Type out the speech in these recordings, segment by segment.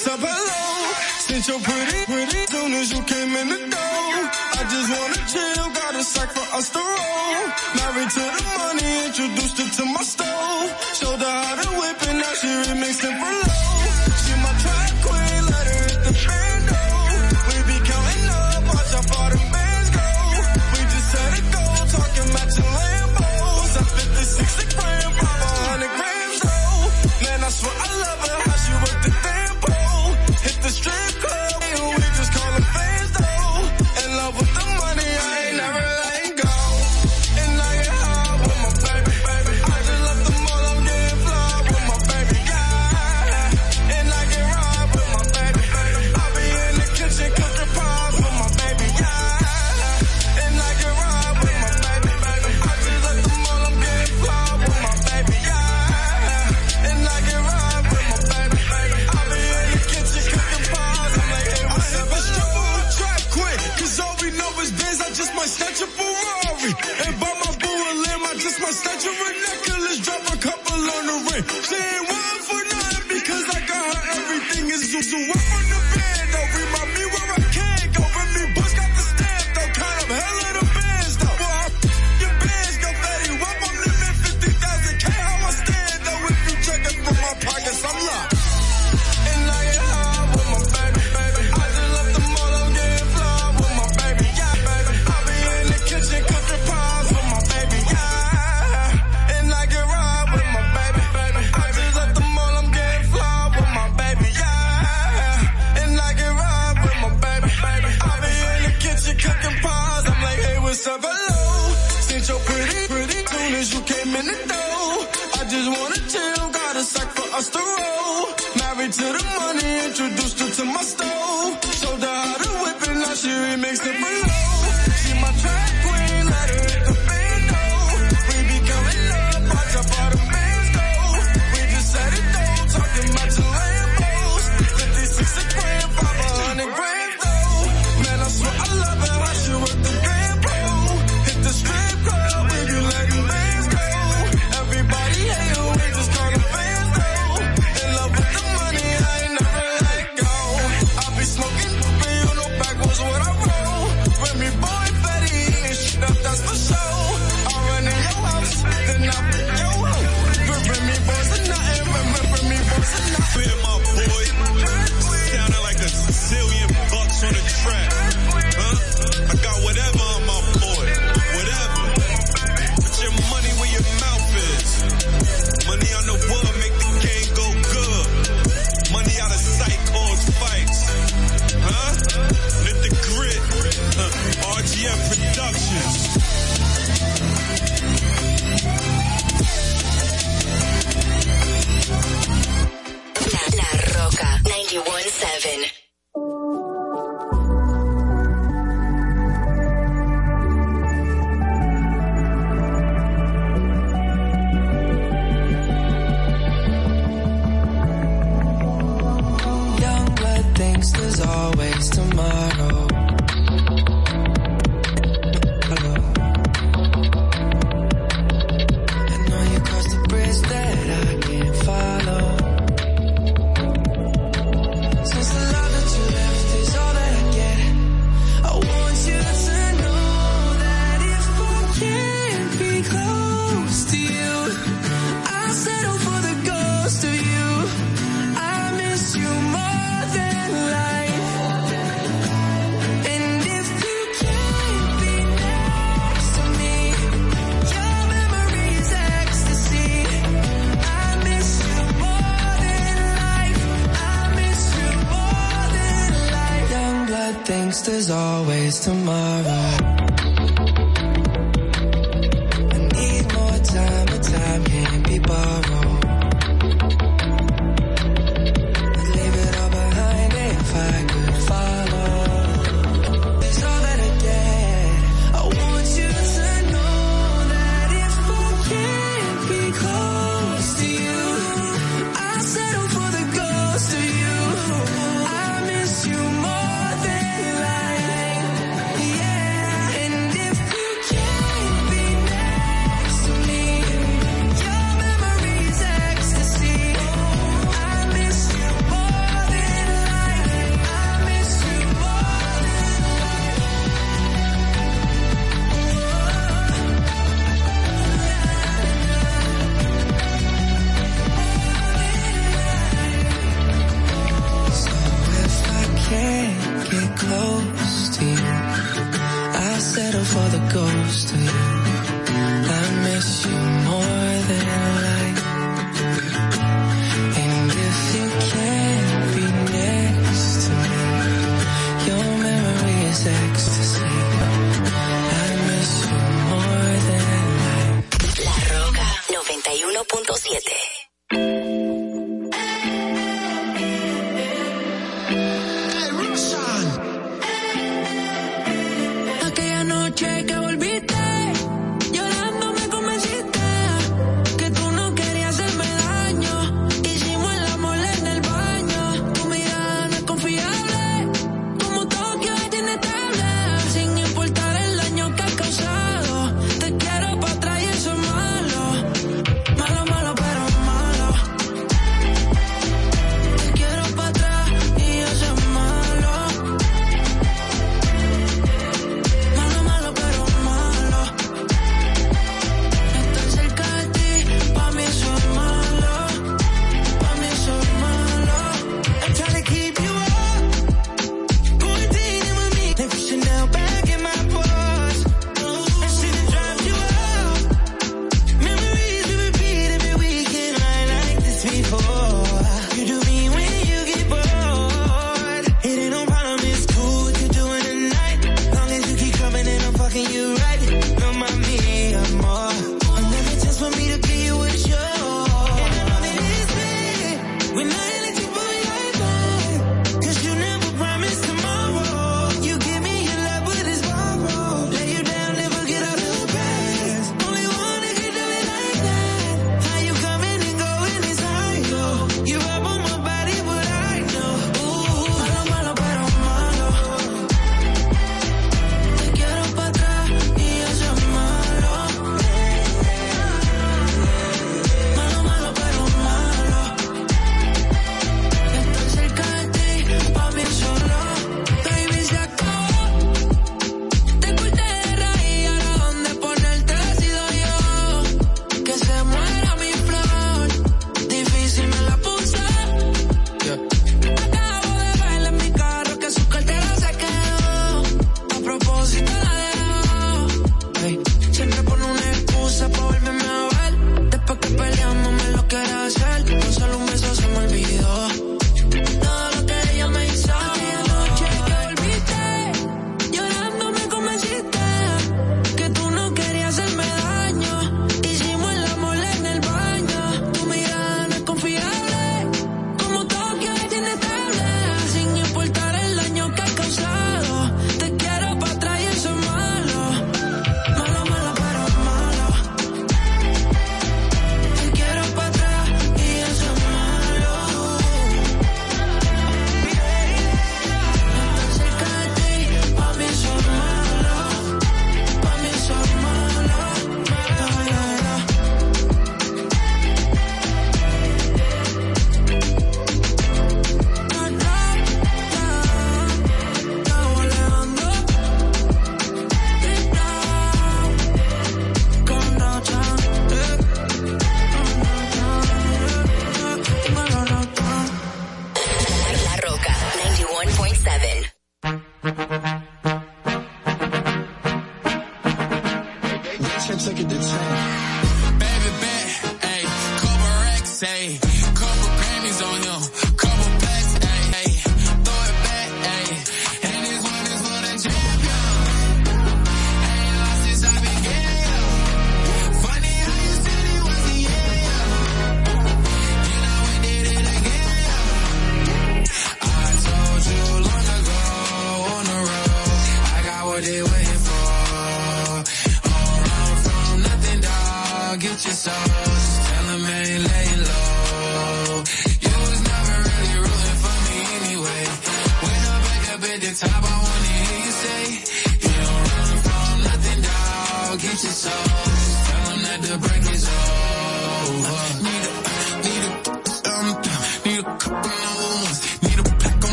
myself hello. Since your pretty, pretty, soon as you came in the door. I just wanna chill, got a sack for us to roll. Married to the money, introduced her to my stove. Showed her how to whip and now she remixed it for love.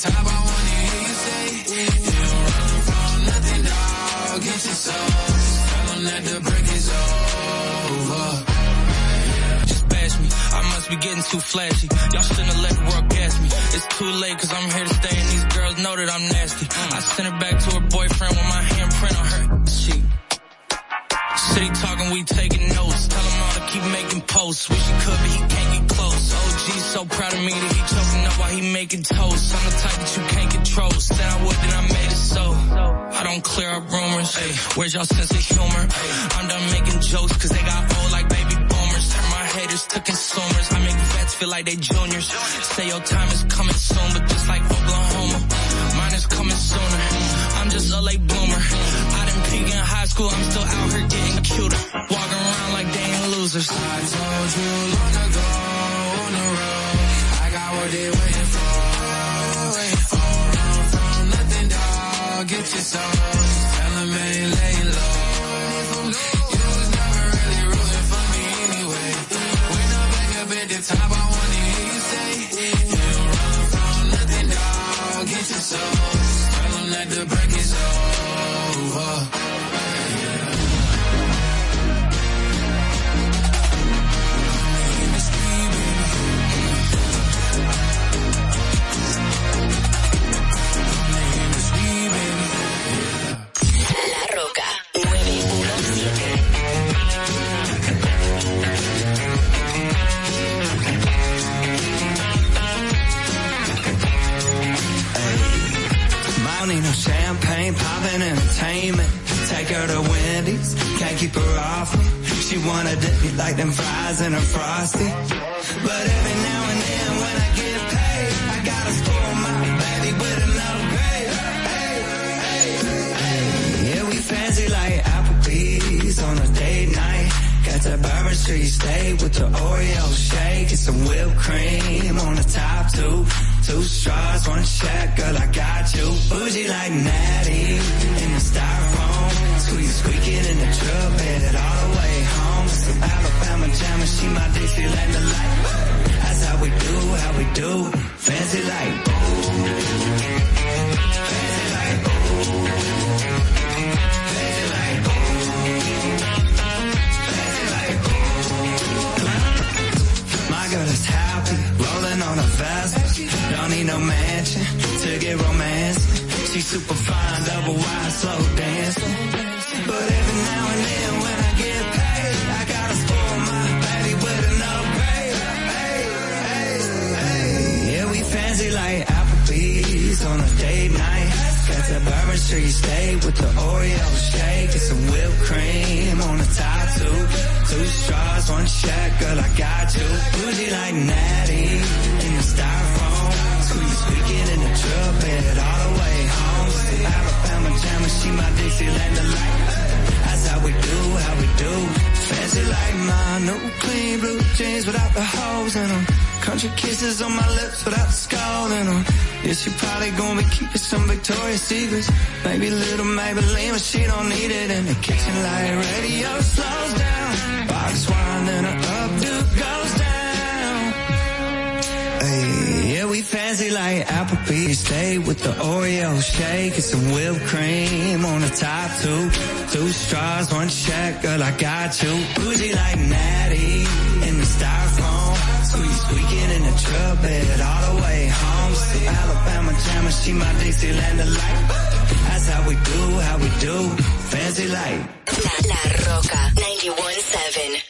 Top, I wanna hear you say, You don't run from nothing, dog. Get your soul. Just tell them that the break is over. Bash me. I must be getting too flashy. Y'all shouldn't have let the world gas me. It's too late cause I'm here to stay and these girls know that I'm nasty. I sent her back to her boyfriend with my handprint on her sheet. City talking, we taking notes. Tell him all to keep making posts. Wish he could, but he can't get OG's so proud of me that he choking up while he making toast. I'm the type that you can't control. Said I would, then I made it so. I don't clear up rumors. Ay, where's y'all sense of humor? I'm done making jokes cause they got old like baby boomers. Turn my haters to consumers. I make vets feel like they juniors. Say your time is coming soon, but just like Oklahoma, mine is coming sooner. I'm just a late bloomer. I didn't peak in high school, I'm still out here getting cuter. Walking around like they ain't losers. I told you long ago on the road, I got what they waiting for. Don't run from nothing, dog. Get your soul. Just tell them ain't laying low. You was never really rooting for me anyway. When I'm back up at the top, I wanna hear you say, You run from nothing, dog. Get your soul. Just tell that the champagne, poppin' entertainment. Take her to Wendy's, can't keep her off. She wanna dip me like them fries in a frosty. But every now and then when I get paid, I gotta spoil my baby with an upgrade. Hey, hey, hey. Yeah, we fancy like Applebee's on a date night. Got that Bourbon Street steak with the Oreo shake and some whipped cream on the top two. Two straws, one check, girl, I got you. Bougie like Natty in the styrofoam. Squeeze squeaking in the truck, headed all the way home. Some Alabama jammer, she my Dixieland delight. That's how we do, how we do. Fancy like. Fancy like. Fancy like Fancy like My girl is happy, rolling on a vest. Don't need no mansion to get romance. She's super fine, double wide, slow dancing. But every now and then when I get paid, I gotta spoil my baby with an upgrade. Hey, hey, hey. Yeah, we fancy like Applebee's on a date night. Got that Bourbon Street steak with the Oreo shake and some whipped cream on the tattoo. two. Two straws, one check, girl, I got you. Bougie like Natty in styrofoam. Squeeze squeaking in the truck, headed all the way home. Alabama jammer, she my Dixieland delight. That's how we do, how we do. Fancy like my new clean blue jeans without the holes in them. Country kisses on my lips without the skull in them. Yeah, she probably gonna be keeping some Victoria's Secrets. Maybe little Maybelline, but she don't need it in the kitchen light. Radio slows down. Box wine, then her updo yeah, we fancy like Applebee's. Stay with the Oreo shake and some whipped cream on the top two. Two straws, one check, girl, I got you. Bougie like Natty in the styrofoam. Squeak, squeaking in the truck bed all the way home. Still Alabama jammer, she my Dixieland delight. That's how we do, how we do. Fancy like. La, La Roca 91.7.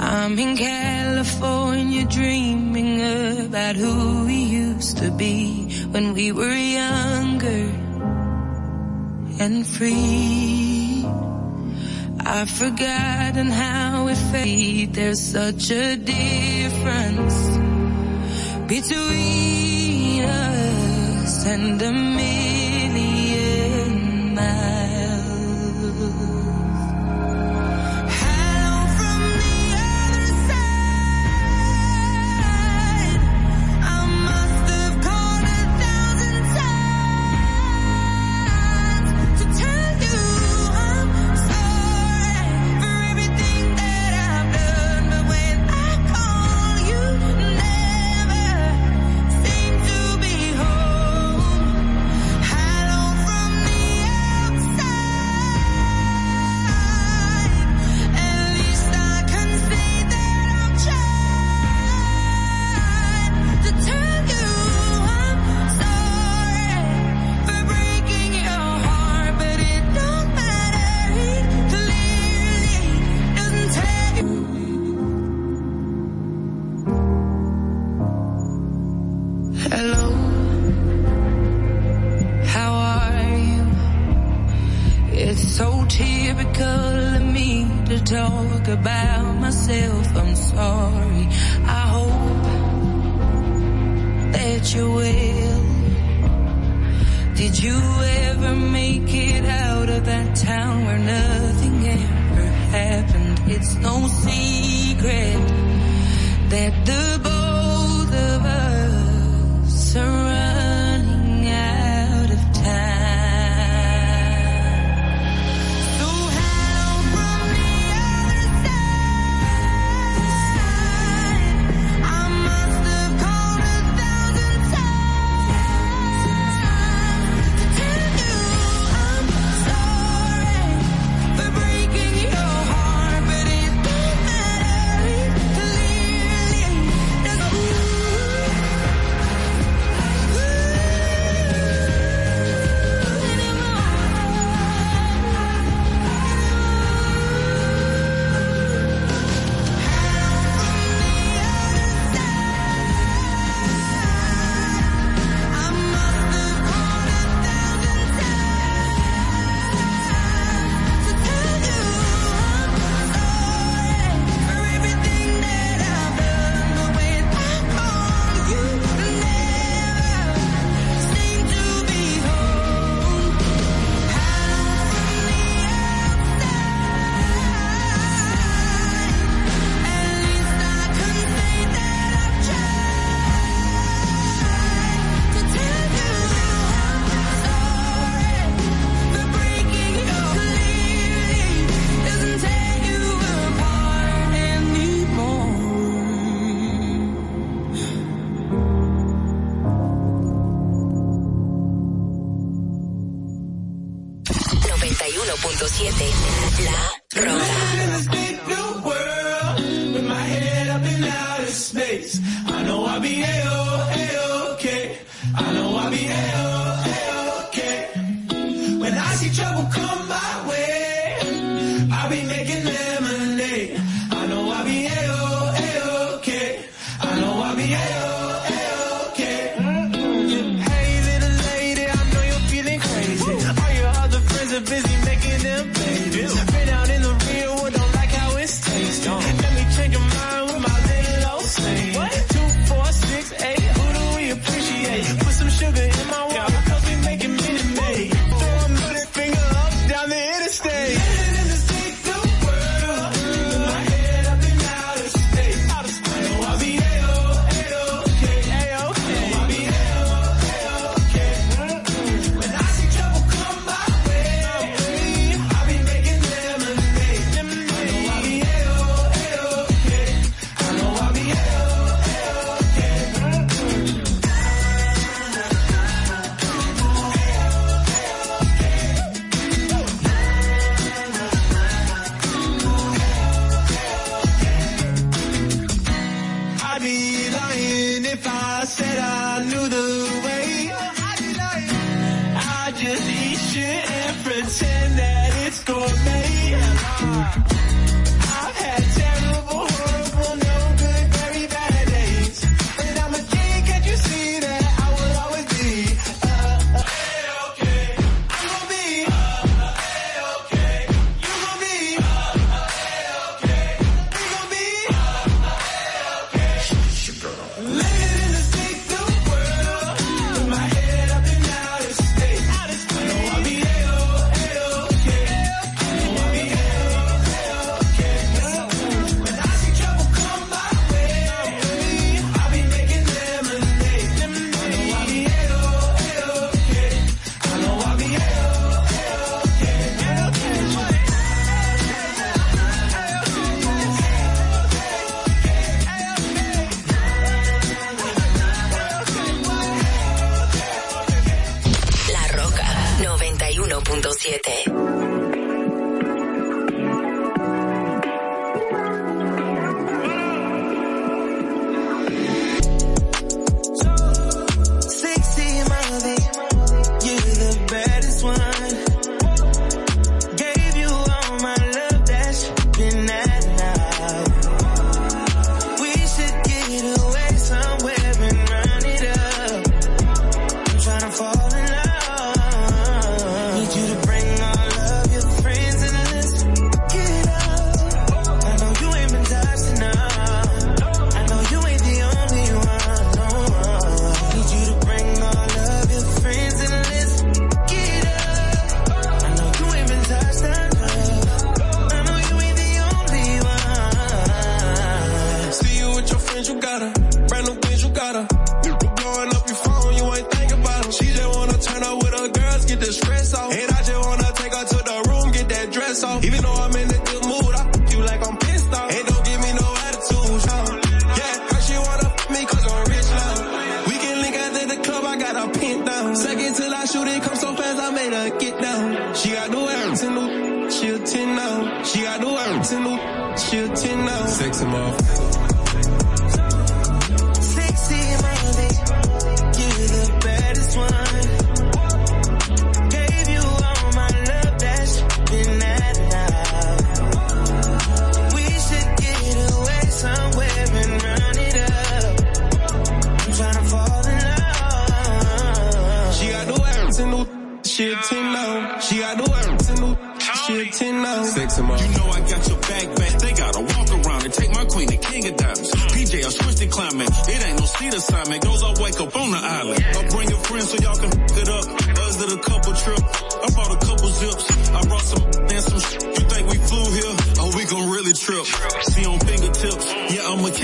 I'm in California dreaming about who we used to be when we were younger and free. I've forgotten how it felt. There's such a difference between us and a million miles. them off.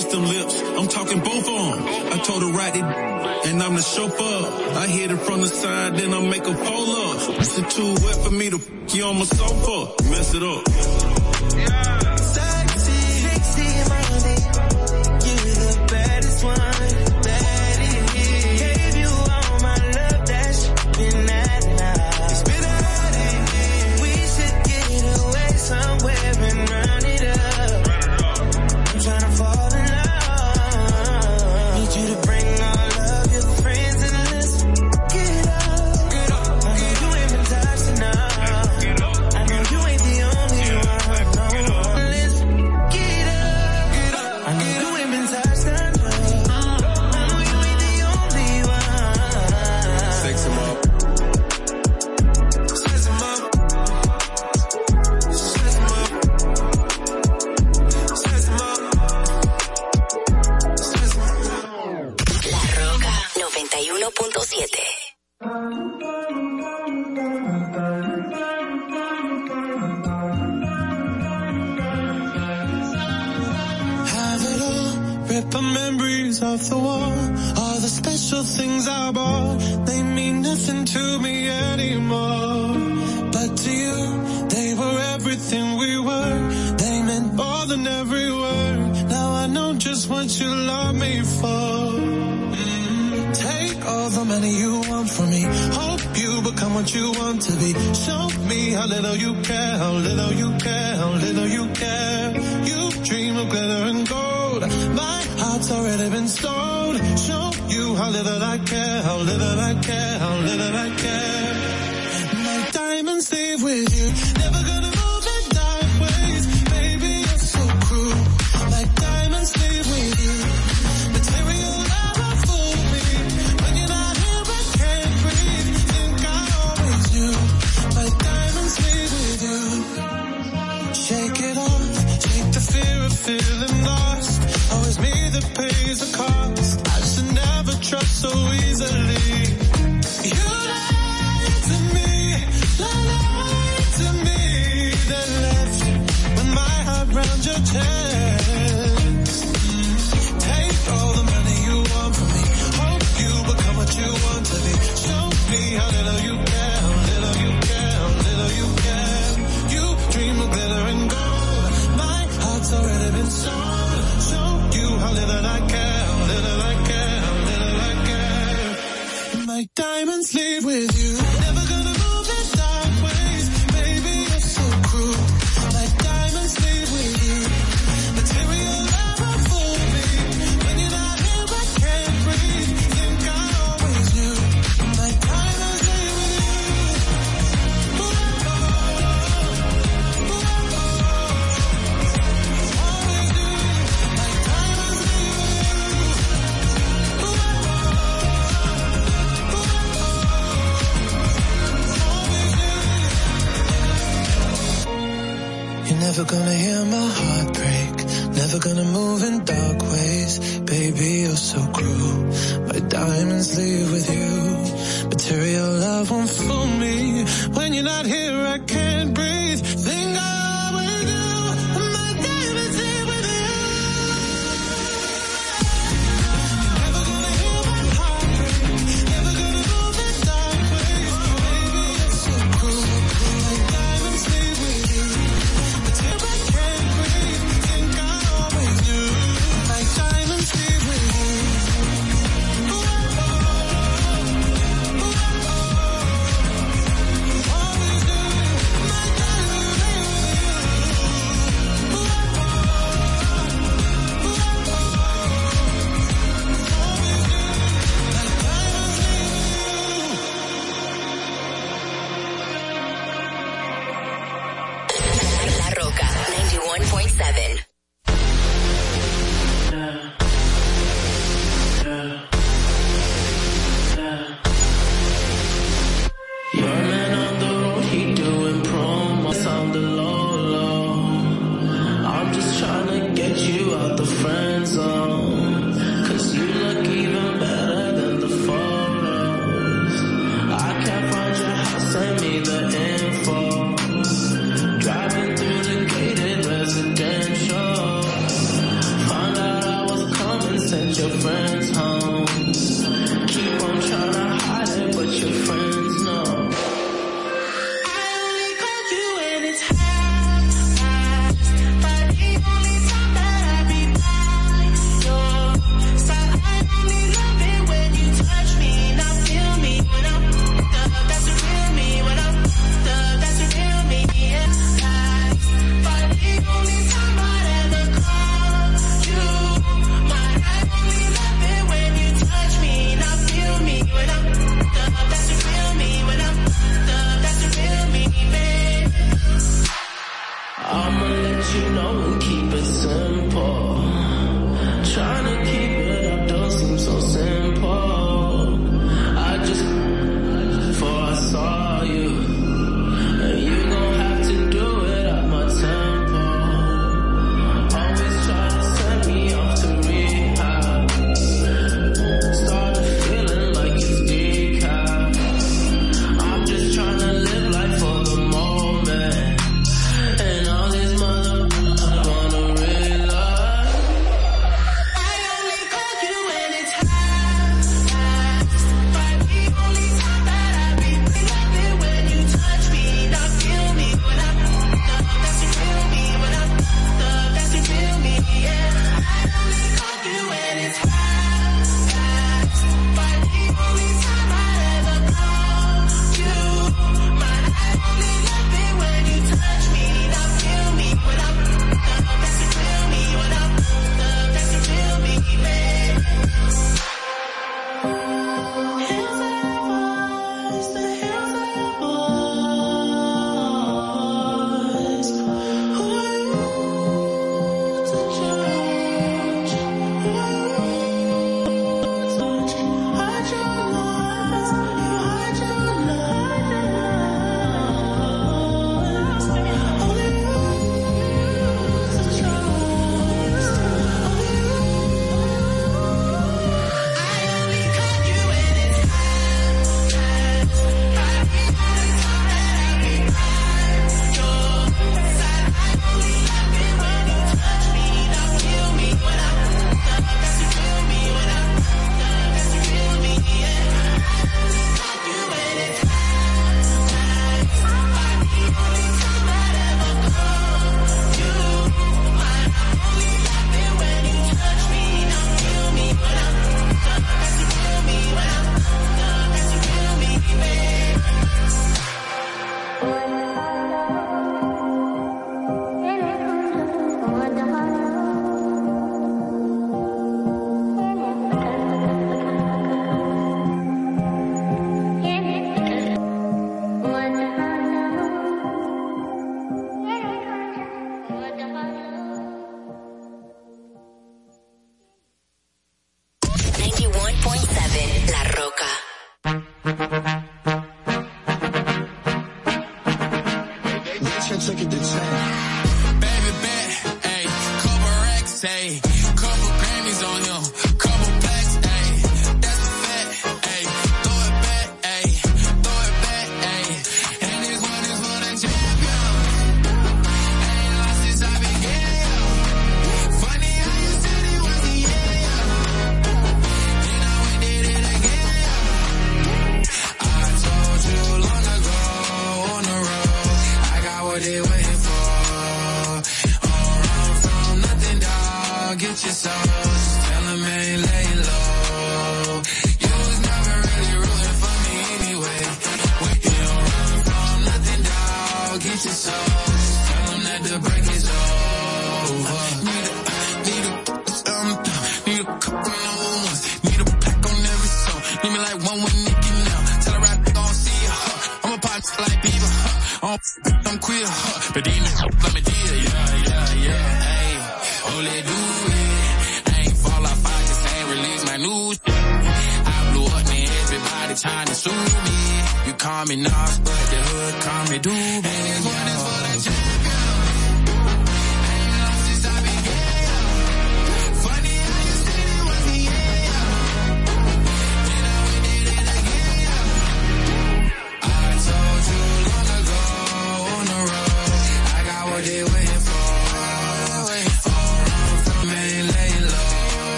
kiss them lips. I'm talking both of them. I told her right it, and I'm the chauffeur. I hit it from the side, then I make a pull up. It's too wet for me to f you on my sofa. Mess it up. Yeah. Sexy, sexy,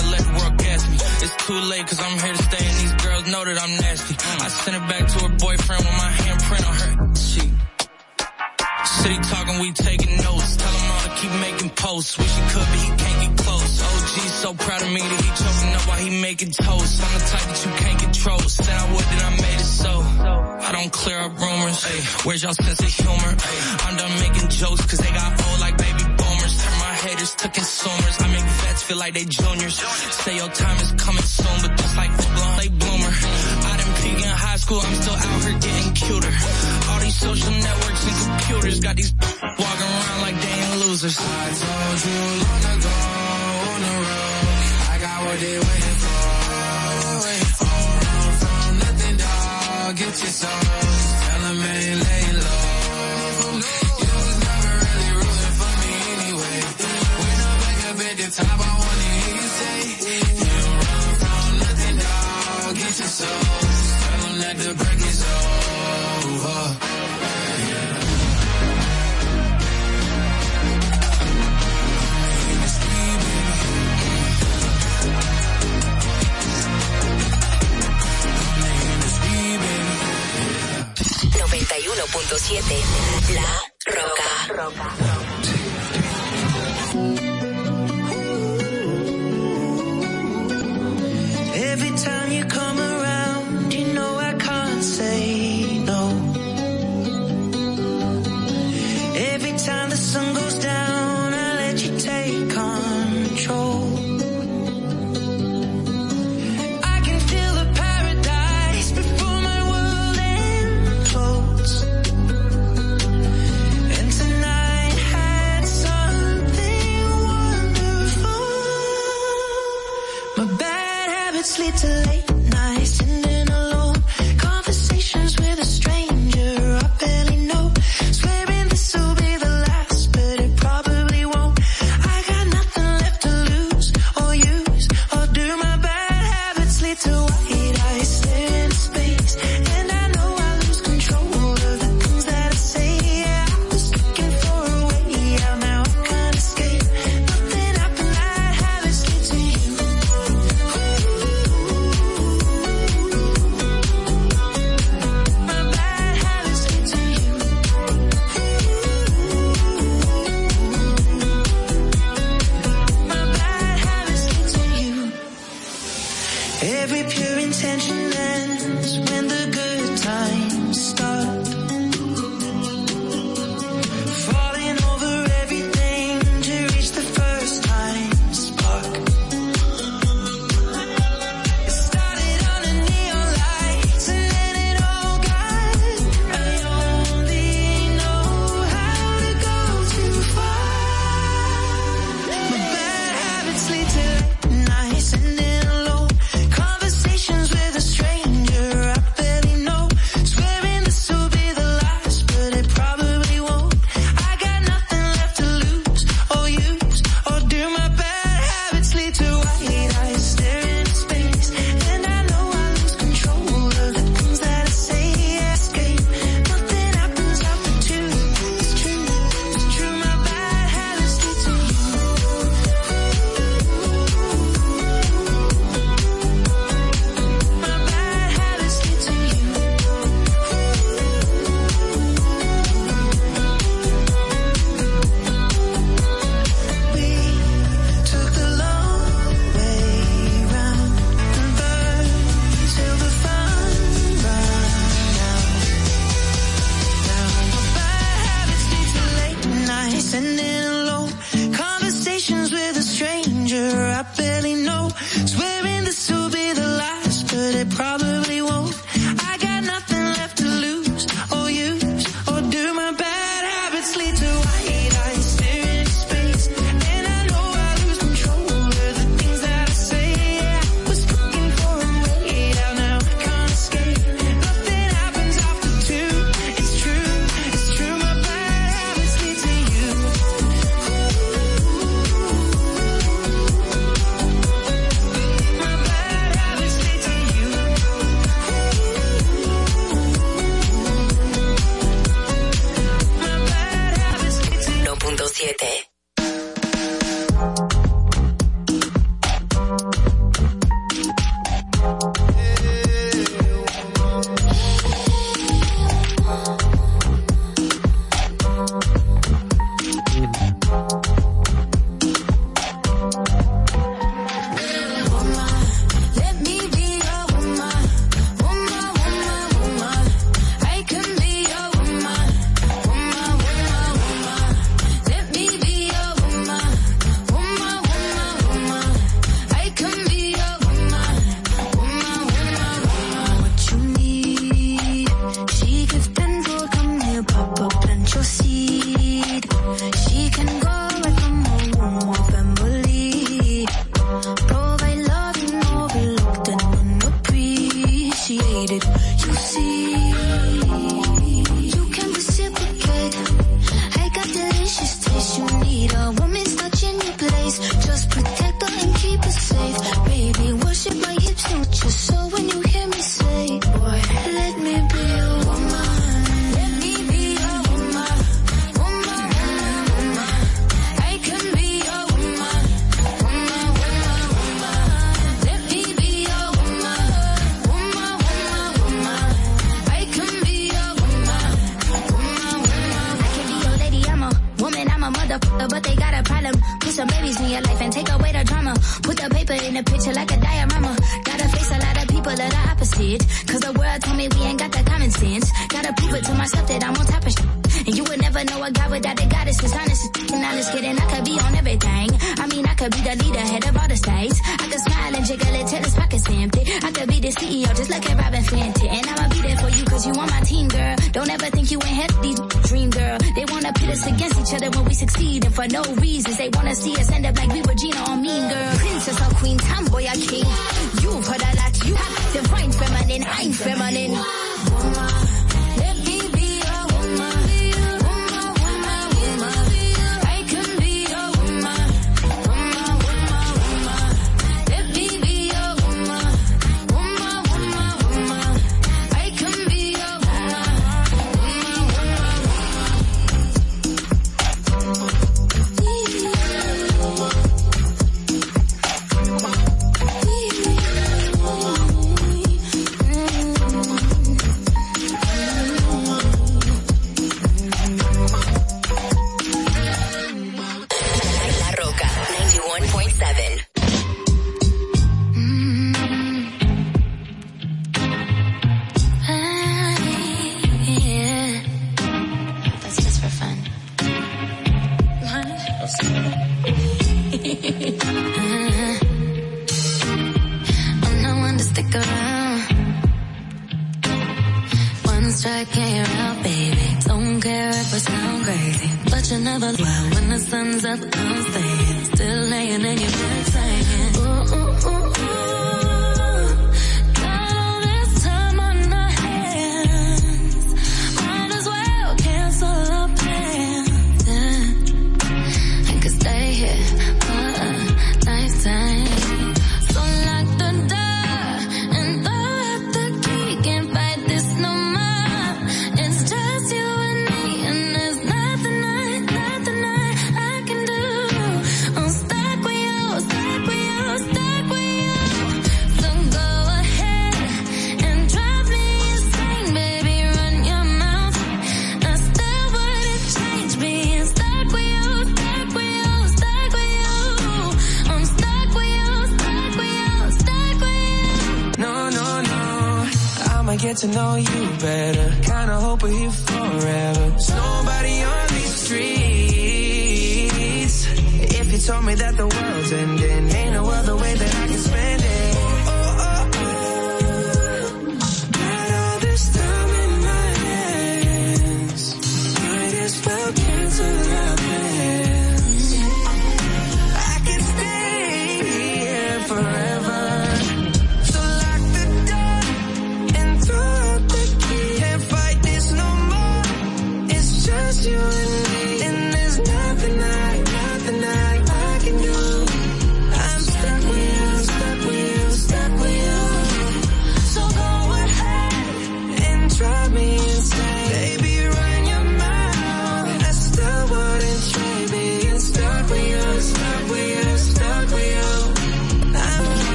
The world gas me. It's too late cause I'm here to stay and these girls know that I'm nasty. I sent it back to her boyfriend with my handprint on her sheet. City talking, we taking notes. Tell him all to keep making posts. Wish he could, but he can't get close. OG so proud of me that he choking up while he making toast. I'm the type that you can't control. Said I would, then I made it so. I don't clear up rumors. Ay, where's y'all sense of humor? I'm done making jokes cause they got old like baby. My to consumers. I make vets feel like they juniors. Say your time is coming soon, but just like blown, they bloomer. I didn't peak in high school, I'm still out here getting cuter. All these social networks and computers got these walking around like they ain't losers. I told you long ago on the road, I got what they waiting for. Don't run from nothing, dog. Get your soul. Tell 'em ain't lay low. The top, I wanna hear you say, 'em the is over. La Roca. Every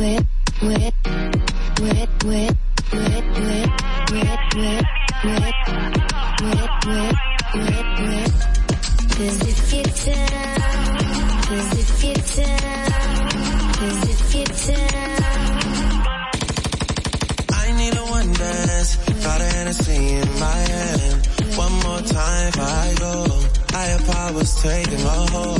Where, where, where, where, where, where, where, where, where, where, where, where, where? Cause if you're down, cause if you're down, cause if you're down. I need a one dance. Got a Hennessy in my hand. One more time before I go. Higher powers taking a hold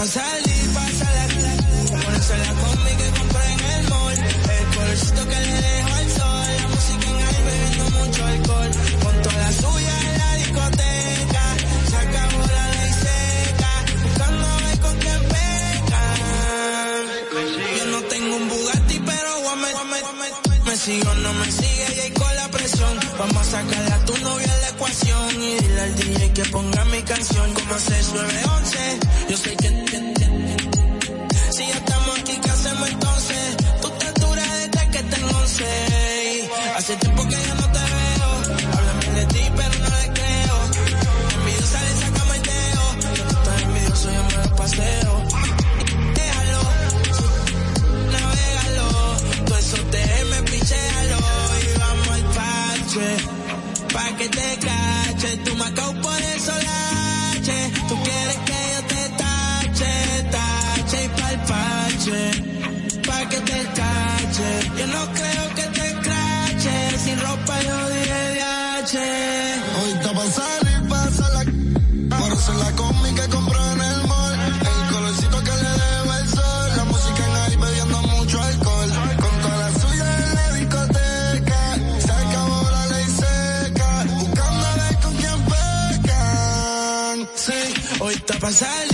Pa' salir, pasa la Por eso la combi que compré en el mall. El colorcito que le dejo al sol. La música en ahí bebiendo mucho alcohol. Con toda la suya en la discoteca. Se acabó la ley seca. Buscando ver con quién pecan. Yo no tengo un Bugatti, pero voy a met- me sigo, no me sigue y ahí con la presión. Vamos a sacarle a tu novia la ecuación y dile al DJ que ponga mi canción como 6911. Yo sé que te cache. Tú me acabo por el solache. Tú quieres que yo te tache, tache y pa'l parche. Pa' que te cache. Yo no creo que te crache. Sin ropa yo diré de pasar.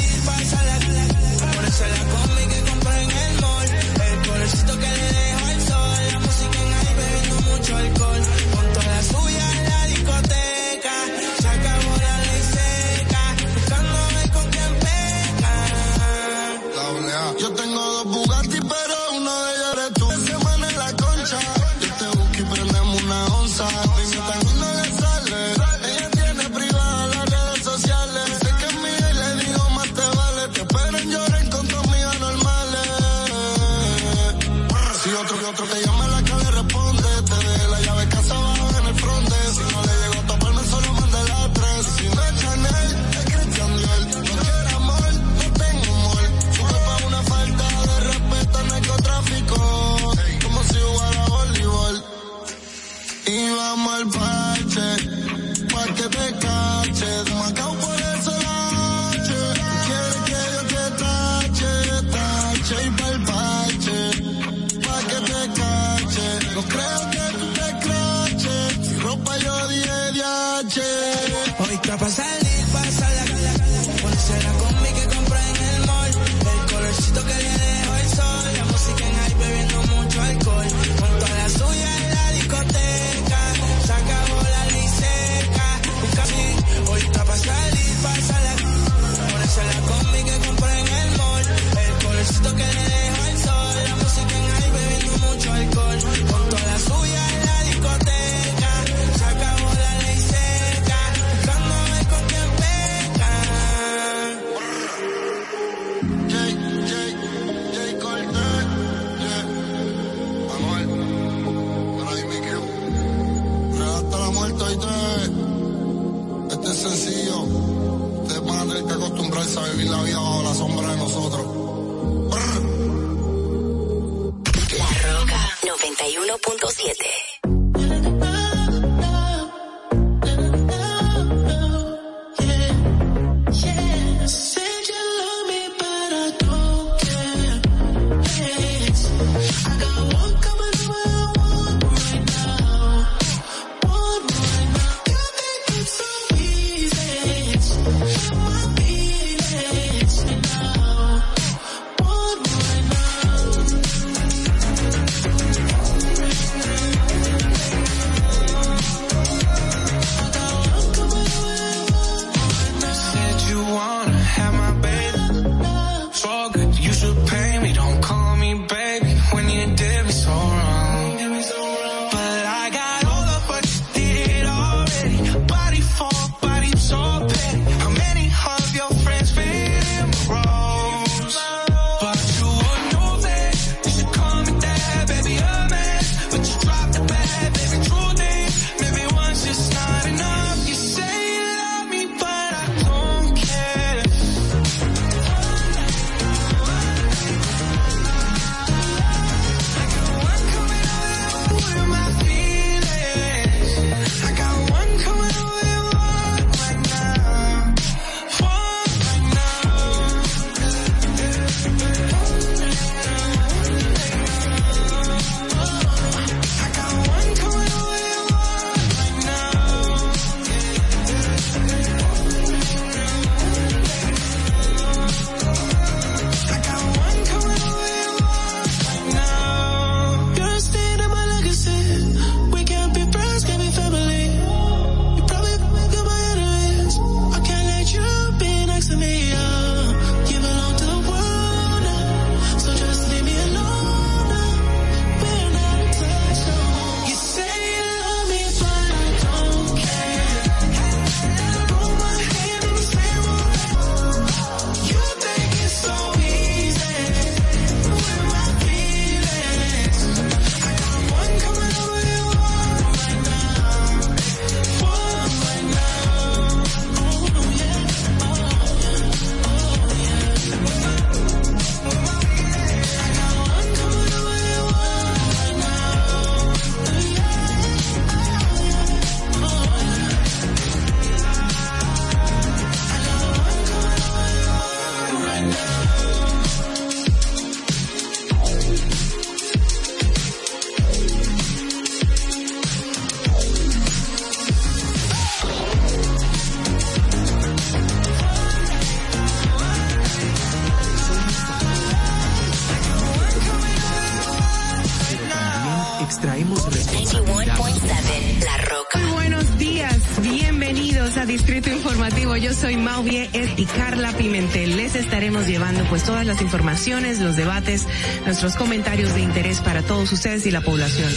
Soy Mauvie Ed y Carla Pimentel. Les estaremos llevando pues todas las informaciones, los debates, nuestros comentarios de interés para todos ustedes y la población.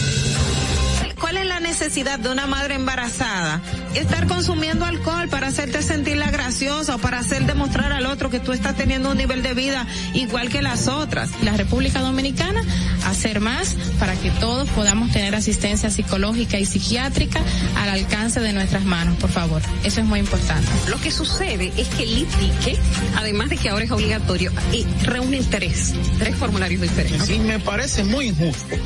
¿Cuál es la necesidad de una madre embarazada estar consumiendo alcohol para hacerte sentirla graciosa o para hacer demostrar al otro que tú estás teniendo un nivel de vida igual que las otras. La República Dominicana hacer más para que todos podamos tener asistencia psicológica y psiquiátrica al alcance de nuestras manos, por favor. Eso es muy importante. Lo que sucede es que el ITIQUE, además de que ahora es obligatorio, eh, reúne tres, tres formularios diferentes. Sí, me parece muy injusto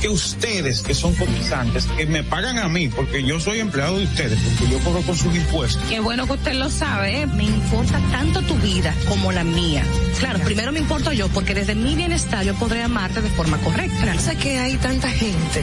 que ustedes, que son cotizantes, que me pagan a mí, porque yo soy empleado de ustedes, porque yo cobro con sus impuestos. Qué bueno que usted lo sabe, ¿eh? me importa tanto tu vida como la mía. Claro, primero me importo yo, porque desde mi bienestar yo podré amarte de forma correcta. Sé que hay tanta gente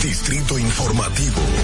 Distrito Informativo.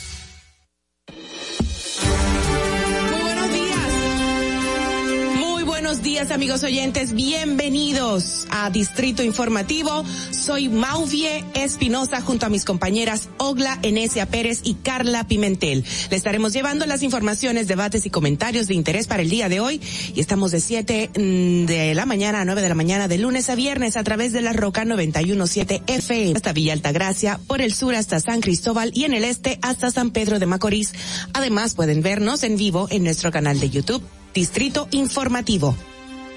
Amigos oyentes. Bienvenidos a Distrito Informativo. Soy Mauvie Espinosa junto a mis compañeras Ogla Enesia Pérez y Carla Pimentel. Le estaremos llevando las informaciones, debates y comentarios de interés para el día de hoy. Y estamos de 7 mm, de la mañana a 9 de la mañana, de lunes a viernes, a través de la Roca 917 FM hasta Villa Altagracia, por el sur hasta San Cristóbal y en el este hasta San Pedro de Macorís. Además, pueden vernos en vivo en nuestro canal de YouTube, Distrito Informativo.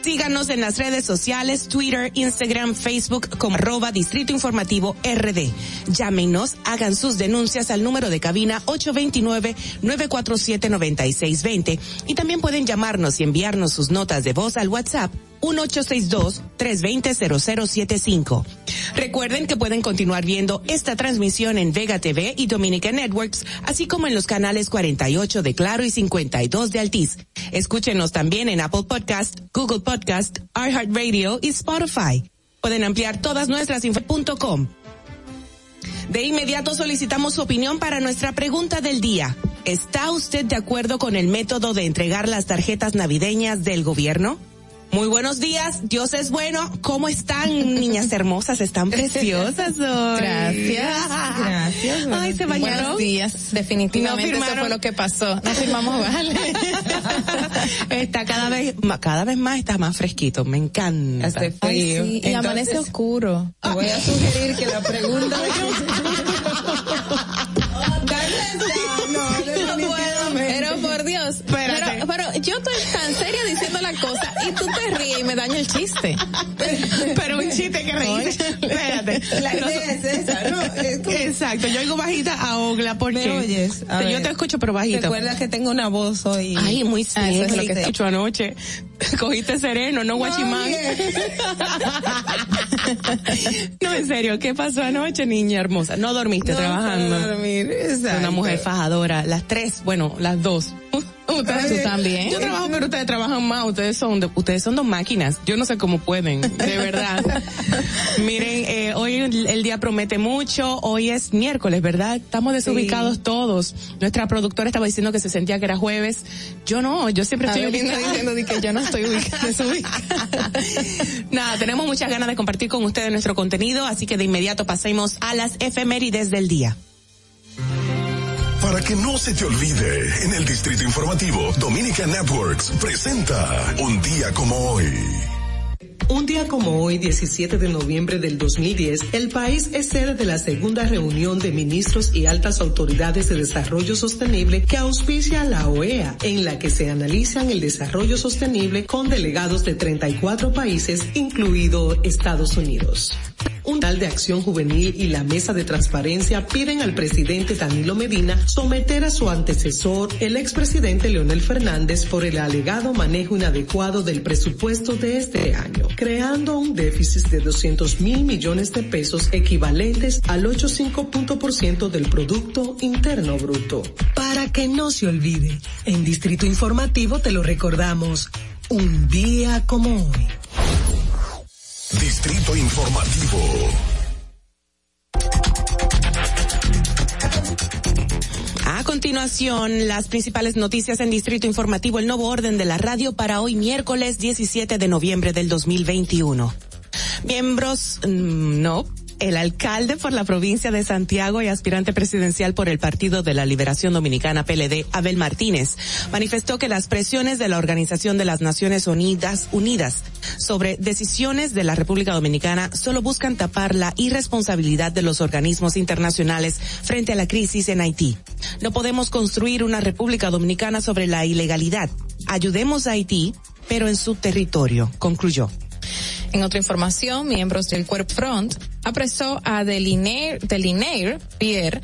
Síganos en las redes sociales, Twitter, Instagram, Facebook como arroba Distrito Informativo RD. Llámenos, hagan sus denuncias al número de cabina 829-947-9620 y también pueden llamarnos y enviarnos sus notas de voz al WhatsApp 1862-320-0075. Recuerden que pueden continuar viendo esta transmisión en Vega TV y Dominica Networks, así como en los canales 48 de Claro y 52 de Altiz. Escúchenos también en Apple Podcast, Google Podcast, iHeartRadio y Spotify. Pueden ampliar todas nuestras info.com. De inmediato solicitamos su opinión para nuestra pregunta del día. ¿Está usted de acuerdo con el método de entregar las tarjetas navideñas del gobierno? Muy buenos días, Dios es bueno. ¿Cómo están, niñas hermosas? Están preciosas hoy. Gracias. Gracias. Ay, se bañaron. Buenos días. Definitivamente No eso fue lo que pasó. No firmamos vale. está cada vez, cada vez más está más fresquito. Me encanta. Hace frío. Ay, sí, y amanece oscuro. Te voy a sugerir que la pregunta Pero por Dios. Pero, pero yo estoy tan seria diciendo la cosa y tú te ríes y me daño el chiste. Pero un chiste que reírse. Espérate. La idea es esa, ¿no? Es como- Exacto. Yo oigo bajita a Ogla porque ¿Me oyes? A yo ver. te escucho pero bajito. Recuerda que tengo una voz hoy. Ay, muy Ah, es lo que escucho anoche. Cogiste sereno, no guachimán. no, en serio, ¿qué pasó anoche, niña hermosa? No dormiste No trabajando. puedo dormir, exacto. Una mujer fajadora. Las tres, bueno, las dos. Ustedes, ¿Tú también? Yo trabajo, pero ustedes trabajan más. Ustedes son, de- ustedes son dos máquinas. Yo no sé cómo pueden, de verdad. Miren, eh, hoy el, día promete mucho. Hoy es miércoles, ¿verdad? Estamos desubicados todos. Nuestra productora estaba diciendo que se sentía que era jueves. Yo no, yo siempre estoy ubicada. diciendo de que yo no estoy ubicada, desubicada. Nada, tenemos muchas ganas de compartir con ustedes nuestro contenido, así que de inmediato pasemos a las efemérides del día. Para que no se te olvide, en el Distrito Informativo, Dominica Networks presenta Un día como hoy. Un día como hoy, 17 de noviembre del 2010, el país es sede de la segunda reunión de ministros y altas autoridades de desarrollo sostenible que auspicia la OEA, en la que se analizan el desarrollo sostenible con delegados de 34 países, incluido Estados Unidos. Un tal de acción juvenil y la mesa de transparencia piden al presidente Danilo Medina someter a su antecesor, el expresidente Leonel Fernández, por el alegado manejo inadecuado del presupuesto de este año, creando un déficit de 200 mil millones de pesos equivalentes al 8,5% del Producto Interno Bruto. Para que no se olvide, en Distrito Informativo te lo recordamos, un día como hoy. Distrito Informativo. A continuación, las principales noticias en Distrito Informativo, el nuevo orden de la radio para hoy miércoles 17 de noviembre del 2021. Miembros, mm, no, el alcalde por la provincia de Santiago y aspirante presidencial por el Partido de la Liberación Dominicana PLD, Abel Martínez, manifestó que las presiones de la Organización de las Naciones Unidas, Unidas sobre decisiones de la República Dominicana solo buscan tapar la irresponsabilidad de los organismos internacionales frente a la crisis en Haití. No podemos construir una República Dominicana sobre la ilegalidad. Ayudemos a Haití, pero en su territorio, concluyó. En otra información, miembros del Cuerp Front apresó a Delinaire Pierre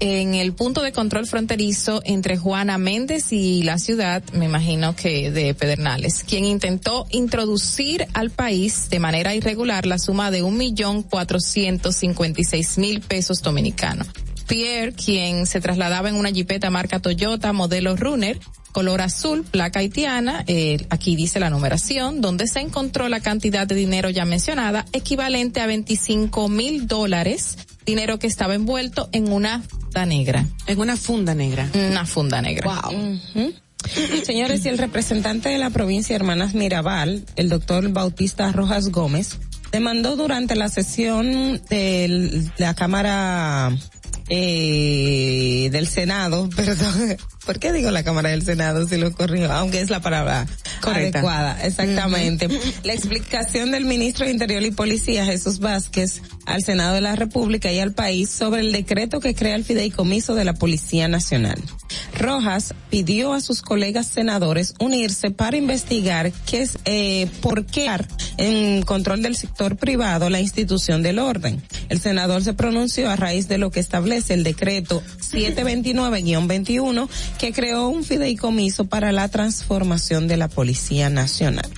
en el punto de control fronterizo entre Juana Méndez y la ciudad, me imagino que de Pedernales, quien intentó introducir al país de manera irregular la suma de un millón cuatrocientos cincuenta y seis mil pesos dominicanos. Pierre, quien se trasladaba en una jipeta marca Toyota modelo Runner, color azul, placa haitiana, eh, aquí dice la numeración, donde se encontró la cantidad de dinero ya mencionada, equivalente a 25 mil dólares, dinero que estaba envuelto en una funda negra. En una funda negra. Una funda negra. Wow. Señores, y el representante de la provincia Hermanas Mirabal, el doctor Bautista Rojas Gómez, demandó durante la sesión de la Cámara eh, del Senado, perdón, ¿por qué digo la Cámara del Senado si lo corrijo? Aunque es la palabra Correcta. adecuada, exactamente. La explicación del ministro de Interior y Policía, Jesús Vázquez, al Senado de la República y al país sobre el decreto que crea el fideicomiso de la Policía Nacional. Rojas pidió a sus colegas senadores unirse para investigar qué es, eh, por qué en control del sector privado la institución del orden. El senador se pronunció a raíz de lo que establece el decreto 729-21 que creó un fideicomiso para la transformación de la Policía Nacional.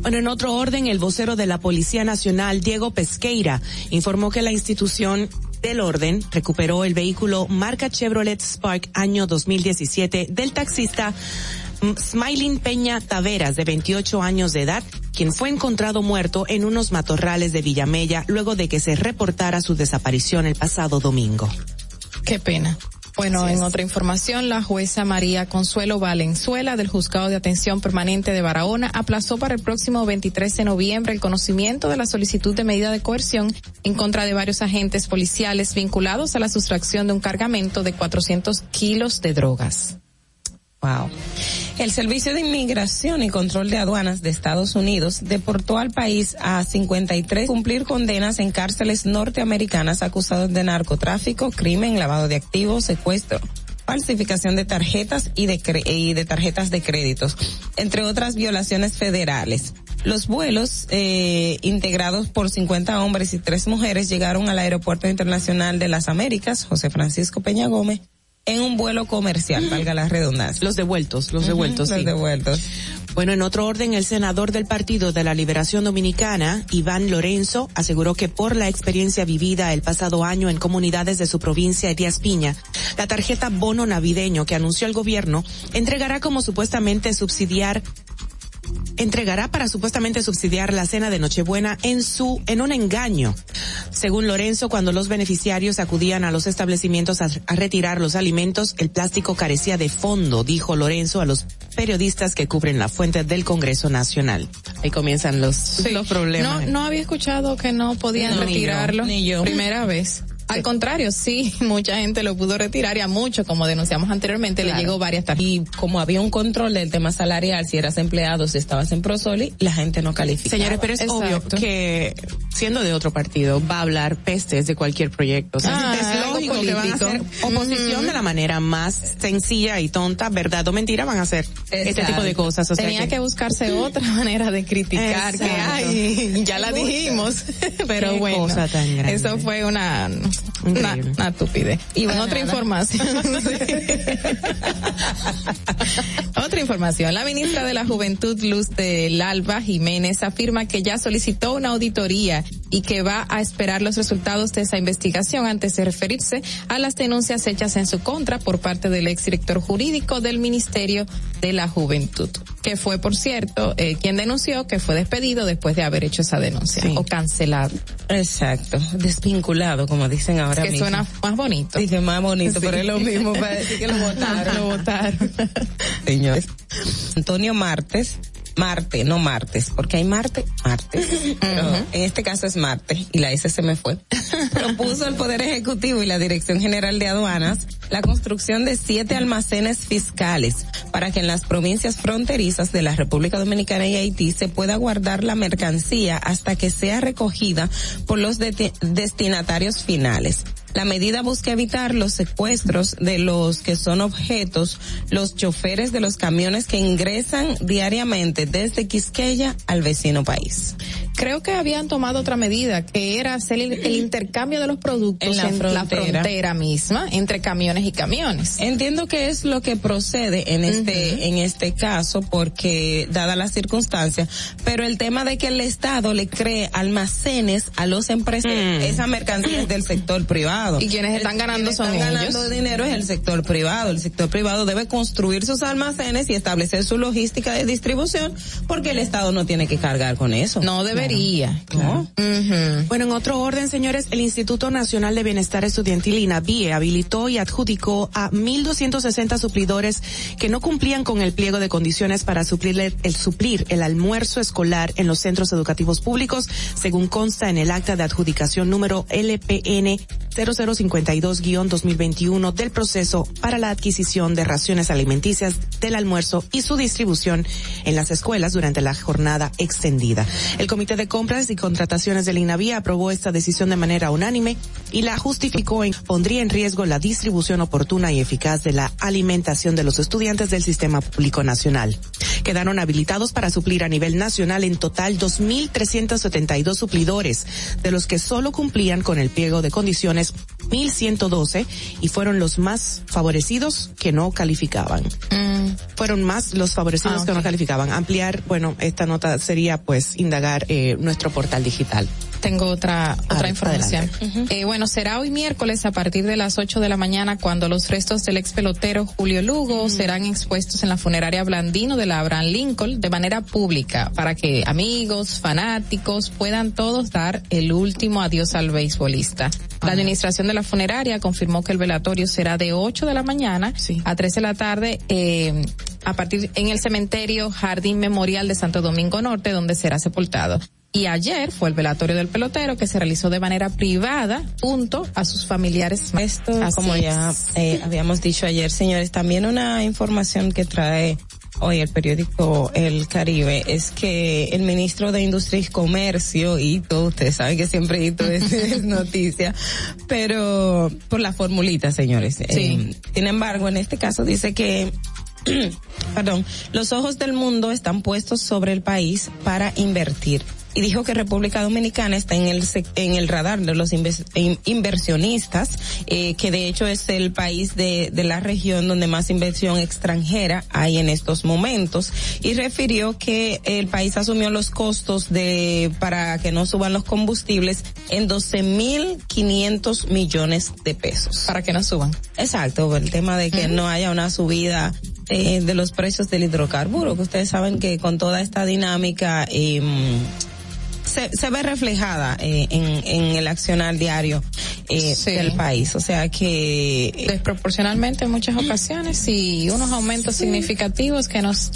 Bueno, en otro orden, el vocero de la Policía Nacional, Diego Pesqueira, informó que la institución del orden recuperó el vehículo marca Chevrolet Spark año 2017 del taxista Smiling Peña Taveras, de 28 años de edad, quien fue encontrado muerto en unos matorrales de Villamella luego de que se reportara su desaparición el pasado domingo. Qué pena. Bueno, en otra información, la jueza María Consuelo Valenzuela del Juzgado de Atención Permanente de Barahona aplazó para el próximo 23 de noviembre el conocimiento de la solicitud de medida de coerción en contra de varios agentes policiales vinculados a la sustracción de un cargamento de 400 kilos de drogas. Wow. El Servicio de Inmigración y Control de Aduanas de Estados Unidos deportó al país a 53 cumplir condenas en cárceles norteamericanas acusados de narcotráfico, crimen, lavado de activos, secuestro falsificación de tarjetas y de, cre- y de tarjetas de créditos, entre otras violaciones federales. Los vuelos, eh, integrados por 50 hombres y tres mujeres, llegaron al Aeropuerto Internacional de las Américas, José Francisco Peña Gómez, en un vuelo comercial, valga la redundancia. Los devueltos, los devueltos, los sí. devueltos. Bueno, en otro orden, el senador del Partido de la Liberación Dominicana, Iván Lorenzo, aseguró que por la experiencia vivida el pasado año en comunidades de su provincia, Elías Piña, la tarjeta bono navideño que anunció el gobierno entregará como supuestamente subsidiar entregará para supuestamente subsidiar la cena de Nochebuena en su en un engaño. Según Lorenzo, cuando los beneficiarios acudían a los establecimientos a, a retirar los alimentos, el plástico carecía de fondo, dijo Lorenzo a los periodistas que cubren la fuente del Congreso Nacional. Ahí comienzan los, los problemas. No, no había escuchado que no podían No, retirarlo. ni yo. Primera vez. Al contrario, sí, mucha gente lo pudo retirar y a muchos, como denunciamos anteriormente, Claro. le llegó varias tarjetas. Y como había un control del tema salarial, si eras empleado, si estabas en Prosoli, la gente no calificaba. Señores, pero es obvio que siendo de otro partido va a hablar pestes de cualquier proyecto. O sea, Ah, es lógico que van a hacer oposición de la manera más sencilla y tonta, verdad o mentira, van a hacer este tipo de cosas. O sea Tenía que, que, buscarse otra manera de criticar que Exacto. ay, ya la dijimos, pero Qué bueno, cosa tan grande. eso fue una into the una, una estupidez. Y Para otra nada. información. otra información. La ministra de la Juventud, Luz del Alba Jiménez, afirma que ya solicitó una auditoría y que va a esperar los resultados de esa investigación antes de referirse a las denuncias hechas en su contra por parte del exdirector jurídico del Ministerio de la Juventud, que fue, por cierto, eh, quien denunció que fue despedido después de haber hecho esa denuncia o cancelado. Exacto, desvinculado, como dicen ahora que mismo. suena más bonito. Dice más bonito, Sí. pero es lo mismo para decir que lo votaron. Lo votaron. Señores. Antonio Martes, Marte, no martes, porque hay Marte, martes. Pero en este caso es Marte y la S se me fue. Propuso el Poder Ejecutivo y la Dirección General de Aduanas la construcción de siete almacenes fiscales para que en las provincias fronterizas de la República Dominicana y Haití se pueda guardar la mercancía hasta que sea recogida por los destinatarios finales. La medida busca evitar los secuestros de los que son objetos los choferes de los camiones que ingresan diariamente desde Quisqueya al vecino país. Creo que habían tomado otra medida, que era hacer el, el intercambio de los productos En la frontera. frontera misma, entre camiones y camiones. Entiendo que es lo que procede en este en este caso porque dada la circunstancia, pero el tema de que el Estado le cree almacenes a los empresarios, esa mercancía es del sector privado. Y quienes están El- ganando quienes son están ellos. ganando dinero es el sector privado. El sector privado debe construir sus almacenes y establecer su logística de distribución porque el Estado no tiene que cargar con eso. No debería. No. Bueno, en otro orden, señores, el Instituto Nacional de Bienestar Estudiantil INAVIE habilitó y adjudicó a 1.260 suplidores que no cumplían con el pliego de condiciones para suplir el, el suplir el almuerzo escolar en los centros educativos públicos, según consta en el acta de adjudicación número LPN 0052-2021 del proceso para la adquisición de raciones alimenticias del almuerzo y su distribución en las escuelas durante la jornada extendida. El Comité de Compras y Contrataciones del INAVIA aprobó esta decisión de manera unánime y la justificó en pondría en riesgo la distribución oportuna y eficaz de la alimentación de los estudiantes del sistema público nacional. Quedaron habilitados para suplir a nivel nacional en total 2.372 suplidores, de los que solo cumplían con el pliego de condiciones 1.112 y fueron los más favorecidos que no calificaban. Fueron más los favorecidos Ah, que no calificaban. Ampliar, bueno, esta nota sería pues indagar eh, nuestro portal digital. Tengo otra otra información. Eh, bueno, será hoy miércoles a partir de las 8 de la mañana cuando los restos del ex pelotero Julio Lugo serán expuestos en la funeraria Blandino de la Abraham Lincoln de manera pública para que amigos, fanáticos puedan todos dar el último adiós al beisbolista. La administración de la funeraria confirmó que el velatorio será de 8 de la mañana a 3 de la tarde eh, a partir en el cementerio Jardín Memorial de Santo Domingo Norte donde será sepultado. Y ayer fue el velatorio del pelotero que se realizó de manera privada junto a sus familiares. Esto, Así como ya eh, habíamos dicho ayer, señores, también una información que trae hoy el periódico El Caribe es que el ministro de Industria y Comercio, Hito, ustedes saben que siempre Hito es, es noticia, pero por la formulita, señores. Eh, sin embargo, en este caso dice que perdón, los ojos del mundo están puestos sobre el país para invertir. Y dijo que República Dominicana está en el en el radar de los inversionistas, eh, que de hecho es el país de, de la región donde más inversión extranjera hay en estos momentos. Y refirió que el país asumió los costos de para que no suban los combustibles en 12.500 millones de pesos. Para que no suban. Exacto, el tema de que no haya una subida eh, de los precios del hidrocarburo, que ustedes saben que con toda esta dinámica eh, se, se ve reflejada eh, en, en el accionar diario eh, Sí. del país. O sea que Desproporcionalmente en muchas ocasiones y unos aumentos significativos que nos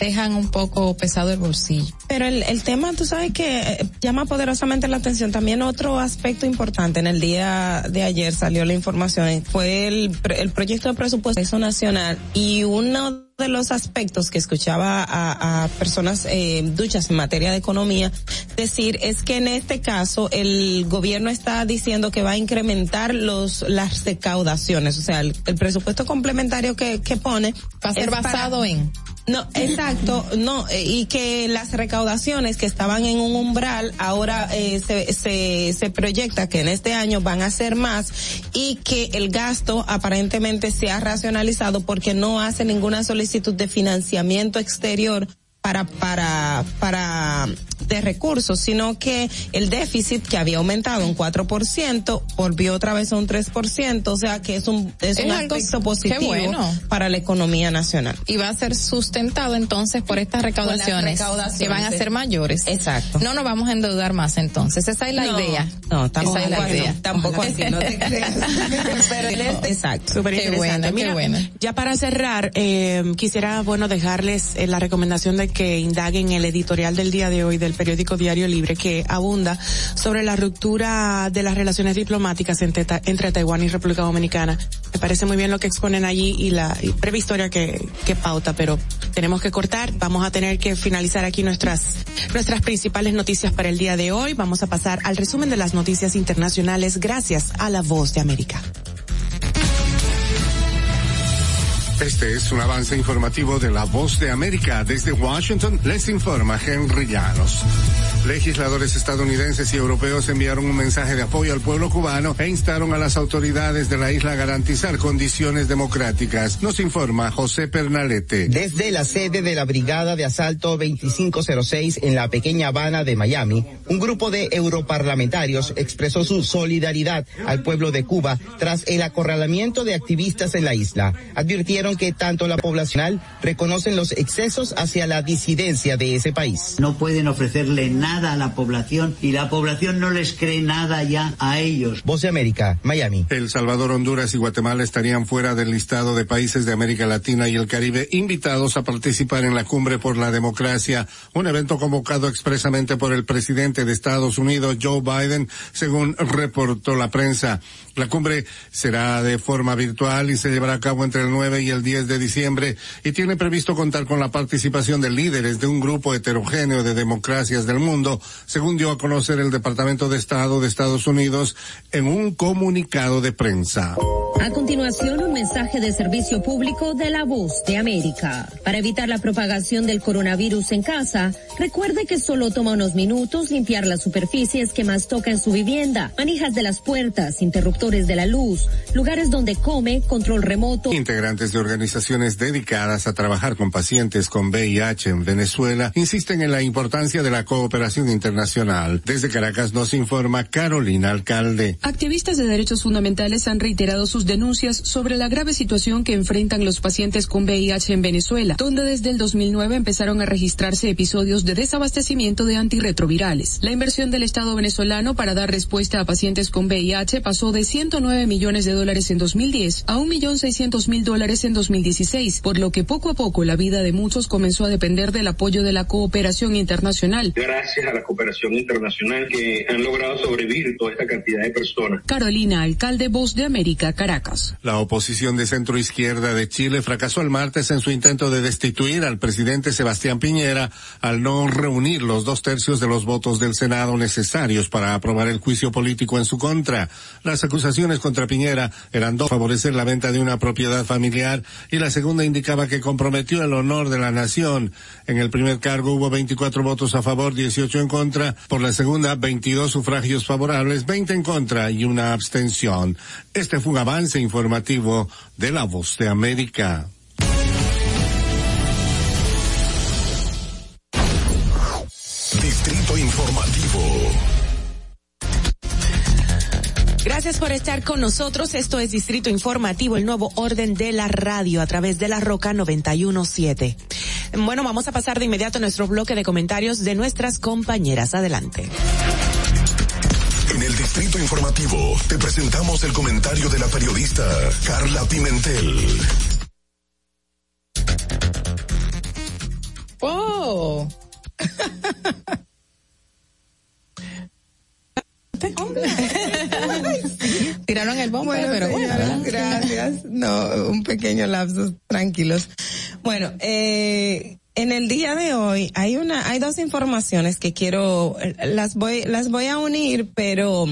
dejan un poco pesado el bolsillo. Pero el, el tema, tú sabes que eh, llama poderosamente la atención. También otro aspecto importante en el día de ayer salió la información, fue el, el proyecto de presupuesto nacional y uno de los aspectos que escuchaba a, a personas eh, duchas en materia de economía decir es que en este caso el gobierno está diciendo que va a incrementar los las recaudaciones, o sea, el, el presupuesto complementario que, que pone Va a ser para- basado en. No, exacto, no, eh, y que las recaudaciones que estaban en un umbral ahora eh, se, se, se proyecta que en este año van a ser más y que el gasto aparentemente se ha racionalizado porque no hace ninguna solicitud de financiamiento exterior para, para, para, de recursos, sino que el déficit que había aumentado un 4% volvió otra vez a un 3%, o sea que es un, es, Es un qué positivo bueno. para la economía nacional. Y va a ser sustentado entonces por estas recaudaciones, recaudaciones, que van a ser mayores. Exacto. No nos vamos a endeudar más entonces. Esa es la No, idea. no, tampoco Esa es la idea. tampoco así, no te creas. Pero exacto. Súper Qué interesante. qué bueno. ya para cerrar, eh, quisiera, bueno, dejarles eh, la recomendación de que indaguen el editorial del día de hoy del periódico Diario Libre que abunda sobre la ruptura de las relaciones diplomáticas entre, entre Taiwán y República Dominicana. Me parece muy bien lo que exponen allí y la y que, que pauta, pero tenemos que cortar. Vamos a tener que finalizar aquí nuestras, nuestras principales noticias para el día de hoy. Vamos a pasar al resumen de las noticias internacionales gracias a la voz de América. Este es un avance informativo de La Voz de América. Desde Washington les informa Henry Llanos. Legisladores estadounidenses y europeos enviaron un mensaje de apoyo al pueblo cubano e instaron a las autoridades de la isla a garantizar condiciones democráticas. Nos informa José Pernalete. Desde la sede de la Brigada de Asalto 2506 en la pequeña Habana de Miami, un grupo de europarlamentarios expresó su solidaridad al pueblo de Cuba tras el acorralamiento de activistas en la isla. Advirtieron que tanto la poblacional reconocen los excesos hacia la disidencia de ese país. No pueden ofrecerle nada a la población y la población no les cree nada ya a ellos. Voz de América, Miami. El Salvador, Honduras y Guatemala estarían fuera del listado de países de América Latina y el Caribe invitados a participar en la Cumbre por la Democracia, un evento convocado expresamente por el presidente de Estados Unidos, Joe Biden, según reportó la prensa. La cumbre será de forma virtual y se llevará a cabo entre el 9 y el 10 de diciembre y tiene previsto contar con la participación de líderes de un grupo heterogéneo de democracias del mundo, según dio a conocer el Departamento de Estado de Estados Unidos en un comunicado de prensa. A continuación, un mensaje de servicio público de la voz de América. Para evitar la propagación del coronavirus en casa, recuerde que solo toma unos minutos limpiar las superficies que más toca en su vivienda, manijas de las puertas, interruptores de la luz, lugares donde come, control remoto. Integrantes de organizaciones dedicadas a trabajar con pacientes con VIH en Venezuela insisten en la importancia de la cooperación internacional. Desde Caracas nos informa Carolina Alcalde. Activistas de derechos fundamentales han reiterado sus denuncias sobre la grave situación que enfrentan los pacientes con VIH en Venezuela, donde desde el 2009 empezaron a registrarse episodios de desabastecimiento de antirretrovirales. La inversión del Estado venezolano para dar respuesta a pacientes con VIH pasó de 109 millones de dólares en 2010 a 1.600.000 dólares en 2016, por lo que poco a poco la vida de muchos comenzó a depender del apoyo de la cooperación internacional. gracias a la cooperación internacional que han logrado sobrevivir toda esta cantidad de personas. Carolina, alcalde Voz de América, Caracas. La oposición de centro izquierda de Chile fracasó el martes en su intento de destituir al presidente Sebastián Piñera al no reunir los dos tercios de los votos del Senado necesarios para aprobar el juicio político en su contra. Las acusaciones contra Piñera eran dos, favorecer la venta de una propiedad familiar y la segunda indicaba que comprometió el honor de la nación. En el primer cargo hubo 24 votos a favor, 18 en contra. Por la segunda, 22 sufragios favorables, 20 en contra y una abstención. Este fue un avance informativo de la voz de América. Por estar con nosotros. Esto es Distrito Informativo, el nuevo orden de la radio a través de la Roca 917. Bueno, vamos a pasar de inmediato a nuestro bloque de comentarios de nuestras compañeras. Adelante. En el Distrito Informativo te presentamos el comentario de la periodista Carla Pimentel. Oh. Tiraron el bombo, Bueno, pero gracias. No, un pequeño lapsus, tranquilos. Bueno, eh, en el día de hoy hay una, hay dos informaciones que quiero, las voy, las voy a unir, pero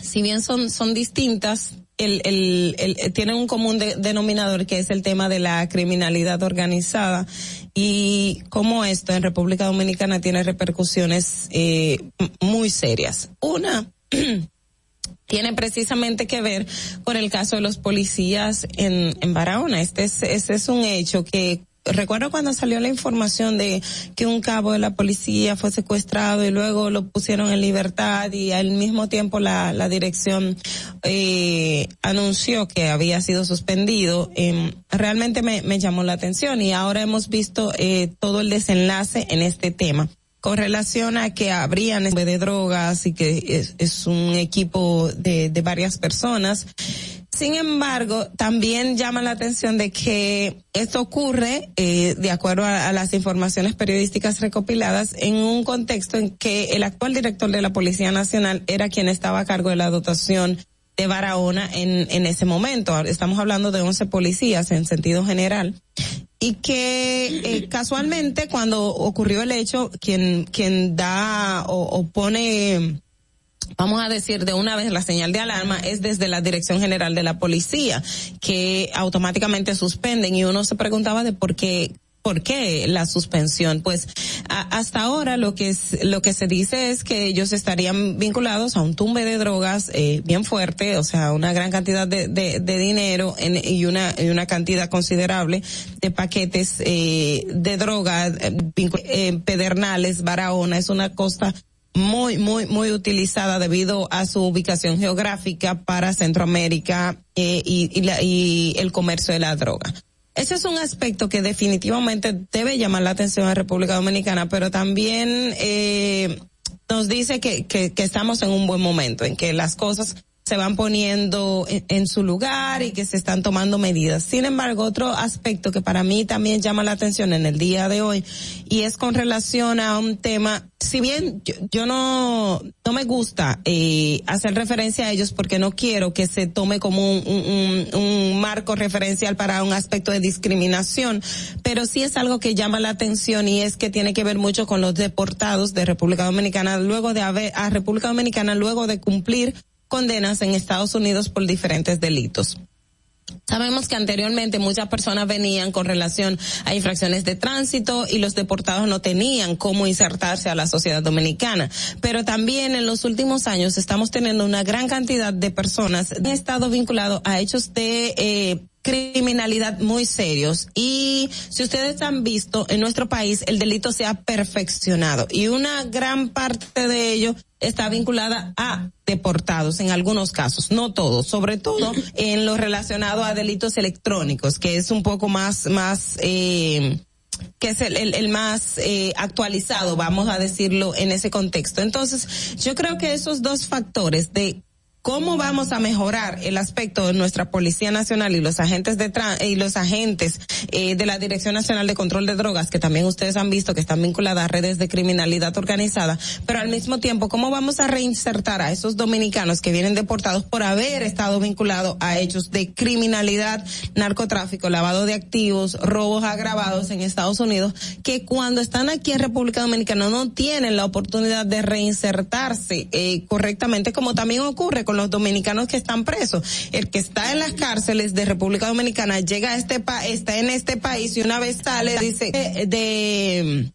si bien son, son distintas, el, el, el, tienen un común de- denominador que es el tema de la criminalidad organizada y cómo esto en República Dominicana tiene repercusiones eh, muy serias. Una, tiene precisamente que ver con el caso de los policías en, en Barahona. Este es, este es un hecho que recuerdo cuando salió la información de que un cabo de la policía fue secuestrado y luego lo pusieron en libertad y al mismo tiempo la, la dirección eh, anunció que había sido suspendido. Eh, realmente me, llamó la atención y ahora hemos visto eh, todo el desenlace en este tema con relación a que habrían de drogas y que es, es un equipo de, de varias personas. Sin embargo, también llama la atención de que esto ocurre, eh, de acuerdo a, las informaciones periodísticas recopiladas, en un contexto en que el actual director de la Policía Nacional era quien estaba a cargo de la dotación de Barahona en, en ese momento. Estamos hablando de 11 policías en sentido general y que eh, casualmente cuando ocurrió el hecho, quien, quien da o pone, vamos a decir de una vez la señal de alarma es desde la Dirección General de la Policía, que automáticamente suspenden y uno se preguntaba de por qué ¿Por qué la suspensión? Pues hasta ahora lo que es, lo que se dice es que ellos estarían vinculados a un tumbe de drogas eh, bien fuerte, o sea, una gran cantidad de, de, de dinero en- y una y una cantidad considerable de paquetes eh, de droga eh, eh, Pedernales, Barahona, es una costa muy, muy, muy utilizada debido a su ubicación geográfica para Centroamérica eh, y, y, el comercio de la droga. Ese es un aspecto que definitivamente debe llamar la atención a República Dominicana, pero también eh, nos dice que, que, que estamos en un buen momento, en que las cosas se van poniendo en, su lugar y que se están tomando medidas. Sin embargo, otro aspecto que para mí también llama la atención en el día de hoy y es con relación a un tema, si bien yo, yo no, no me gusta eh, hacer referencia a ellos porque no quiero que se tome como un, un, un- un marco referencial para un aspecto de discriminación, pero sí es algo que llama la atención y es que tiene que ver mucho con los deportados de República Dominicana luego de haber, a República Dominicana luego de cumplir condenas en Estados Unidos por diferentes delitos. Sabemos que anteriormente muchas personas venían con relación a infracciones de tránsito y los deportados no tenían cómo insertarse a la sociedad dominicana. Pero también en los últimos años estamos teniendo una gran cantidad de personas que han estado vinculados a hechos de eh, criminalidad muy serios y si ustedes han visto en nuestro país el delito se ha perfeccionado y una gran parte de ello está vinculada a deportados en algunos casos, no todos, sobre todo en lo relacionado a delitos electrónicos, que es un poco más más eh, que es el, el, el más eh, actualizado, vamos a decirlo en ese contexto. Entonces, yo creo que esos dos factores de cómo vamos a mejorar el aspecto de nuestra Policía Nacional y los agentes de y los agentes eh, de la Dirección Nacional de Control de Drogas, que también ustedes han visto que están vinculadas a redes de criminalidad organizada, pero al mismo tiempo, cómo vamos a reinsertar a esos dominicanos que vienen deportados por haber estado vinculados a hechos de criminalidad, narcotráfico, lavado de activos, robos agravados en Estados Unidos, que cuando están aquí en República Dominicana no tienen la oportunidad de reinsertarse eh, correctamente, como también ocurre con los dominicanos que están presos. El que está en las cárceles de República Dominicana llega a este pa está en este país y una vez sale dice eh, de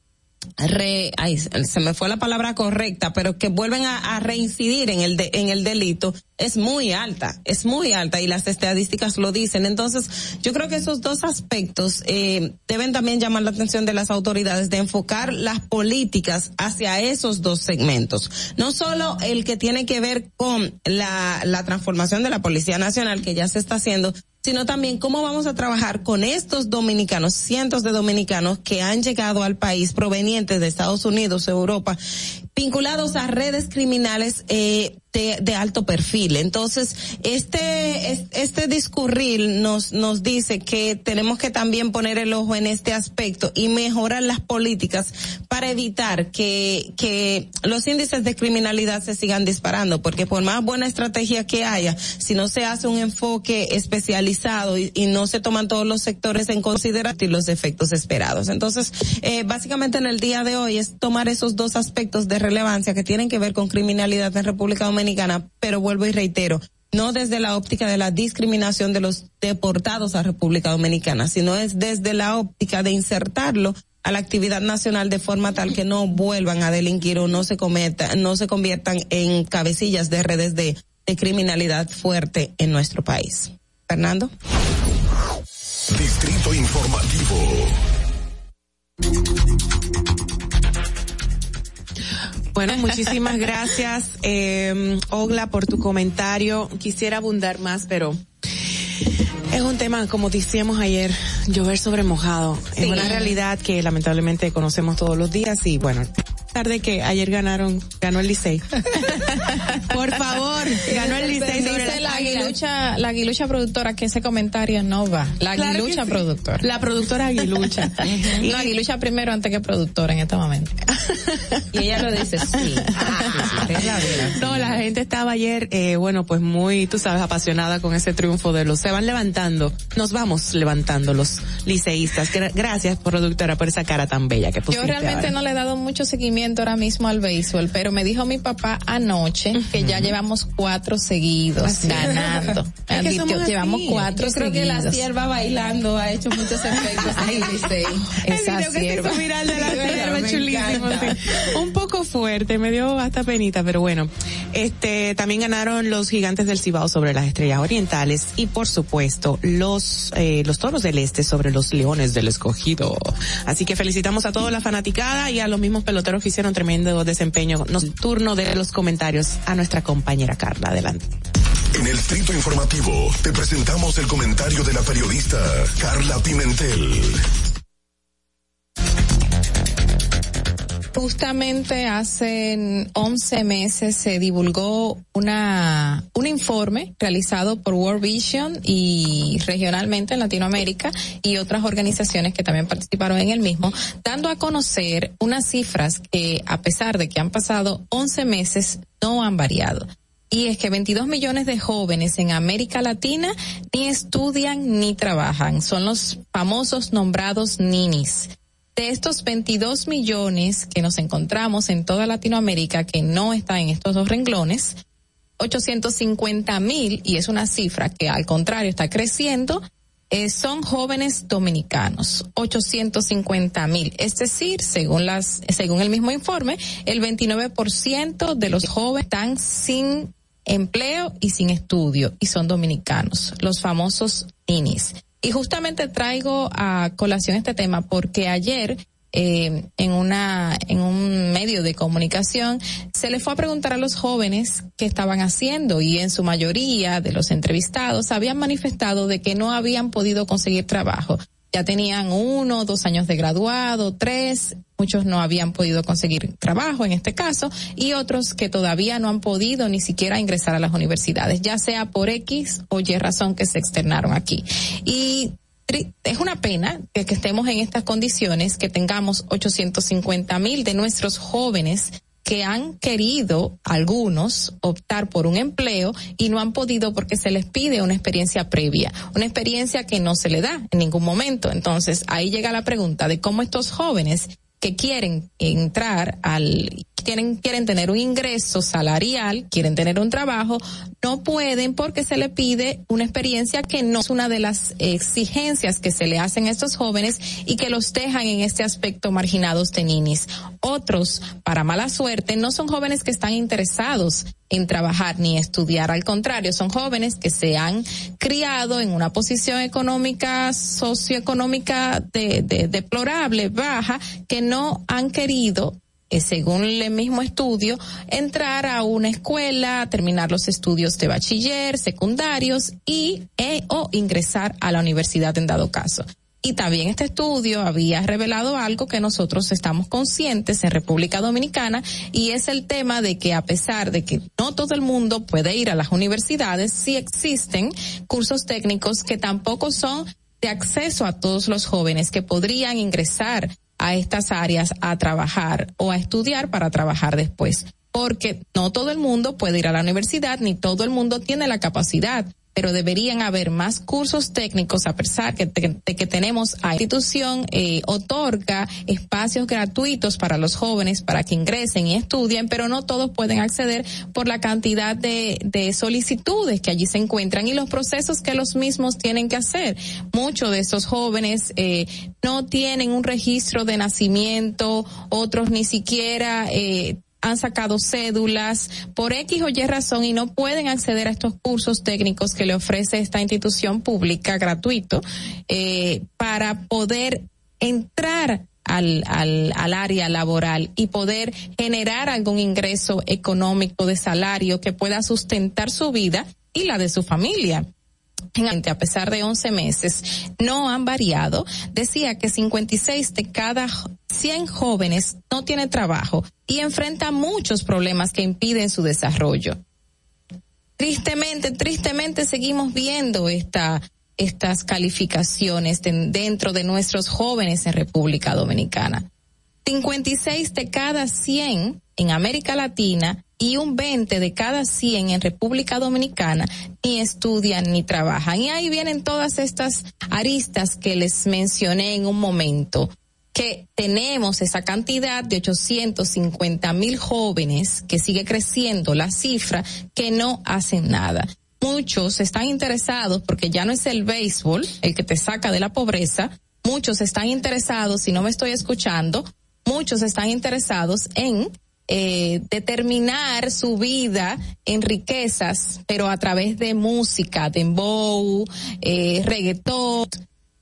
re, ay, se me fue la palabra correcta, pero que vuelven a, reincidir en el de, en el delito es muy alta, es muy alta y las estadísticas lo dicen. Entonces, yo creo que esos dos aspectos eh, deben también llamar la atención de las autoridades de enfocar las políticas hacia esos dos segmentos. No solo el que tiene que ver con la, la transformación de la Policía Nacional que ya se está haciendo, sino también cómo vamos a trabajar con estos dominicanos, cientos de dominicanos que han llegado al país provenientes de Estados Unidos, Europa, vinculados a redes criminales, eh, de, de alto perfil. Entonces, este, es- este discurrir nos, nos dice que tenemos que también poner el ojo en este aspecto y mejorar las políticas para evitar que, que los índices de criminalidad se sigan disparando, porque por más buena estrategia que haya, si no se hace un enfoque especializado y, y no se toman todos los sectores en consideración los efectos esperados. Entonces, eh, básicamente en el día de hoy es tomar esos dos aspectos de relevancia que tienen que ver con criminalidad en República Dominicana, pero vuelvo y reitero, no desde la óptica de la discriminación de los deportados a República Dominicana, sino es desde la óptica de insertarlo a la actividad nacional de forma tal que no vuelvan a delinquir o no se cometa, no se conviertan en cabecillas de redes de, de criminalidad fuerte en nuestro país. Fernando. Distrito Informativo. Bueno, muchísimas gracias, eh, Ogla, por tu comentario. Quisiera abundar más, pero es un tema, como decíamos ayer, llover sobre mojado. Es Sí. una realidad que lamentablemente conocemos todos los días y bueno, tarde que ayer ganaron, ganó el Licey. Por favor, ganó el Licey sobre Dice la aguilucha, la aguilucha productora que ese comentario no va. La Claro aguilucha sí. productora. La productora aguilucha. no, aguilucha primero antes que productora en este momento. Y ella lo dice, sí. No, la gente estaba ayer, eh, bueno, pues muy, tú sabes, apasionada con ese triunfo de los, se van levantando, nos vamos levantando los liceístas. Gra- Gracias, productora, por esa cara tan bella que Yo pusiste realmente ahora. no le he dado mucho seguimiento ahora mismo al béisbol, pero me dijo mi papá anoche que ya llevamos cuatro seguidos Así ganando. Es que somos llevamos así. cuatro Yo creo que la sierva bailando ha hecho muchos efectos Licey. Esa sierva. sí. Un poco fuerte, me dio hasta penita, pero bueno. Este, también ganaron los gigantes del Cibao sobre las estrellas orientales y por supuesto los, eh, los toros del este sobre los leones del escogido. Así que felicitamos a toda la fanaticada y a los mismos peloteros que hicieron tremendo desempeño. Nos turno de los comentarios a nuestra compañera Carla. Adelante. En el Distrito Informativo te presentamos el comentario de la periodista Carla Pimentel. Justamente hace 11 meses se divulgó una, un informe realizado por World Vision y regionalmente en Latinoamérica y otras organizaciones que también participaron en el mismo, dando a conocer unas cifras que a pesar de que han pasado 11 meses no han variado. Y es que 22 millones de jóvenes en América Latina ni estudian ni trabajan. Son los famosos nombrados ninis. De estos 22 millones que nos encontramos en toda Latinoamérica que no están en estos dos renglones, 850 mil, y es una cifra que al contrario está creciendo, eh, son jóvenes dominicanos, 850 mil. Es decir, según las, según el mismo informe, el 29% de los jóvenes están sin empleo y sin estudio y son dominicanos, los famosos ninis. Y justamente traigo a colación este tema porque ayer eh, en una en un medio de comunicación se le fue a preguntar a los jóvenes qué estaban haciendo y en su mayoría de los entrevistados habían manifestado de que no habían podido conseguir trabajo. Ya tenían uno, dos años de graduado, tres, muchos no habían podido conseguir trabajo en este caso y otros que todavía no han podido ni siquiera ingresar a las universidades, ya sea por X o Y razón que se externaron aquí. Y es una pena que, que estemos en estas condiciones, que tengamos 850 mil de nuestros jóvenes que han querido algunos optar por un empleo y no han podido porque se les pide una experiencia previa, una experiencia que no se le da en ningún momento. Entonces ahí llega la pregunta de cómo estos jóvenes que quieren entrar al quieren quieren tener un ingreso salarial, quieren tener un trabajo, no pueden porque se le pide una experiencia que no es una de las exigencias que se le hacen a estos jóvenes y que los dejan en este aspecto marginados de ninis. Otros, para mala suerte, no son jóvenes que están interesados en trabajar ni estudiar, al contrario, son jóvenes que se han criado en una posición económica, socioeconómica de, de- deplorable, baja, que han querido eh, según el mismo estudio, entrar a una escuela, terminar los estudios de bachiller, secundarios y e, o ingresar a la universidad en dado caso. Y también este estudio había revelado algo que nosotros estamos conscientes en República Dominicana y es el tema de que a pesar de que no todo el mundo puede ir a las universidades, sí existen cursos técnicos que tampoco son de acceso a todos los jóvenes que podrían ingresar a estas áreas a trabajar o a estudiar para trabajar después. Porque no todo el mundo puede ir a la universidad ni todo el mundo tiene la capacidad pero deberían haber más cursos técnicos a pesar que, de que tenemos a institución eh, otorga espacios gratuitos para los jóvenes para que ingresen y estudien, pero no todos pueden acceder por la cantidad de, de solicitudes que allí se encuentran y los procesos que los mismos tienen que hacer. Muchos de esos jóvenes eh, no tienen un registro de nacimiento, otros ni siquiera eh, han sacado cédulas por X o Y razón y no pueden acceder a estos cursos técnicos que le ofrece esta institución pública gratuito eh, para poder entrar al, al, al área laboral y poder generar algún ingreso económico de salario que pueda sustentar su vida y la de su familia a pesar de 11 meses, no han variado. Decía que 56 de cada 100 jóvenes no tienen trabajo y enfrenta muchos problemas que impiden su desarrollo. Tristemente, tristemente seguimos viendo esta, estas calificaciones dentro de nuestros jóvenes en República Dominicana. 56 de cada 100 en América Latina y un 20 de cada 100 en República Dominicana ni estudian ni trabajan. Y ahí vienen todas estas aristas que les mencioné en un momento que tenemos esa cantidad de 850 mil jóvenes que sigue creciendo la cifra que no hacen nada. Muchos están interesados porque ya no es el béisbol el que te saca de la pobreza. Muchos están interesados, si no me estoy escuchando, muchos están interesados en eh, determinar su vida en riquezas, pero a través de música, dembow, eh, reggaetón,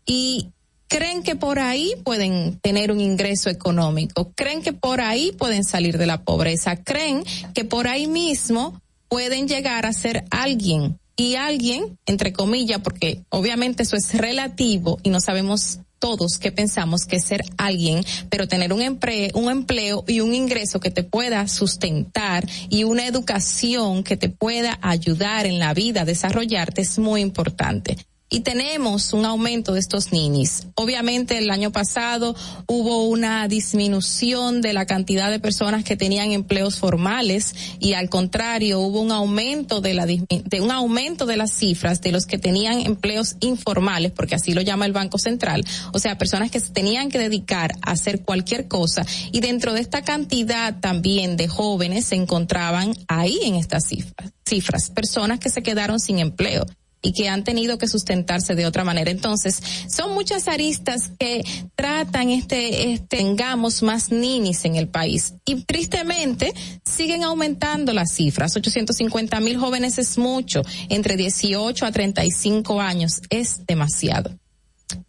y creen que por ahí pueden tener un ingreso económico, creen que por ahí pueden salir de la pobreza, creen que por ahí mismo pueden llegar a ser alguien. Y alguien, entre comillas, porque obviamente eso es relativo y no sabemos todos que pensamos que ser alguien, pero tener un empleo, un empleo y un ingreso que te pueda sustentar y una educación que te pueda ayudar en la vida a desarrollarte es muy importante y tenemos un aumento de estos ninis. Obviamente el año pasado hubo una disminución de la cantidad de personas que tenían empleos formales y al contrario hubo un aumento de la de un aumento de las cifras de los que tenían empleos informales porque así lo llama el Banco Central, o sea, personas que se tenían que dedicar a hacer cualquier cosa y dentro de esta cantidad también de jóvenes se encontraban ahí en estas cifras, cifras, personas que se quedaron sin empleo y que han tenido que sustentarse de otra manera. Entonces, son muchas aristas que tratan este, este tengamos más ninis en el país. Y tristemente, siguen aumentando las cifras. 850 mil jóvenes es mucho. Entre 18 a 35 años es demasiado.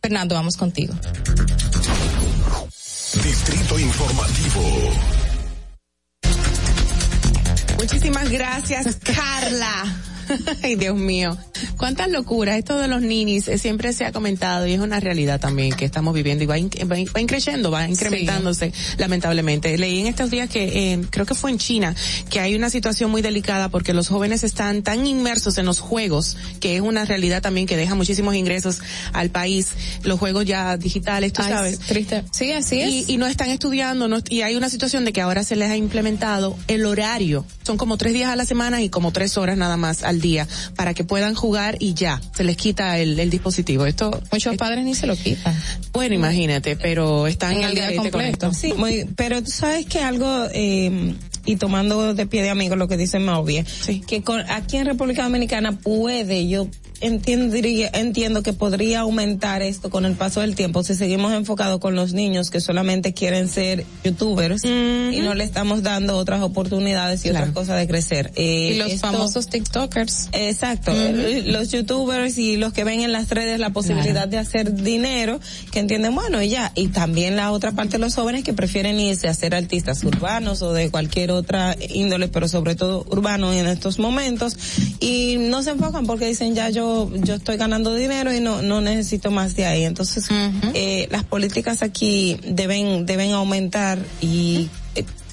Fernando, vamos contigo. Distrito Informativo. Muchísimas gracias, Carla. Ay, Dios mío. Cuántas locuras. Esto de los ninis eh, siempre se ha comentado y es una realidad también que estamos viviendo y va, in, va, va increciendo, va incrementándose, lamentablemente. Leí en estos días que eh, creo que fue en China que hay una situación muy delicada porque los jóvenes están tan inmersos en los juegos, que es una realidad también que deja muchísimos ingresos al país, los juegos ya digitales, tú Ay, sabes. triste. Sí, así es. Y, y no están estudiando, no, y hay una situación de que ahora se les ha implementado el horario. Son como tres días a la semana y como tres horas nada más al día para que puedan jugar y ya, se les quita el, el dispositivo. Esto Muchos padres ni se lo quitan. Bueno, imagínate, pero están En el día completo. esto. Sí, muy, pero tú sabes que algo, eh, y tomando de pie de amigo lo que dice Mauvie, que con, aquí en República Dominicana puede, yo entendería, entiendo que podría aumentar esto con el paso del tiempo si seguimos enfocados con los niños que solamente quieren ser youtubers y no le estamos dando otras oportunidades y otras cosas de crecer. Eh, y los esto- famosos TikTokers. Exacto, eh, los youtubers y los que ven en las redes la posibilidad Claro. de hacer dinero, que entienden, bueno, y ya, y también la otra parte de los jóvenes que prefieren irse a ser artistas urbanos o de cualquier otra índole, pero sobre todo urbanos en estos momentos, y no se enfocan porque dicen, ya yo yo estoy ganando dinero y no no necesito más de ahí. Entonces, eh, las políticas aquí deben deben aumentar y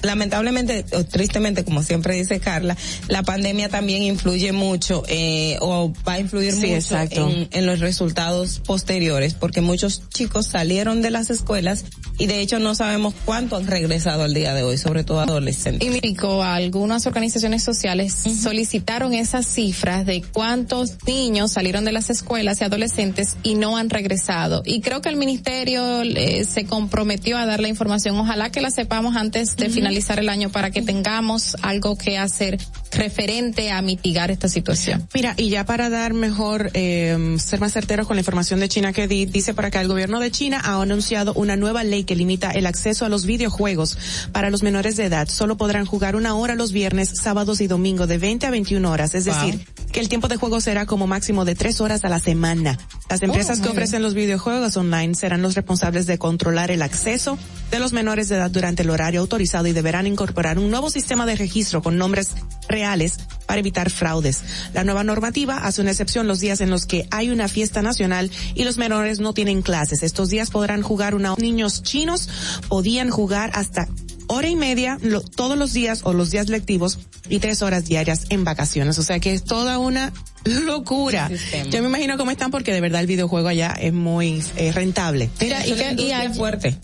lamentablemente o tristemente como siempre dice Carla la pandemia también influye mucho eh, o va a influir Sí, mucho en, en los resultados posteriores porque muchos chicos salieron de las escuelas y de hecho no sabemos cuánto han regresado al día de hoy sobre todo adolescentes Y explicó, algunas organizaciones sociales solicitaron esas cifras de cuántos niños salieron de las escuelas y adolescentes y no han regresado. Y creo que el ministerio eh, se comprometió a dar la información. Ojalá que la sepamos antes de finalizar el año para que tengamos algo que hacer referente a mitigar esta situación. Mira, y ya para dar mejor, eh, ser más certeros con la información de China que di, dice para acá el gobierno de China ha anunciado una nueva ley que limita el acceso a los videojuegos para los menores de edad. Solo podrán jugar una hora los viernes, sábados y domingos de 20 a 21 horas. Es Wow. decir, que el tiempo de juego será como máximo de tres horas a la semana. Las empresas Oh, que muy ofrecen los videojuegos online serán los responsables de controlar el acceso de los menores de edad durante el horario autorizado y deberán incorporar un nuevo sistema de registro con nombres reales para evitar fraudes. La nueva normativa hace una excepción los días en los que hay una fiesta nacional y los menores no tienen clases. Estos días podrán jugar una niños chinos podían jugar hasta hora y media todos los días o los días lectivos y tres horas diarias en vacaciones. O sea que es toda una locura. Yo me imagino cómo están porque de verdad el videojuego allá es muy rentable. Mira, y, que, y allá-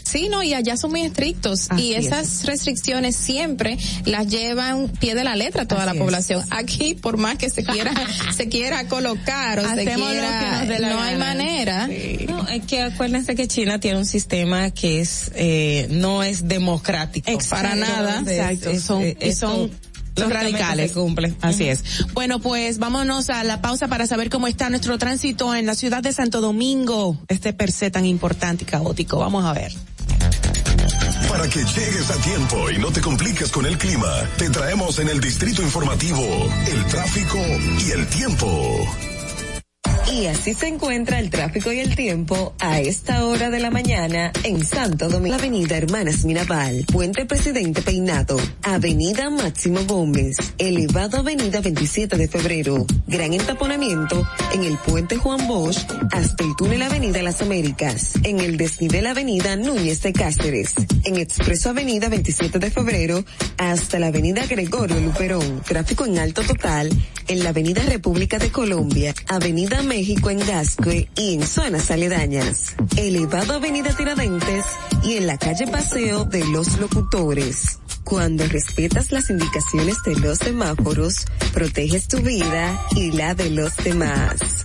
Sí, no, y allá son muy estrictos Así y es. esas restricciones siempre las llevan pie de la letra toda la población. Aquí, por más que se quiera, se quiera colocar o se Hacemos lo quiera, no hay manera. No, es que acuérdense que China tiene un sistema que es eh, no es democrático Para nada. Exacto. es- son, es- y son, lógicamente radicales. se cumple. Así es. Bueno, pues vámonos a la pausa para saber cómo está nuestro tránsito en la ciudad de Santo Domingo. Este per se tan importante y caótico. Vamos a ver. Para que llegues a tiempo y no te compliques con el clima, te traemos en el distrito informativo el tráfico y el tiempo. Y así se encuentra el tráfico y el tiempo a esta hora de la mañana en Santo Domingo. Avenida Hermanas Mirabal, Puente Presidente Peinado, Avenida Máximo Gómez, Elevado Avenida 27 de Febrero, gran entaponamiento en el Puente Juan Bosch hasta el túnel Avenida Las Américas, en el desnivel Avenida Núñez de Cáceres, en Expreso Avenida 27 de Febrero hasta la Avenida Gregorio Luperón, tráfico en alto total en la Avenida República de Colombia, Avenida México en Gascue y en zonas aledañas, elevado Avenida Tiradentes y en la calle Paseo de los Locutores. Cuando respetas las indicaciones de los semáforos, proteges tu vida y la de los demás.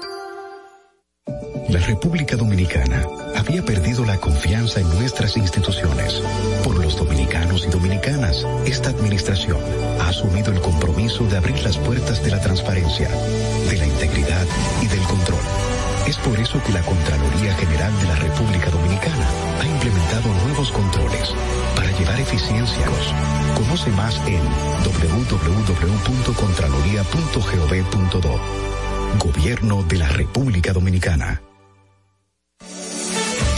La República Dominicana había perdido la confianza en nuestras instituciones. Por los dominicanos y dominicanas, esta administración ha asumido el compromiso de abrir las puertas de la transparencia, de la integridad y del control. Es por eso que la Contraloría General de la República Dominicana ha implementado nuevos controles para llevar eficiencias. Conoce más en www.contraloría.gov.do. Gobierno de la República Dominicana.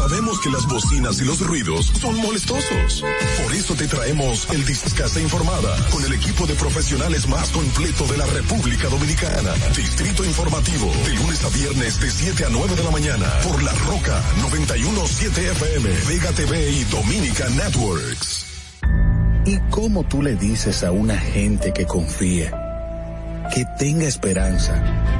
Sabemos que las bocinas y los ruidos son molestosos. Por eso te traemos el Discase Informada con el equipo de profesionales más completo de la República Dominicana. Distrito Informativo, de lunes a viernes de 7 a 9 de la mañana por La Roca 917 FM, Vega TV y Dominica Networks. ¿Y cómo tú le dices a una gente que confíe, que tenga esperanza?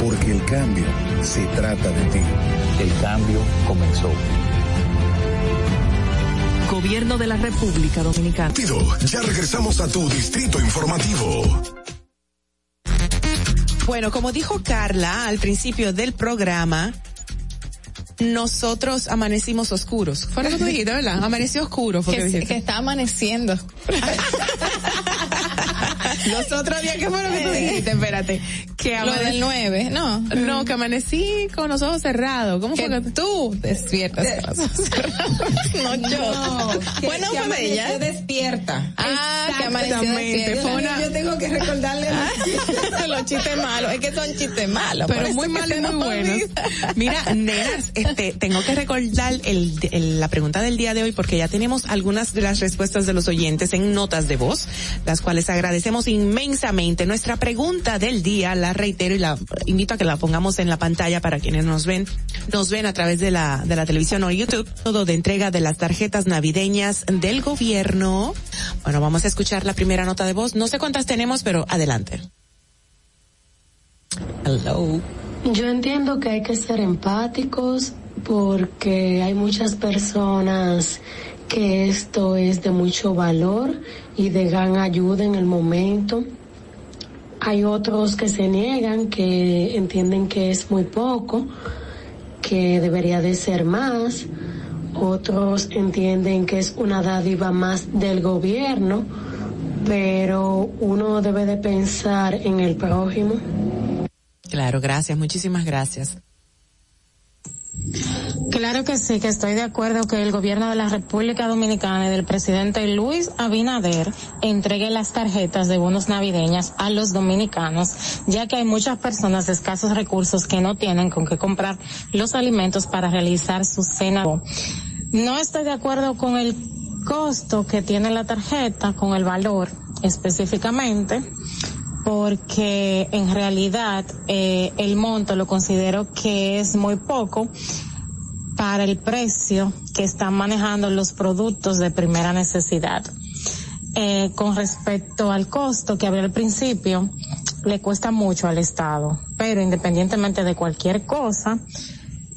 porque el cambio se trata de ti. El cambio comenzó. Gobierno de la República Dominicana. Ya regresamos a tu distrito informativo. Bueno, como dijo Carla al principio del programa, nosotros amanecimos oscuros. Fue lo que tú dijiste, ¿verdad? Amaneció oscuro. Fue que, que está amaneciendo. Los otros días, ¿qué fue lo que tú dijiste? Espérate. Que Lo del 9, no. No, que amanecí con los ojos cerrados. ¿Cómo que fue que tú despiertas con los ojos cerrados? no yo. No, que, bueno, que fue ella. despierta. Ah, que amaneció despierta. Yo, una... yo tengo que recordarle los, los chistes malos. Es que son chistes malos. Pero muy malos y muy buenos. Mira, nenas, este, tengo que recordar el, el, la pregunta del día de hoy porque ya tenemos algunas de las respuestas de los oyentes en notas de voz, las cuales agradecemos inmensamente. Nuestra pregunta del día, la reitero y la invito a que la pongamos en la pantalla para quienes nos ven, nos ven a través de la, de la televisión o YouTube, todo de entrega de las tarjetas navideñas del gobierno. Bueno, vamos a escuchar la primera nota de voz. No sé cuántas tenemos, pero adelante. Hello. Yo entiendo que hay que ser empáticos porque hay muchas personas que esto es de mucho valor y de gran ayuda en el momento. Hay otros que se niegan, que entienden que es muy poco, que debería de ser más. Otros entienden que es una dádiva más del gobierno, pero uno debe de pensar en el prójimo. Claro, gracias, muchísimas gracias. Claro que sí, que estoy de acuerdo que el gobierno de la República Dominicana y del presidente Luis Abinader entregue las tarjetas de bonos navideñas a los dominicanos, ya que hay muchas personas de escasos recursos que no tienen con qué comprar los alimentos para realizar su cena. No estoy de acuerdo con el costo que tiene la tarjeta, con el valor específicamente, porque en realidad eh, el monto lo considero que es muy poco para el precio que están manejando los productos de primera necesidad. Eh, con respecto al costo que había al principio, le cuesta mucho al Estado, pero independientemente de cualquier cosa,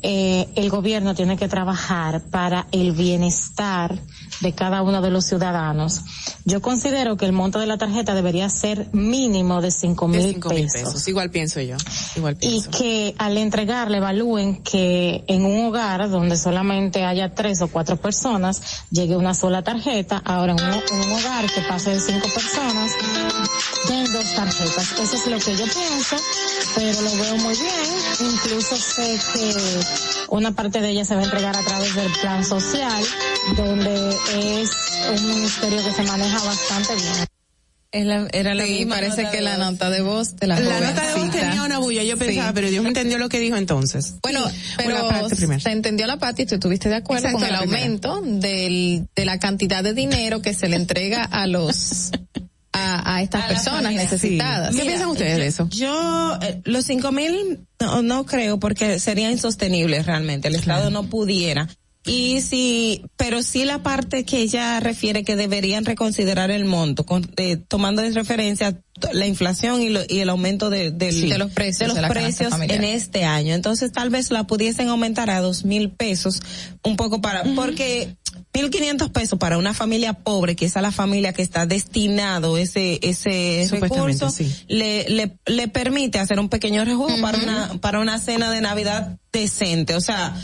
eh, el gobierno tiene que trabajar para el bienestar de cada uno de los ciudadanos. Yo considero que el monto de la tarjeta debería ser mínimo de cinco mil pesos. pesos. Igual pienso yo. Igual pienso. Y que al entregarle evalúen que en un hogar donde solamente haya tres o cuatro personas llegue una sola tarjeta. Ahora en un, en un hogar que pase de cinco personas, den dos tarjetas. Eso es lo que yo pienso, pero lo veo muy bien. Incluso sé que una parte de ella se va a entregar a través del plan social, donde es un ministerio que se maneja bastante bien. Era, era la sí, parece que la nota de voz de la La nota de voz tenía una bulla, yo pensaba, pero Dios me entendió lo que dijo entonces. Bueno, pero se entendió la parte y tú estuviste de acuerdo con el aumento del, de la cantidad de dinero que se le entrega a los a, a estas personas necesitadas. ¿Qué piensan ustedes de eso? Yo, eh, los cinco mil no, no creo porque sería insostenible realmente. El Estado no pudiera. Y sí, pero sí la parte que ella refiere que deberían reconsiderar el monto, con, eh, tomando en referencia la inflación y, lo, y el aumento de, del- Sí, de los precios de de los precios en este año. Entonces tal vez la pudiesen aumentar a dos mil pesos, un poco para, porque mil quinientos pesos para una familia pobre, que es a la familia que está destinado ese, ese recurso, sí. le, le, le permite hacer un pequeño rejuego para una, para una cena de Navidad decente. O sea,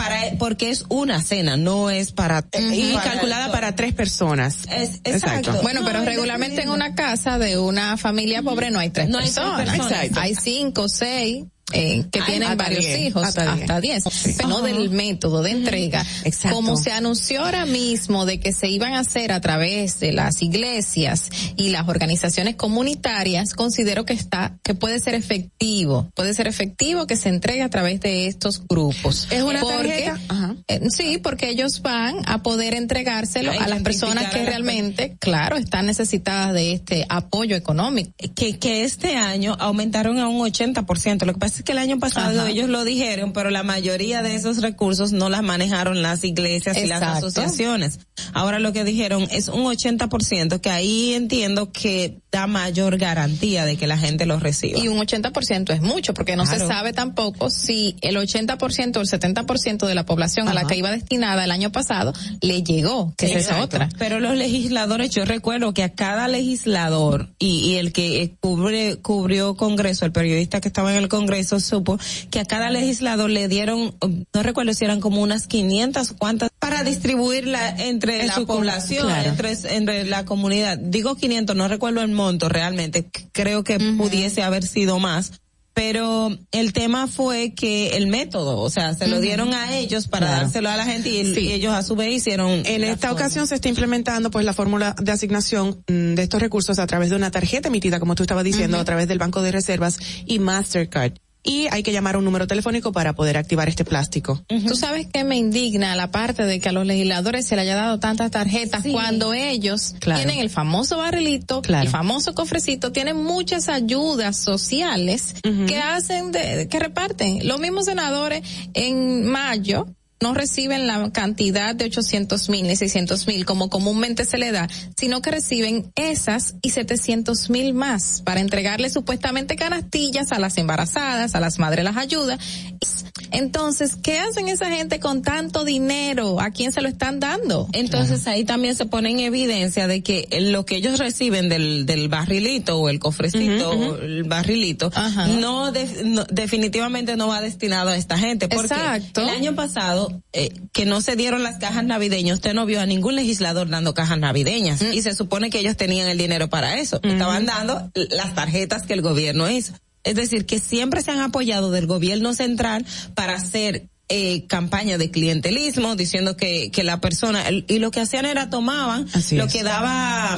para, porque es una cena, no es para, Y calculada para tres personas. Es, exacto. Bueno, pero regularmente en una casa de una familia pobre no hay tres No hay tres personas. personas. Exacto. Hay cinco, seis. Eh, que Ay, tienen varios diez, hijos, hasta hasta diez. diez, pero no del método de entrega. Exacto. Como se anunció ahora mismo de que se iban a hacer a través de las iglesias y las organizaciones comunitarias, considero que está, que puede ser efectivo, puede ser efectivo que se entregue a través de estos grupos. ¿Es una Porque- tarjeta? Ajá. eh, sí, porque ellos van a poder entregárselo A a las personas que realmente, claro, están necesitadas de este apoyo económico. que, que este año aumentaron a un 80%. Lo que pasa es que el año pasado Ajá. ellos lo dijeron, pero la mayoría de esos recursos no las manejaron las iglesias y las asociaciones. Ahora lo que dijeron es un 80%, que ahí entiendo que da mayor garantía de que la gente lo reciba. Y un 80% es mucho, porque no se sabe tampoco si el 80% o el 70% de la población a la que iba destinada el año pasado le llegó, que es esa otra. Pero los legisladores, yo recuerdo que a cada legislador y, y el que cubre, cubrió Congreso, el periodista que estaba en el Congreso, supo que a cada legislador le dieron, no recuerdo si eran como unas 500 cuantas para distribuirla entre En la población, claro. entre, entre la comunidad. Digo 500, no recuerdo el monto realmente, creo que pudiese haber sido más. Pero el tema fue que el método, o sea, se lo dieron a ellos para Claro. dárselo a la gente y, el- Sí. y ellos a su vez hicieron. En esta forma. ocasión se está implementando pues la fórmula de asignación mm, de estos recursos a través de una tarjeta emitida, como tú estabas diciendo, a través del Banco de Reservas y Mastercard. Y hay que llamar a un número telefónico para poder activar este plástico. Tú sabes que me indigna la parte de que a los legisladores se le haya dado tantas tarjetas cuando ellos Claro. tienen el famoso barrilito, Claro. el famoso cofrecito, tienen muchas ayudas sociales que hacen de, que reparten. Los mismos senadores en mayo no reciben la cantidad de 800 mil ni 600 mil como comúnmente se le da, sino que reciben esas y 700 mil más para entregarle supuestamente canastillas a las embarazadas, a las madres las ayudas. Entonces, ¿qué hacen esa gente con tanto dinero? ¿A quién se lo están dando? Entonces ahí también se pone en evidencia de que lo que ellos reciben del, del barrilito o el cofrecito, o el barrilito, no, de- no- definitivamente no va destinado a esta gente. Porque Exacto. el año pasado, eh, que no se dieron las cajas navideñas, usted no vio a ningún legislador dando cajas navideñas. Mm. Y se supone que ellos tenían el dinero para eso. Estaban dando las tarjetas que el gobierno hizo. Es decir, que siempre se han apoyado del gobierno central para hacer eh, campaña de clientelismo, diciendo que, que la persona, el- y lo que hacían era tomaban Así lo es. que daba,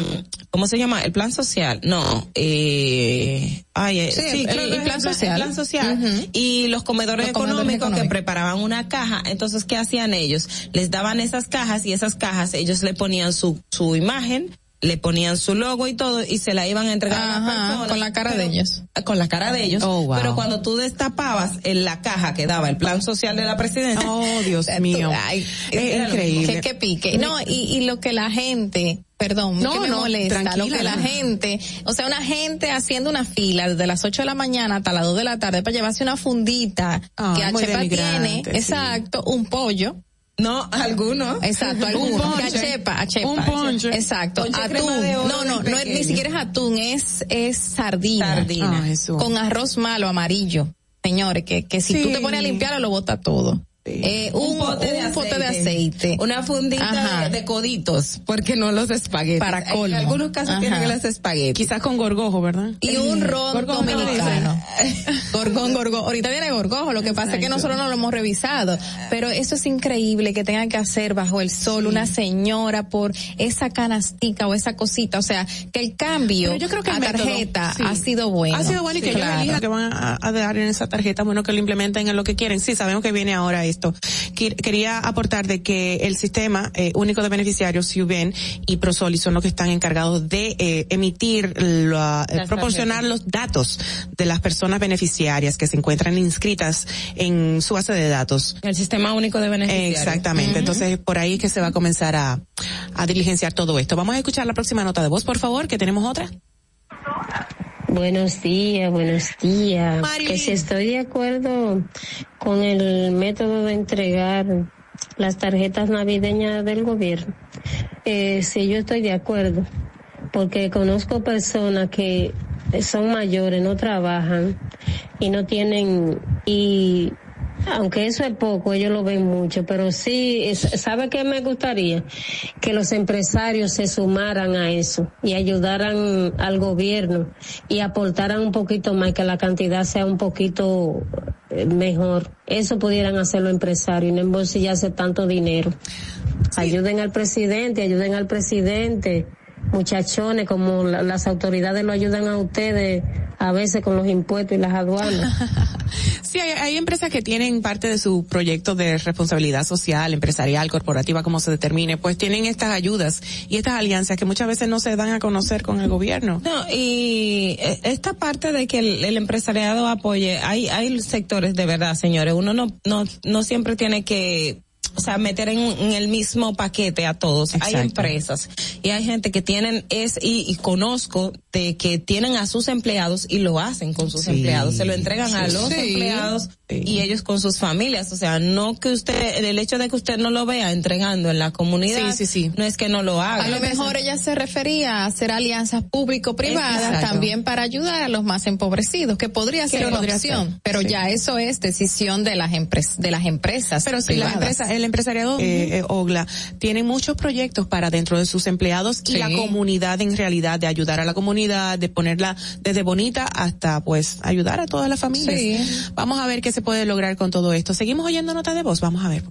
¿cómo se llama? El plan social. No, eh, ay, eh, Sí, sí, el- plan social. plan social. Y los comedores, Los comedores económicos, que preparaban una caja. Entonces, ¿qué hacían ellos? Les daban esas cajas y esas cajas ellos le ponían su, su imagen, le ponían su logo y todo y se la iban a entregar a las Ajá, personas. con la cara de ellos. Con la cara de ellos. Oh, wow. Pero cuando tú destapabas en la caja que daba el plan social de la presidencia. Oh, Dios mío. Ay, Es increíble. Que, que pique. No, y, y lo que la gente, perdón, No, que me no, molesta, lo que la no. gente, o sea, una gente haciendo una fila desde las 8 de la mañana hasta las 2 de la tarde para llevarse una fundita que muy Achepa tiene, sí. exacto, un pollo. No, algunos. Exacto, Un algunos. Que ponche. Achepa, achepa. Un ponche. Exacto, Ponche crema atún. de oro No, no, no es, ni siquiera es atún, es, es sardina. Sardina. Ah, Jesús. Con arroz malo, amarillo. Señores, que, que si Sí. tú te pones a limpiarlo, lo bota todo. Eh, un, pote de un pote de aceite. aceite. Una fundita de, de coditos, porque no los espaguetis. Para colmo. En algunos casos Ajá. tienen los espaguetis. Quizás con gorgojo, ¿verdad? Y un ron Gorgojo, ¿no dominicano. Gorgón, gorgojo. Ahorita viene gorgojo, lo que pasa es que nosotros no lo hemos revisado. Pero eso es increíble que tengan que hacer bajo el sol una señora por esa canastica o esa cosita. O sea, que el cambio Pero yo creo que a tarjeta sí. ha sido bueno. Ha sido bueno y que ellos claro. elijan que van a, a dar en esa tarjeta, bueno, que lo implementen en lo que quieren. Sí, sabemos que viene ahora esto. Quería aportar de que el sistema eh, único de beneficiarios, SIUBEN y Prosoli son los que están encargados de eh, emitir, la- eh, proporcionar los datos de las personas beneficiarias que se encuentran inscritas en su base de datos. El sistema único de beneficiarios. Exactamente. Entonces, por ahí es que se va a comenzar a, a diligenciar todo esto. Vamos a escuchar la próxima nota de voz, por favor, que tenemos otra. Buenos días, buenos días. Que si estoy de acuerdo con el método de entregar las tarjetas navideñas del gobierno. Eh, sí, yo estoy de acuerdo, porque conozco personas que son mayores, no trabajan y no tienen y aunque eso es poco, ellos lo ven mucho, pero sí, es- ¿sabe qué me gustaría? Que los empresarios se sumaran a eso y ayudaran al gobierno y aportaran un poquito más, que la cantidad sea un poquito eh, mejor. Eso pudieran hacer los empresarios y no embolsillarse tanto dinero. Ayuden al presidente, ayuden al presidente, muchachones, como la- las autoridades lo ayudan a ustedes a veces con los impuestos y las aduanas. Sí, hay, hay empresas que tienen parte de su proyecto de responsabilidad social, empresarial, corporativa, como se determine, pues tienen estas ayudas y estas alianzas que muchas veces no se dan a conocer con el gobierno. No, y eh, esta parte de que el, el empresariado apoye, hay, hay sectores de verdad, señores, uno no, no, no siempre tiene que, o sea, meter en, en el mismo paquete a todos. Hay Exacto. empresas y hay gente que tienen es, y, y conozco de que tienen a sus empleados y lo hacen con sus Sí. empleados, se lo entregan a los Sí. empleados y ellos con sus familias, o sea, no que usted, el hecho de que usted no lo vea entregando en la comunidad, Sí, sí, sí. no es que no lo haga. A lo mejor ella se refería a hacer alianzas público-privadas también para ayudar a los más empobrecidos, que podría ser una podría opción, ser, pero sí. ya eso es decisión de las empresas, de las empresas. Pero sí, la privadas. empresa, el empresariado eh, eh, OGLA tiene muchos proyectos para dentro de sus empleados y la comunidad en realidad de ayudar a la comunidad, de ponerla desde bonita hasta pues ayudar a todas las familias. Sí. Vamos a ver qué se puede lograr con todo esto. Seguimos oyendo notas de voz, vamos a ver.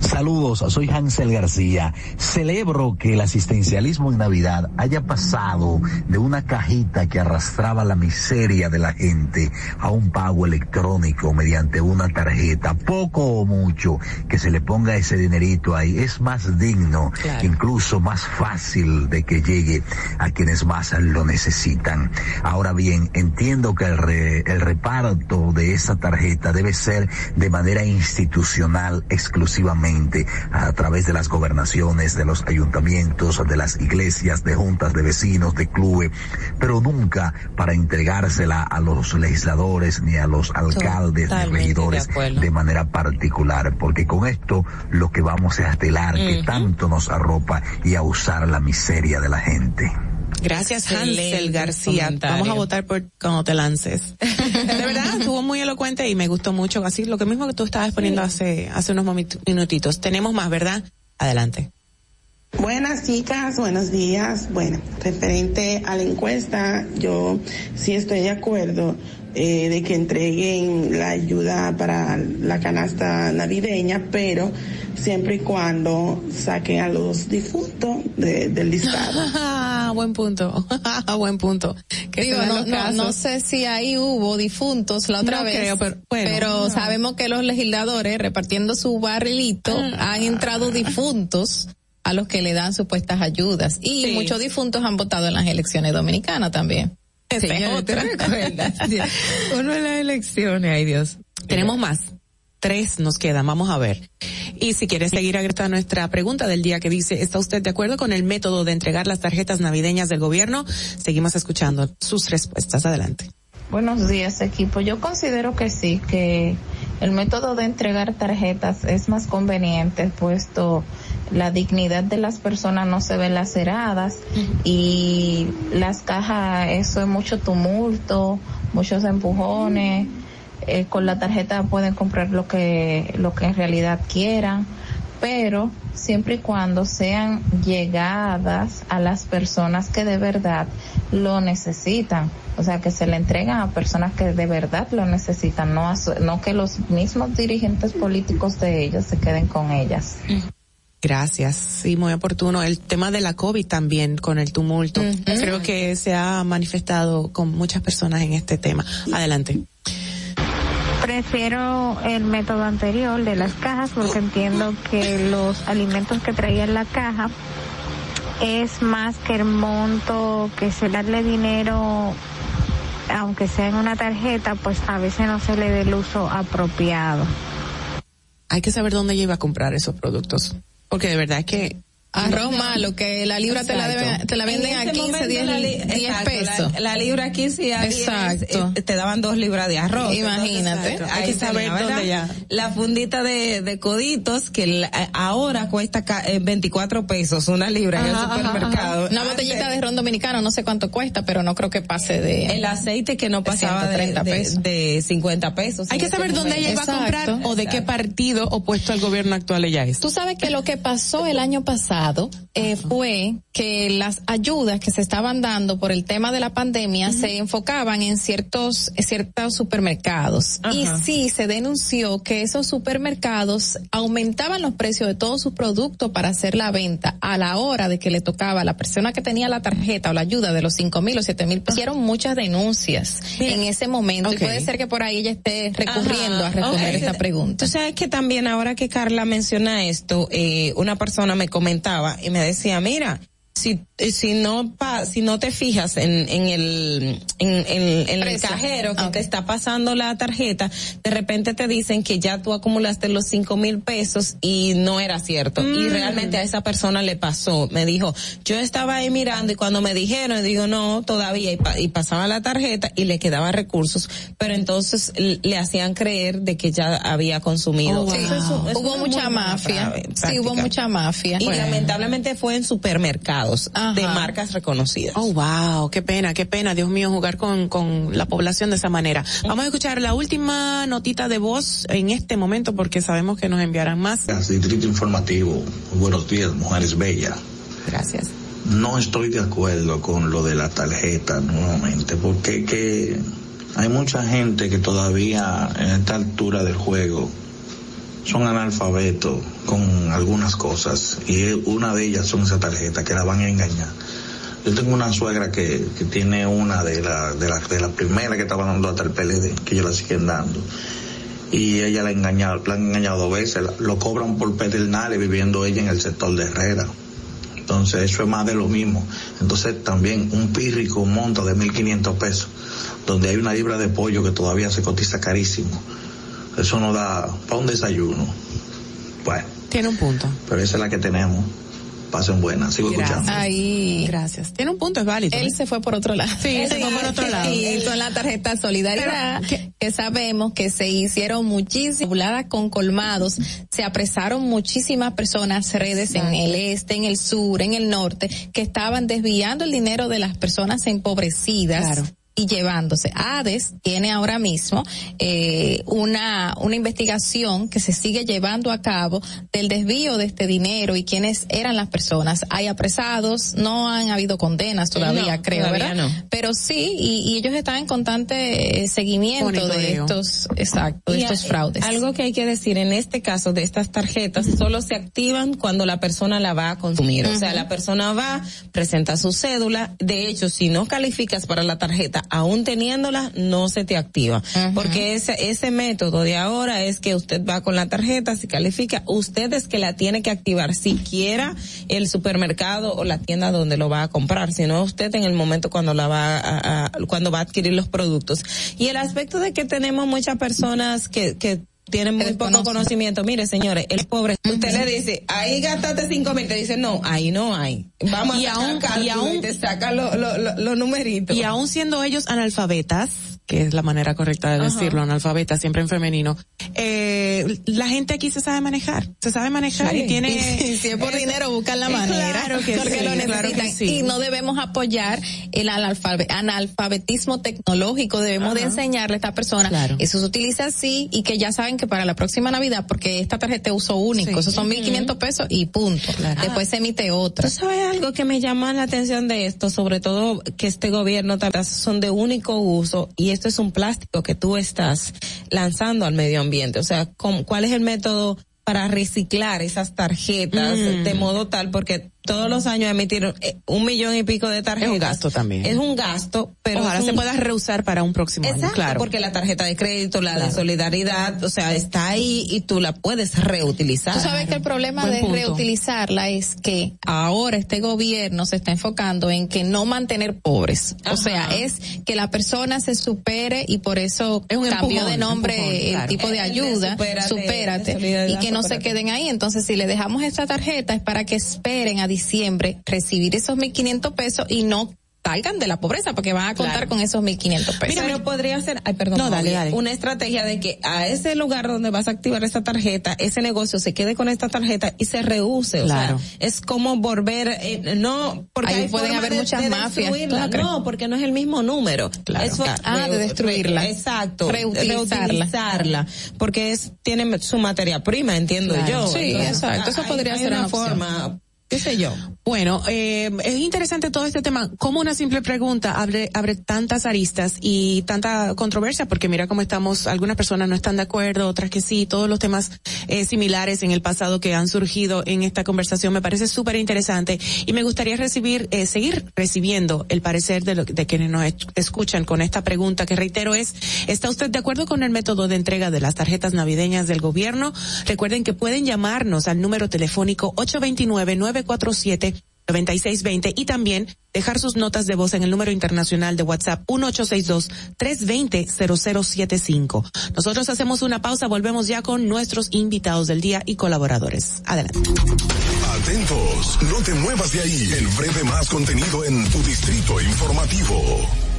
Saludos, soy Hansel García. Celebro que el asistencialismo en Navidad haya pasado de una cajita que arrastraba la miseria de la gente a un pago electrónico mediante una tarjeta, poco o mucho, que se le ponga ese dinerito ahí. Es más digno, incluso más fácil de que llegue a quienes más lo necesitan. Ahora bien, entiendo que el, re- el reparto de esa tarjeta debe ser de manera institucional exclusivamente a través de las gobernaciones, de los ayuntamientos, de las iglesias, de juntas de vecinos, de clubes, pero nunca para entregársela a los legisladores ni a los alcaldes ni Totalmente de regidores de manera particular, porque con esto lo que vamos es a telar que tanto nos arropa y a usar la miseria de la gente. Gracias Excelente Hansel García. comentario. Vamos a votar por cuando te lances. De verdad, estuvo muy elocuente y me gustó mucho. Así, lo que mismo que tú estabas exponiendo hace, hace unos minutitos. Tenemos más, ¿verdad? Adelante. Buenas chicas, buenos días. Bueno, referente a la encuesta, yo sí estoy de acuerdo eh, de que entreguen la ayuda para la canasta navideña, pero siempre y cuando saquen a los difuntos de- del listado. Buen punto. buen punto. Que Digo, no, no, no sé si ahí hubo difuntos la otra No vez, creo, pero bueno, no. sabemos que los legisladores repartiendo su barrilito Ah. han entrado difuntos a los que le dan supuestas ayudas y Sí. muchos difuntos han votado en las elecciones dominicanas también. Señores, ¿te recuerdas? Uno en las elecciones, ay Dios. Tenemos más. Tres nos quedan, vamos a ver. Y si quieres seguir a nuestra pregunta del día que dice, ¿está usted de acuerdo con el método de entregar las tarjetas navideñas del gobierno? Seguimos escuchando sus respuestas. Adelante. Buenos días, equipo. Yo considero que sí, que el método de entregar tarjetas es más conveniente, puesto la dignidad de las personas no se ve laceradas y las cajas, eso es mucho tumulto, muchos empujones eh, con la tarjeta pueden comprar lo que, lo que en realidad quieran, pero siempre y cuando sean llegadas a las personas que de verdad lo necesitan. O sea, que se le entregan a personas que de verdad lo necesitan, no, no que los mismos dirigentes políticos de ellos se queden con ellas. Gracias, sí, muy oportuno. El tema de la COVID también, con el tumulto. Creo que se ha manifestado con muchas personas en este tema. Adelante. Prefiero el método anterior de las cajas porque entiendo que los alimentos que traía en la caja es más que el monto que se darle dinero aunque sea en una tarjeta, pues a veces no se le dé el uso apropiado. Hay que saber dónde iba a comprar esos productos, porque de verdad que Arroz malo, que la libra te la, debe, te la venden a 15, 10, pesos. La, libra aquí sí a exacto. Eh, te daban dos libras de arroz. Imagínate. Hay que saber dónde ya. La fundita de, de coditos, que ahora cuesta 24 eh, pesos una libra en el supermercado. Una botellita de ron dominicano, no sé cuánto cuesta, pero no creo que pase de... El aceite que no pasaba de, pesos. de, 50 pesos. Hay que saber dónde ella iba a comprar o de qué partido opuesto al gobierno actual ella es. Tú sabes que lo que pasó el año pasado eh, fue que las ayudas que se estaban dando por el tema de la pandemia se enfocaban en ciertos, ciertos supermercados. Y sí se denunció que esos supermercados aumentaban los precios de todos sus productos para hacer la venta a la hora de que le tocaba a la persona que tenía la tarjeta o la ayuda de los cinco mil o siete mil. Hicieron muchas denuncias en ese momento y puede ser que por ahí ella esté recurriendo a responder esta pregunta. Tú sabes que también ahora que Carla menciona esto, eh, una persona me y me decía, mira, si, si no pa, si no te fijas en, en el en, el cajero que te está pasando la tarjeta, de repente te dicen que ya tú acumulaste los cinco mil pesos y no era cierto. Y mm. realmente a esa persona le pasó. Me dijo, yo estaba ahí mirando y cuando me dijeron, digo, no, todavía, y, pasaba la tarjeta y le quedaba recursos, pero entonces le hacían creer de que ya había consumido. Oh, hubo mucha mafia. sí, hubo mucha mafia. Y lamentablemente fue en supermercados de marcas reconocidas. Oh, wow, qué pena, qué pena, Dios mío, jugar con, con la población de esa manera. Vamos a escuchar la última notita de voz en este momento porque sabemos que nos enviarán más. Distrito Informativo, buenos días, mujeres bellas. Gracias. No estoy de acuerdo con lo de la tarjeta nuevamente, porque que hay mucha gente que todavía en esta altura del juego son analfabetos con algunas cosas y una de ellas son esa tarjeta que la van a engañar. Yo tengo una suegra que, que tiene una de las de la, de la primera que estaba dando hasta el PLD, que ellos la siguen dando. Y ella la, engañado, la han engañado dos veces, lo cobran por pedernales viviendo ella en el sector de Herrera. Entonces eso es más de lo mismo. Entonces también un pírrico monta de 1.500 pesos, donde hay una libra de pollo que todavía se cotiza carísimo eso no da para un desayuno. Bueno. Tiene un punto. Pero esa es la que tenemos. Pasen buenas, sigo escuchando. Ahí. Gracias. Tiene un punto, es válido. Él se fue por otro lado. Sí, se fue por otro lado. Y con la tarjeta Solidaridad, que sabemos que se hicieron muchísimas, con colmados, se apresaron muchísimas personas, redes en el este, en el sur, en el norte, que estaban desviando el dinero de las personas empobrecidas. Claro y llevándose. ADES tiene ahora mismo eh, una, una investigación que se sigue llevando a cabo del desvío de este dinero y quiénes eran las personas. Hay apresados, no han habido condenas todavía, creo, ¿verdad? Pero sí, y, ellos están en constante eh, seguimiento de estos, exacto, de estos fraudes. Algo que hay que decir en este caso de estas tarjetas, solo se activan cuando la persona la va a consumir. O sea, la persona va, presenta su cédula. De hecho, si no calificas para la tarjeta, aún teniéndola, no se te activa. Porque ese, ese método de ahora es que usted va con la tarjeta, si califica, usted es que la tiene que activar siquiera el supermercado o la tienda donde lo va a comprar, sino usted en el momento cuando la va a, cuando va a adquirir los productos. Y el aspecto de que tenemos muchas personas que, que tienen muy poco conocimiento. Mire, señores, el pobre, usted le dice, ahí gastaste cinco mil, te dice, no, ahí no hay. Vamos y a aún, y aún, te saca los lo, lo, numeritos. Y aún siendo ellos analfabetas, que es la manera correcta de decirlo, analfabeta, siempre en femenino, eh, la gente aquí se sabe manejar, se sabe manejar y tiene... Y si es por dinero, buscan la manera. Claro que porque sí, lo claro que necesitan. sí. Y no debemos apoyar el analfabe- analfabetismo tecnológico, debemos de enseñarle a esta persona, Claro. eso se utiliza así y que ya saben que para la próxima Navidad, porque esta tarjeta es uso único, Sí. esos son 1.500 pesos y punto. Después se emite otra. ¿Tú sabes algo que me llama la atención de esto? Sobre todo que este gobierno son de único uso y esto es un plástico que tú estás lanzando al medio ambiente. O sea, ¿cómo- ¿cuál es el método para reciclar esas tarjetas Mm. de modo tal? Porque todos los años emitir eh, un millón y pico de tarjetas. Es un gasto también. Es un gasto, pero Ojalá es se un- pueda reusar para un próximo año, Exacto, claro. porque la tarjeta de crédito, la de solidaridad, o sea, está ahí y tú la puedes reutilizar. Tú sabes que el problema Buen de punto. reutilizarla es que ahora este gobierno se está enfocando en que no mantener pobres. O sea, es que la persona se supere y por eso un cambió empujón, de nombre empujón, el claro. tipo de El de ayuda, supérate, supérate, de y que no se queden ahí. Entonces, si le dejamos esta tarjeta es para que esperen a diciembre recibir esos 1.500 pesos y no salgan de la pobreza porque van a contar Claro. con esos 1.500 pesos. Pero podría ser, ay, perdón, No, dale, dale. una estrategia de que a ese lugar donde vas a activar esta tarjeta, ese negocio se quede con esta tarjeta y se reuse. O Claro. sea, es como volver, eh, no, porque Ahí hay pueden haber de- muchas de mafias, destruirla. ¿tú no porque no es el mismo número. Claro. Es fo- Ah, de destruirla. Exacto. Reutilizarla. Reutilizarla. Porque es, tiene su materia prima, entiendo yo. Sí, exacto. Eso podría hay ser una forma, qué sé yo. Bueno, eh, es interesante todo este tema. Como una simple pregunta abre, abre tantas aristas y tanta controversia, porque mira cómo estamos, algunas personas no están de acuerdo, otras que sí, todos los temas eh, similares en el pasado que han surgido en esta conversación me parece súper interesante y me gustaría recibir, eh, seguir recibiendo el parecer de, lo, de quienes nos es- escuchan con esta pregunta que reitero es, ¿está usted de acuerdo con el método de entrega de las tarjetas navideñas del gobierno? Recuerden que pueden llamarnos al número telefónico 829-947-9620 y también dejar sus notas de voz en el número internacional de WhatsApp 1862-320-0075. Nosotros hacemos una pausa, volvemos ya con nuestros invitados del día y colaboradores. Adelante. Atentos, no te muevas de ahí. El breve más contenido en tu distrito informativo.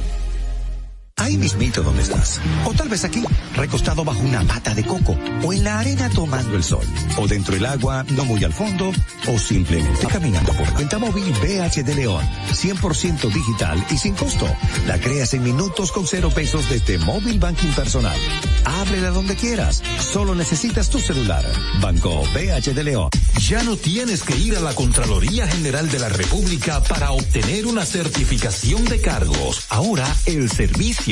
Ahí mismito donde estás. O tal vez aquí, recostado bajo una mata de coco. O en la arena tomando el sol. O dentro del agua, no muy al fondo. O simplemente caminando por cuenta móvil BH de León. 100% digital y sin costo. La creas en minutos con cero pesos desde móvil banking personal. Ábrela donde quieras. Solo necesitas tu celular. Banco BH de León. Ya no tienes que ir a la Contraloría General de la República para obtener una certificación de cargos. Ahora el servicio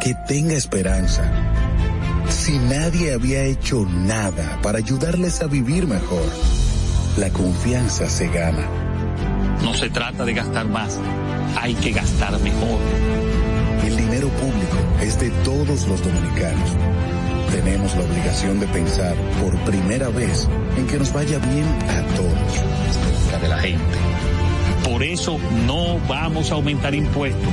que tenga esperanza, si nadie había hecho nada para ayudarles a vivir mejor? La confianza se gana. No se trata de gastar más, hay que gastar mejor. El dinero público es de todos los dominicanos. Tenemos la obligación de pensar por primera vez en que nos vaya bien a todos. La de la gente. Por eso no vamos a aumentar impuestos.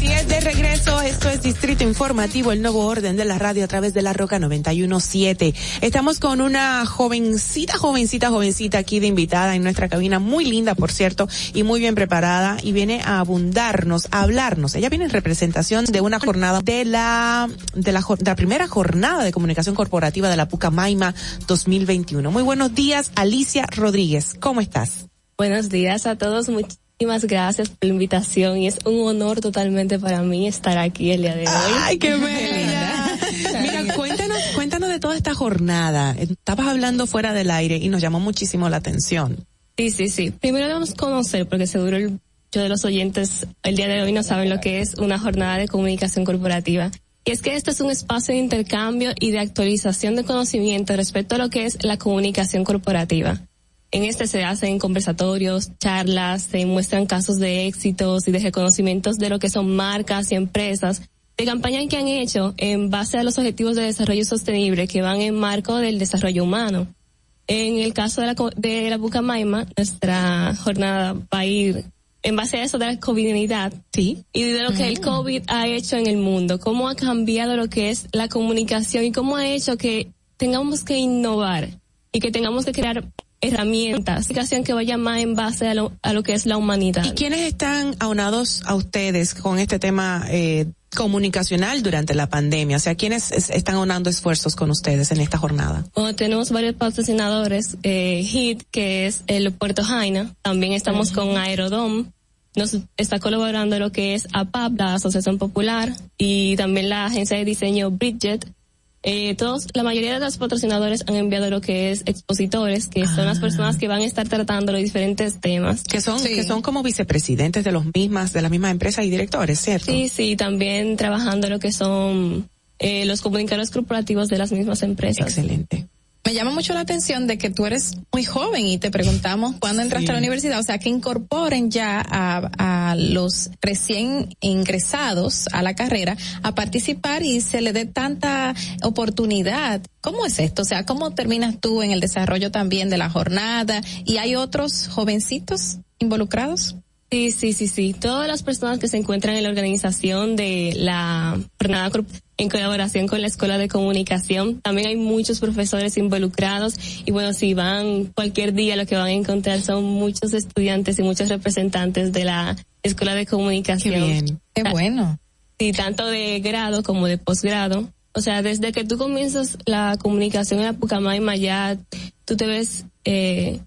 Así es, de regreso, esto es Distrito Informativo, el nuevo orden de la radio a través de la Roca 917. Estamos con una jovencita, jovencita, jovencita aquí de invitada en nuestra cabina, muy linda, por cierto, y muy bien preparada, y viene a abundarnos, a hablarnos. Ella viene en representación de una jornada de la, de la, de la primera jornada de comunicación corporativa de la Pucamaima 2021. Muy buenos días, Alicia Rodríguez. ¿Cómo estás? Buenos días a todos. Muchísimas gracias por la invitación y es un honor totalmente para mí estar aquí el día de hoy. ¡Ay, qué bella! Mira, cuéntanos, cuéntanos de toda esta jornada. Estabas hablando fuera del aire y nos llamó muchísimo la atención. Sí, sí, sí. Primero debemos conocer, porque seguro el, muchos de los oyentes el día de hoy no saben lo que es una jornada de comunicación corporativa. Y es que este es un espacio de intercambio y de actualización de conocimiento respecto a lo que es la comunicación corporativa. En este se hacen conversatorios, charlas, se muestran casos de éxitos y de reconocimientos de lo que son marcas y empresas, de campañas que han hecho en base a los objetivos de desarrollo sostenible que van en marco del desarrollo humano. En el caso de la, de la Bucamaima, nuestra jornada va a ir en base a eso de la covidinidad sí. y de lo que el COVID ha hecho en el mundo, cómo ha cambiado lo que es la comunicación y cómo ha hecho que tengamos que innovar y que tengamos que crear herramientas, comunicación que vaya más en base a lo, a lo que es la humanidad. ¿Y quiénes están aunados a ustedes con este tema eh, comunicacional durante la pandemia? O sea, ¿quiénes es, están aunando esfuerzos con ustedes en esta jornada? Bueno, tenemos varios patrocinadores, eh, HIT, que es el Puerto Jaina, también estamos uh -huh. con Aerodom, nos está colaborando lo que es APAP, la Asociación Popular, y también la agencia de diseño Bridget, eh, todos, la mayoría de los patrocinadores han enviado lo que es expositores, que ah. son las personas que van a estar tratando los diferentes temas. Que son, sí. que son como vicepresidentes de los mismas, de las mismas empresas y directores, ¿cierto? Sí, sí, también trabajando lo que son eh, los comunicadores corporativos de las mismas empresas. Excelente. Me llama mucho la atención de que tú eres muy joven y te preguntamos cuándo entraste sí. a la universidad, o sea, que incorporen ya a, a, los recién ingresados a la carrera a participar y se le dé tanta oportunidad. ¿Cómo es esto? O sea, ¿cómo terminas tú en el desarrollo también de la jornada? ¿Y hay otros jovencitos involucrados? Sí, sí, sí, sí. Todas las personas que se encuentran en la organización de la jornada en colaboración con la Escuela de Comunicación. También hay muchos profesores involucrados y bueno, si van cualquier día lo que van a encontrar son muchos estudiantes y muchos representantes de la Escuela de Comunicación. Qué bien, qué bueno. Sí, tanto de grado como de posgrado. O sea, desde que tú comienzas la comunicación en la Pucamaima ya tú te ves eh,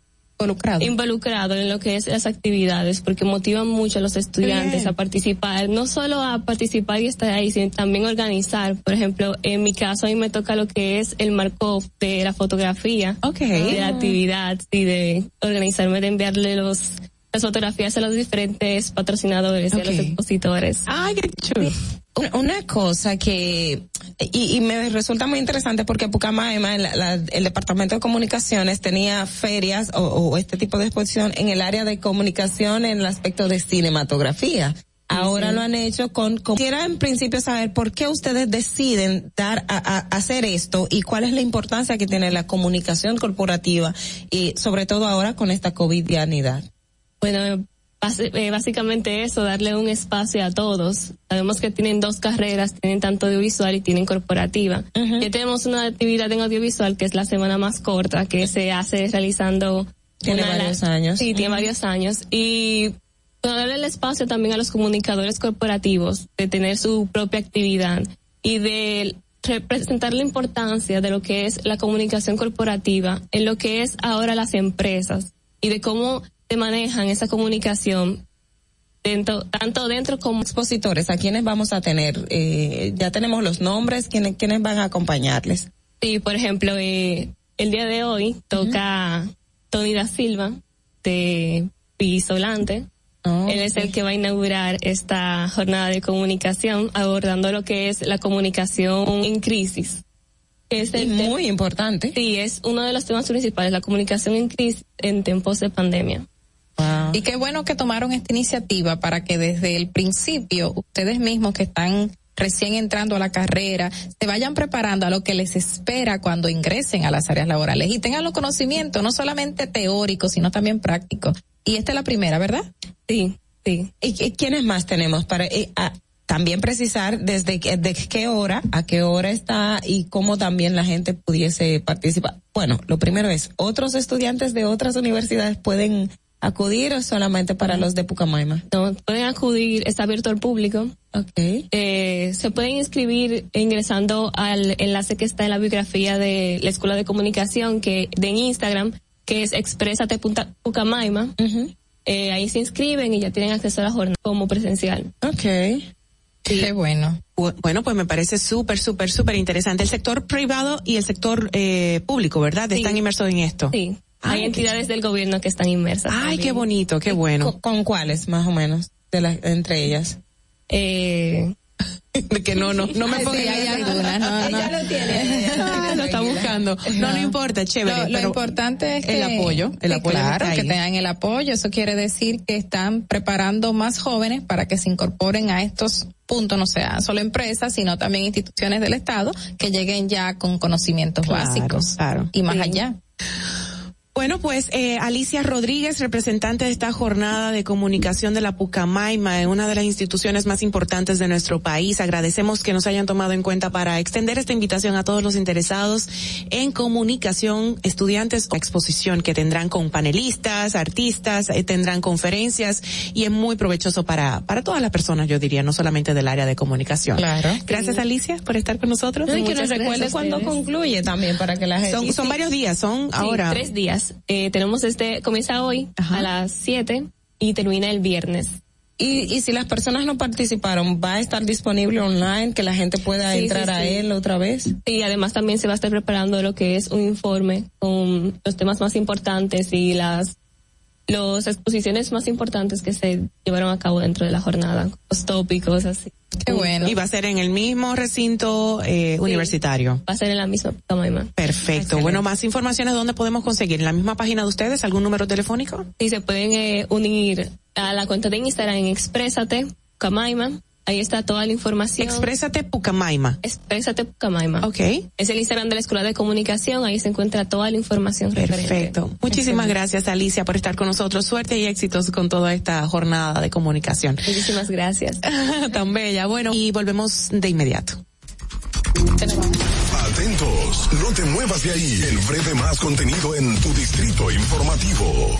involucrado. involucrado en lo que es las actividades porque motivan mucho a los estudiantes Bien. a participar, no solo a participar y estar ahí, sino también organizar. Por ejemplo, en mi caso a mí me toca lo que es el marco de la fotografía, okay. de la actividad y de organizarme de enviarle los las fotografías a los diferentes patrocinadores okay. y a los expositores. Ay, qué chulo. Una cosa que, y, y, me resulta muy interesante porque Pucamaima, la, la, el Departamento de Comunicaciones tenía ferias o, o, este tipo de exposición en el área de comunicación en el aspecto de cinematografía. Ahora lo han hecho con, Quisiera en principio saber por qué ustedes deciden dar a, hacer esto y cuál es la importancia que tiene la comunicación corporativa y sobre todo ahora con esta covidianidad. Bueno, básicamente eso, darle un espacio a todos. Sabemos que tienen dos carreras, tienen tanto audiovisual y tienen corporativa. Ya tenemos una actividad en audiovisual que es la semana más corta, que se hace realizando... Tiene varios años. Sí, tiene varios años. Y darle el espacio también a los comunicadores corporativos de tener su propia actividad y de representar la importancia de lo que es la comunicación corporativa en lo que es ahora las empresas y de cómo se manejan esa comunicación dentro, tanto dentro como expositores, a quienes vamos a tener, eh, ya tenemos los nombres, quienes, quienes van a acompañarles. Sí, por ejemplo, eh, el día de hoy toca Tony da Silva de Pisolante, Oh, Él es el que va a inaugurar esta jornada de comunicación abordando lo que es la comunicación en crisis. Es muy importante. Sí, es uno de los temas principales, la comunicación en crisis en tiempos de pandemia. Y qué bueno que tomaron esta iniciativa para que desde el principio ustedes mismos que están recién entrando a la carrera, se vayan preparando a lo que les espera cuando ingresen a las áreas laborales y tengan los conocimientos, no solamente teóricos, sino también prácticos. Y esta es la primera, ¿verdad? Sí, sí. ¿Y, quiénes más tenemos para también precisar desde de qué hora, a qué hora está y cómo también la gente pudiese participar? Bueno, lo primero es, ¿otros estudiantes de otras universidades pueden acudir o solamente para los de Pucamaima? No, pueden acudir, está abierto al público. Okay. Eh, se pueden inscribir ingresando al enlace que está en la biografía de la Escuela de Comunicación que de Instagram, que es expresate Pucamaima. eh, ahí se inscriben y ya tienen acceso a la jornada como presencial. Ok. Qué bueno. Bueno, pues me parece súper, súper, súper interesante. El sector privado y el sector eh, público, ¿verdad? Están inmersos en esto. Sí. Hay entidades del gobierno que están inmersas. Ay, qué bonito, qué bueno. ¿Con, cuáles, más o menos, de las entre ellas? Eh, que no, no, no me ponga hay no, no. Ella lo tiene. no, lo está buscando. No, no importa, chévere. Lo, importante es que, el apoyo, el apoyo claro, que tengan el apoyo. Eso quiere decir que están preparando más jóvenes para que se incorporen a estos puntos, no sea solo empresas, sino también instituciones del Estado que lleguen ya con conocimientos básicos claro. y más allá. Bueno, pues eh, Alicia Rodríguez, representante de esta jornada de comunicación de la Pucamaima, una de las instituciones más importantes de nuestro país. Agradecemos que nos hayan tomado en cuenta para extender esta invitación a todos los interesados en comunicación, estudiantes o exposición que tendrán con panelistas, artistas, eh, tendrán conferencias y es muy provechoso para para todas las personas, yo diría, no solamente del área de comunicación. Claro. Gracias Alicia por estar con nosotros. y que nos recuerde cuándo concluye también para que la gente. Son, son varios días, son ahora. Tres días. Eh, tenemos este, comienza hoy a las 7 y termina el viernes. Y, y si las personas no participaron, ¿va a estar disponible online que la gente pueda entrar a él otra vez? Y además también se va a estar preparando lo que es un informe con los temas más importantes y las las exposiciones más importantes que se llevaron a cabo dentro de la jornada, los tópicos así. Qué bueno. Y va a ser en el mismo recinto eh, universitario. Va a ser en la misma Pucamaima. Perfecto. Bueno, más informaciones, ¿dónde podemos conseguir? ¿En la misma página de ustedes? ¿Algún número telefónico? Sí, se pueden eh, unir a la cuenta de Instagram en Exprésate Pucamaima Ahí está toda la información. Exprésate Pucamaima. Exprésate Pucamaima. Ok. Es el Instagram de la Escuela de Comunicación. Ahí se encuentra toda la información. Perfecto. Muchísimas gracias, Alicia, por estar con nosotros. Suerte y éxitos con toda esta jornada de comunicación. Muchísimas gracias. Tan bella. Bueno, y volvemos de inmediato. Atentos, no te muevas de ahí. El breve más contenido en tu distrito informativo.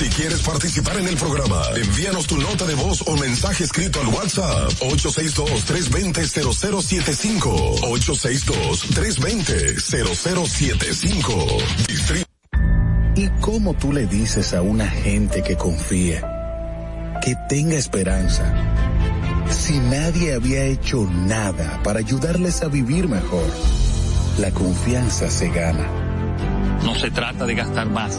Si quieres participar en el programa, envíanos tu nota de voz o mensaje escrito al WhatsApp 862-320-0075. 862-320-0075. ¿Y cómo tú le dices a una gente que confía, que tenga esperanza. Si nadie había hecho nada para ayudarles a vivir mejor, la confianza se gana. No se trata de gastar más,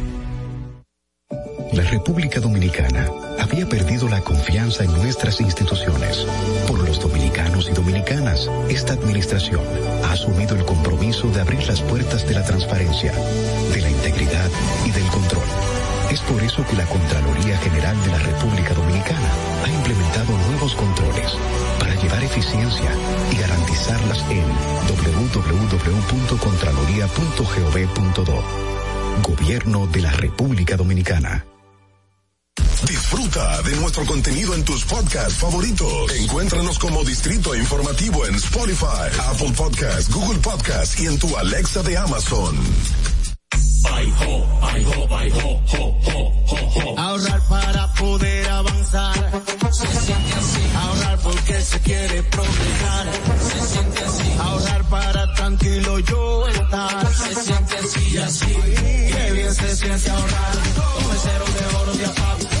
La República Dominicana había perdido la confianza en nuestras instituciones. Por los dominicanos y dominicanas, esta administración ha asumido el compromiso de abrir las puertas de la transparencia, de la integridad y del control. Es por eso que la Contraloría General de la República Dominicana ha implementado nuevos controles para llevar eficiencia y garantizarlas en www.contraloría.gov.do. Gobierno de la República Dominicana. Disfruta de nuestro contenido en tus podcasts favoritos. Encuéntranos como Distrito Informativo en Spotify, Apple Podcasts, Google Podcasts y en tu Alexa de Amazon. Ahorrar para poder avanzar. Se siente así. Ahorrar porque se quiere progresar. Se siente así. Ahorrar para tranquilo yo estar. Se siente así y así. Qué bien se siente ahorrar. El cero de oro de APAP.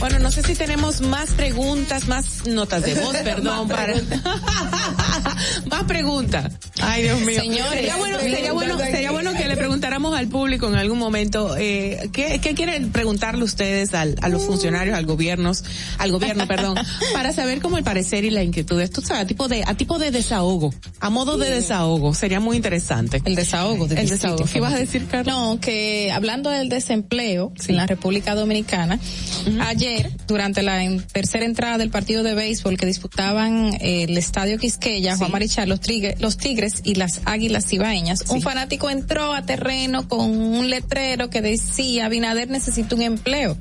Bueno, no sé si tenemos más preguntas, más notas de voz, perdón, para... más preguntas. Ay, Dios mío. Señores, sería bueno, sería bueno, sería bueno que le preguntáramos al público en algún momento, eh, ¿qué, qué quieren preguntarle ustedes al, a los funcionarios, al gobierno, al gobierno, perdón, para saber cómo el parecer y la inquietud, esto sabe, a tipo de, a tipo de desahogo, a modo de desahogo, sería muy interesante. El desahogo. El desahogo. ¿Qué ibas a decir, Carlos? No, que hablando del desempleo en la República Dominicana, ayer, durante la en- tercera entrada del partido de béisbol que disputaban eh, el Estadio Quisqueya, Juan Marichal, los, Trigue- los Tigres y las Águilas Cibaeñas, un fanático entró a terreno con un letrero que decía, Abinader necesita un empleo.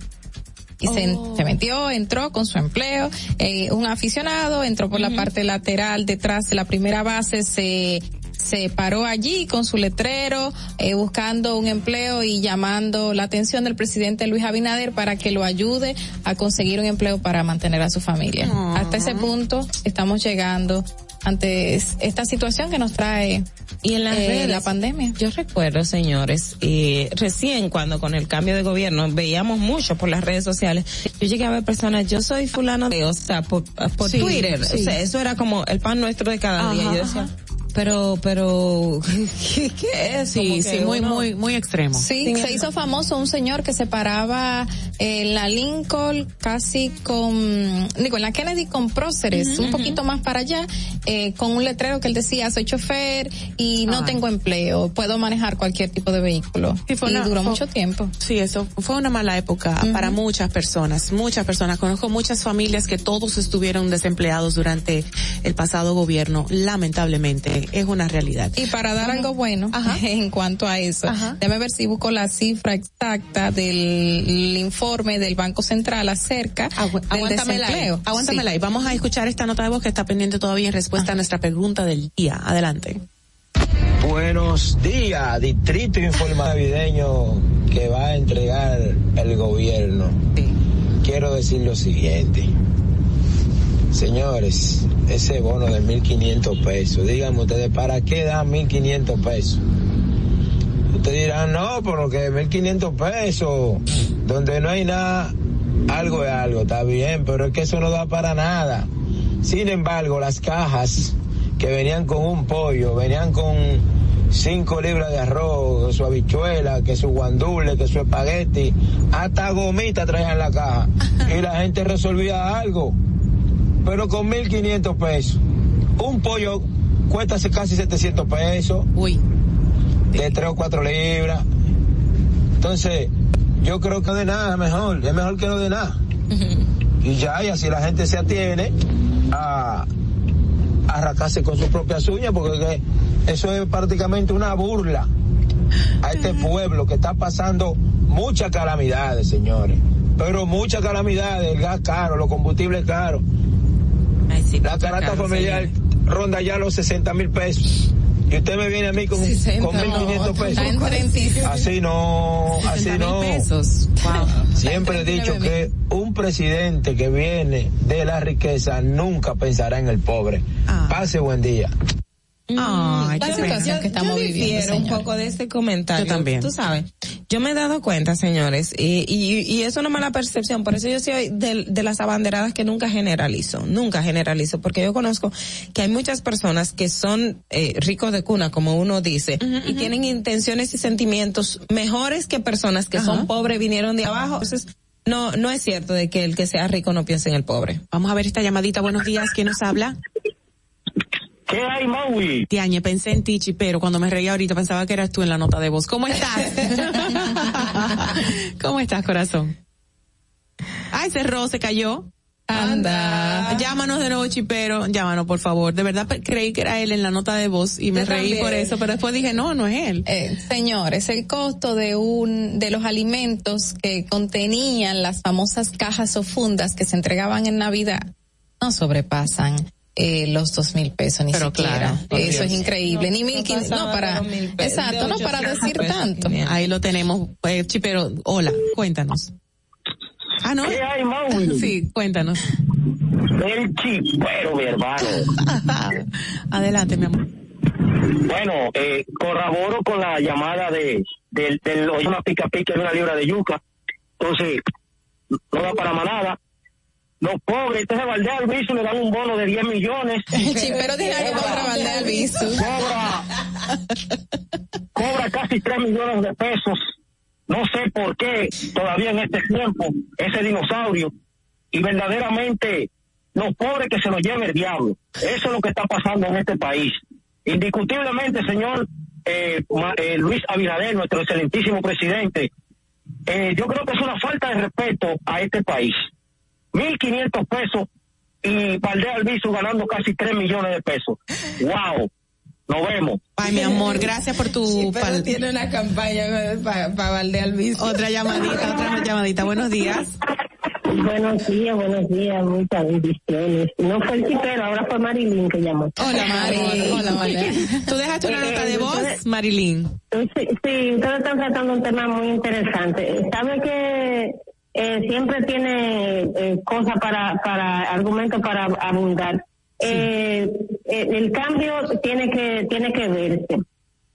Y se, se metió, entró con su empleo, eh, un aficionado, entró por la parte lateral detrás de la primera base, se se paró allí con su letrero, eh, buscando un empleo y llamando la atención del presidente Luis Abinader para que lo ayude a conseguir un empleo para mantener a su familia. Hasta ese punto estamos llegando ante es- esta situación que nos trae y en las eh, redes, la pandemia. Yo recuerdo, señores, eh, recién cuando con el cambio de gobierno veíamos mucho por las redes sociales, yo llegué a ver personas, yo soy fulano de, o sea, por, por Sí, Twitter, sí. o sea, eso era como el pan nuestro de cada día. Yo decía. Pero, pero, ¿qué, qué es? Sí, sí, muy, uno- muy, muy extremo. Sí, se hizo famoso un señor que se paraba en la Lincoln casi con, digo, en la Kennedy con próceres, un poquito más para allá, eh, con un letrero que él decía, soy chofer y no tengo empleo, puedo manejar cualquier tipo de vehículo. Sí, fue y una- duró fue- mucho tiempo. Sí, eso fue una mala época para muchas personas, muchas personas. Conozco muchas familias que todos estuvieron desempleados durante el pasado gobierno. Lamentablemente, es una realidad. Y para dar algo bueno en cuanto a eso, déjame ver si busco la cifra exacta del informe del Banco Central acerca del Aguántamela ahí, desempleo. aguántamela Sí. ahí. Vamos a escuchar esta nota de voz que está pendiente todavía en respuesta a nuestra pregunta del día. Adelante. Buenos días, Distrito Informa Navideño que va a entregar el gobierno. Quiero decir lo siguiente. Señores, ese bono de 1.500 pesos, díganme ustedes, ¿para qué dan 1.500 pesos? Ustedes dirán, no, porque 1.500 pesos, donde no hay nada, algo es algo, está bien, pero es que eso no da para nada. Sin embargo, las cajas que venían con un pollo, venían con cinco libras de arroz, su habichuela, que su guandule, que su espagueti, hasta gomita traían la caja. Y la gente resolvía algo. Pero con 1500 pesos. Un pollo cuesta casi 700 pesos. Uy. De 3 o 4 libras. Entonces, yo creo que de nada es mejor, es mejor que no de nada. Y ya, y así la gente se atiene a, a arrancarse con sus propias uñas, porque eso es prácticamente una burla a este pueblo que está pasando muchas calamidades, señores. Pero muchas calamidades, el gas caro, los combustibles caros. La carata familiar ronda ya los 60 mil pesos. Y usted me viene a mí con, con 1.500 pesos. Así no, así no. Siempre he dicho que un presidente que viene de la riqueza nunca pensará en el pobre. Ah. Pase buen día. Ah, la situación que estamos viviendo. un poco de este comentario. Yo también. Tú sabes, yo me he dado cuenta, señores, y, y, y eso no es mala percepción, por eso yo soy de, de, las abanderadas que nunca generalizo, nunca generalizo, porque yo conozco que hay muchas personas que son eh, ricos de cuna, como uno dice, y tienen intenciones y sentimientos mejores que personas que son pobres, vinieron de abajo. Entonces, no, no es cierto de que el que sea rico no piense en el pobre. Vamos a ver esta llamadita. Buenos días. ¿Quién nos habla? ¿Qué hay, Maui? Tiañe, pensé en ti, pero cuando me reía ahorita pensaba que eras tú en la nota de voz. ¿Cómo estás? ¿Cómo estás, corazón? Ay, cerró, se cayó. Anda. Llámanos de nuevo, Chipero. Llámanos, por favor. De verdad creí que era él en la nota de voz y me reí por eso, pero después dije, no, no es él. Eh, señores, el costo de un, de los alimentos que contenían las famosas cajas o fundas que se entregaban en Navidad no sobrepasan eh, los dos mil pesos ni Pero siquiera. Claro, Eso es increíble. ni mil quince, no para, exacto, no para decir tanto. Ahí lo tenemos, eh, Chipero, hola, cuéntanos. Ah, ¿no? ¿Qué hay, Maui? Sí, cuéntanos. El chipero, mi hermano. Adelante, mi amor. Bueno, eh, corroboro con la llamada de, del, del, una pica pica de una libra de yuca. Entonces, no da para manada los pobres, entonces Valdés Albizu le dan un bono de 10 millones. Sí, pero tiene que cobra Valdés Albizu. Cobra, cobra casi 3 millones de pesos. No sé por qué todavía en este tiempo ese dinosaurio y verdaderamente los pobres que se los lleve el diablo. Eso es lo que está pasando en este país. Indiscutiblemente, señor eh, eh, Luis Abinader, nuestro excelentísimo presidente, eh, yo creo que es una falta de respeto a este país. 1.500 pesos y Valdés Albizu ganando casi 3 millones de pesos. ¡Wow! Nos vemos. Ay, mi amor, gracias por tu... Sí, pero tiene una campaña para pa Valdés Albizu. Otra llamadita, otra llamadita. Buenos días. Buenos días, buenos días, muchas bendiciones. No fue el chipero, ahora fue Marilyn que llamó. Hola, Marilyn. Hola, Marilyn. ¿Tú dejaste una nota de voz, Marilyn? Sí, sí, ustedes están tratando un tema muy interesante. ¿Sabe que eh, siempre tiene eh, cosas para, para, argumentos para abundar. Eh, eh, el cambio tiene que, tiene que verse.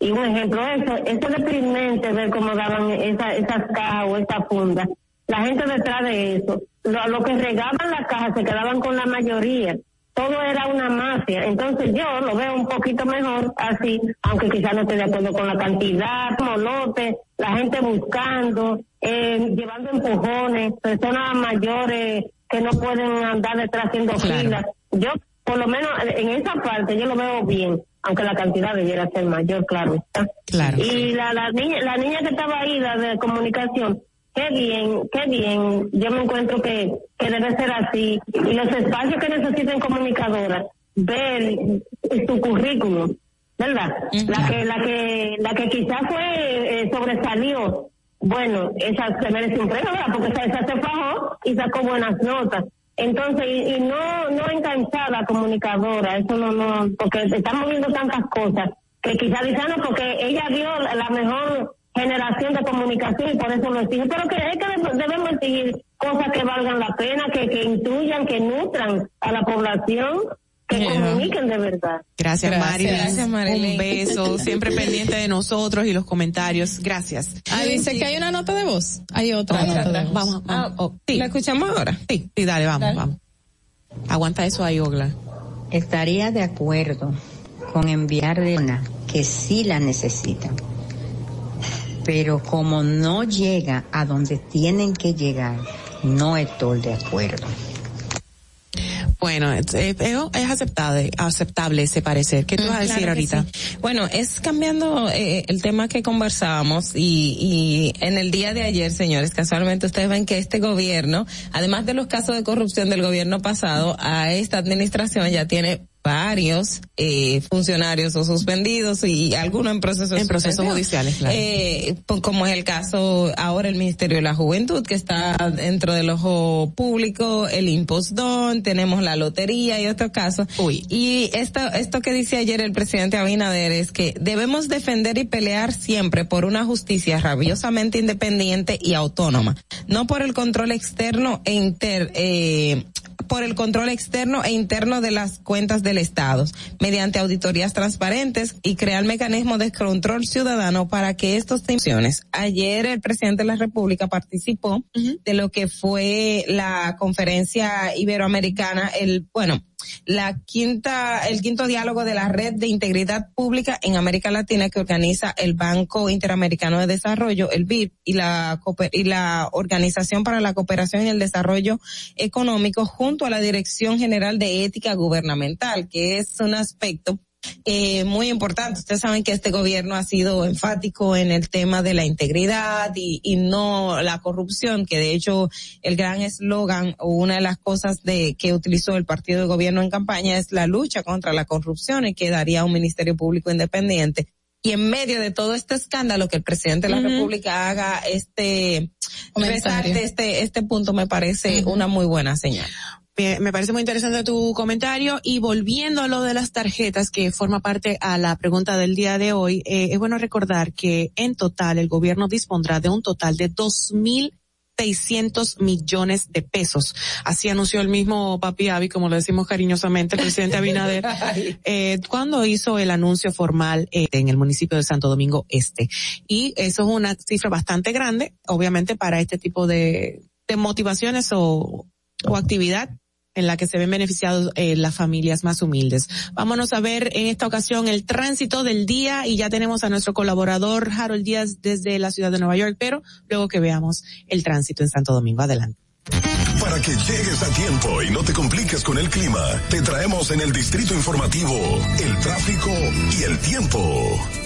Y un ejemplo, eso, eso es deprimente ver cómo daban esa, esas cajas o esa funda. La gente detrás de eso, lo, lo que regaban las cajas se quedaban con la mayoría todo era una mafia. Entonces yo lo veo un poquito mejor así, aunque quizás no esté de acuerdo con la cantidad, molote, la gente buscando, eh, llevando empujones, personas mayores que no pueden andar detrás haciendo filas. Yo, por lo menos en esa parte, yo lo veo bien, aunque la cantidad debiera ser mayor, claro. Claro. Y la, la niña, la niña que estaba ahí, la de comunicación, qué bien, qué bien. Yo me encuentro que, que debe ser así. Y los espacios que necesiten comunicadoras, ver su currículum, ¿verdad? La que, la que, la que quizás fue, eh, sobresalió, bueno, esa se merece un premio, ¿verdad? Porque esa, esa se fajó y sacó buenas notas. Entonces, y, no, no enganchar la comunicadora, eso no, no, porque estamos viendo tantas cosas que quizás dicen, no, porque ella dio la mejor generación de comunicación y por eso lo exige. Pero que es que debemos seguir cosas que valgan la pena, que, que intuyan, que nutran a la población que comuniquen de verdad. Gracias, Gracias Marilyn. Un beso, siempre pendiente de nosotros y los comentarios. Gracias. Ah, dice que hay una nota de voz. Hay otra. Vamos, ah, oh, ¿La escuchamos ahora? Sí, sí, dale, vamos, vamos. Aguanta eso ahí, Ogla. Estaría de acuerdo con enviarle una que sí la necesitan pero como no llega a donde tienen que llegar, no estoy de acuerdo. Bueno, es, es, aceptable, aceptable ese parecer. ¿Qué tú vas a decir Claro ahorita? sí. Bueno, es cambiando eh, el tema que conversábamos y, y en el día de ayer, señores, casualmente ustedes ven que este gobierno, además de los casos de corrupción del gobierno pasado, a esta administración ya tiene varios eh, funcionarios o suspendidos y algunos en procesos En procesos judiciales, claro. Eh, como es el caso ahora el Ministerio de la Juventud que está dentro del ojo público, el impostón, tenemos la lotería y otros casos. Y esto, esto que dice ayer el presidente Abinader es que debemos defender y pelear siempre por una justicia rabiosamente independiente y autónoma, no por el control externo e inter, eh, por el control externo e interno de las cuentas del Estado, mediante auditorías transparentes y crear mecanismos de control ciudadano para que estos tensiones. Ayer el presidente de la República participó de lo que fue la conferencia iberoamericana, el, bueno, la quinta, el quinto diálogo de la red de integridad pública en América Latina que organiza el Banco Interamericano de Desarrollo, el BID, y la, y la Organización para la Cooperación y el Desarrollo Económico junto a la Dirección General de Ética Gubernamental, que es un aspecto eh, muy importante. Ustedes saben que este gobierno ha sido enfático en el tema de la integridad y, y no la corrupción, que de hecho el gran eslogan o una de las cosas de que utilizó el partido de gobierno en campaña es la lucha contra la corrupción y que daría un ministerio público independiente. Y en medio de todo este escándalo que el presidente de la. República haga este resalte este este punto me parece una muy buena señal. Me, me parece muy interesante tu comentario y volviendo a lo de las tarjetas que forma parte a la pregunta del día de hoy, eh, es bueno recordar que en total el gobierno dispondrá de un total de dos mil 600 millones de pesos. Así anunció el mismo papi Avi, como lo decimos cariñosamente, el presidente Abinader, eh, cuando hizo el anuncio formal eh, en el municipio de Santo Domingo Este. Y eso es una cifra bastante grande, obviamente, para este tipo de, de motivaciones o, o actividad en la que se ven beneficiados eh, las familias más humildes. Vámonos a ver en esta ocasión el tránsito del día y ya tenemos a nuestro colaborador Harold Díaz desde la ciudad de Nueva York, pero luego que veamos el tránsito en Santo Domingo. Adelante. Para que llegues a tiempo y no te compliques con el clima, te traemos en el distrito informativo el tráfico y el tiempo.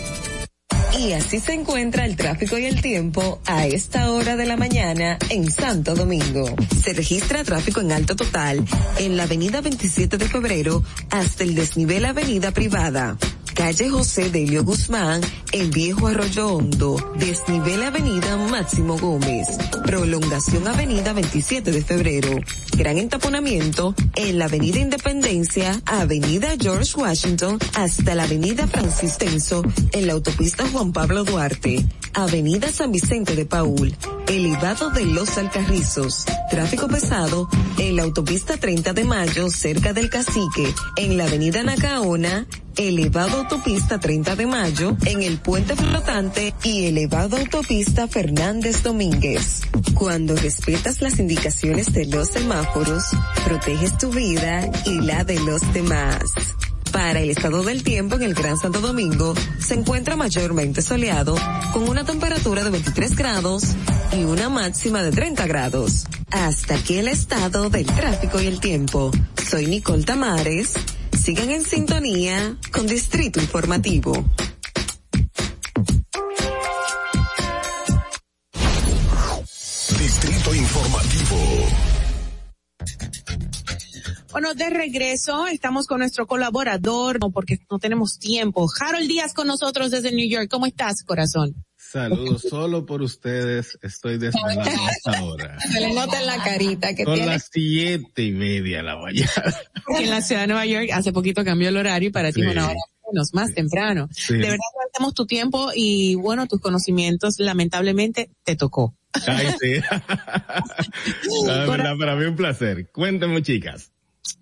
Y así se encuentra el tráfico y el tiempo a esta hora de la mañana en Santo Domingo. Se registra tráfico en alto total en la avenida 27 de febrero hasta el desnivel avenida privada. Calle José Delio Guzmán, en Viejo Arroyo Hondo, desnivel Avenida Máximo Gómez, prolongación Avenida 27 de Febrero, gran entaponamiento en la Avenida Independencia, Avenida George Washington, hasta la Avenida Francis Tenso, en la autopista Juan Pablo Duarte, Avenida San Vicente de Paul, elevado de Los Alcarrizos, tráfico pesado en la autopista 30 de Mayo, cerca del Cacique, en la Avenida Nacaona, elevado autopista 30 de Mayo, en el puente flotante y elevado autopista Fernández Domínguez. Cuando respetas las indicaciones de los semáforos, proteges tu vida y la de los demás. Para el estado del tiempo en el Gran Santo Domingo, se encuentra mayormente soleado, con una temperatura de 23 grados y una máxima de 30 grados. Hasta aquí el estado del tráfico y el tiempo. Soy Nicole Tamares. Sigan en sintonía con Distrito Informativo. Distrito informativo. Bueno, de regreso estamos con nuestro colaborador, no, porque no tenemos tiempo. Harold Díaz con nosotros desde New York. ¿Cómo estás, corazón? Saludos, solo por ustedes estoy desvelado a esta hora. Se le nota en la carita que Son tiene. las siete y media de la mañana. En la ciudad de Nueva York hace poquito cambió el horario y para ti una hora menos, más temprano. Sí. De verdad agradecemos tu tiempo y bueno, tus conocimientos lamentablemente te tocó. Ay, sí. La verdad, para mí un placer. Cuéntenme, chicas.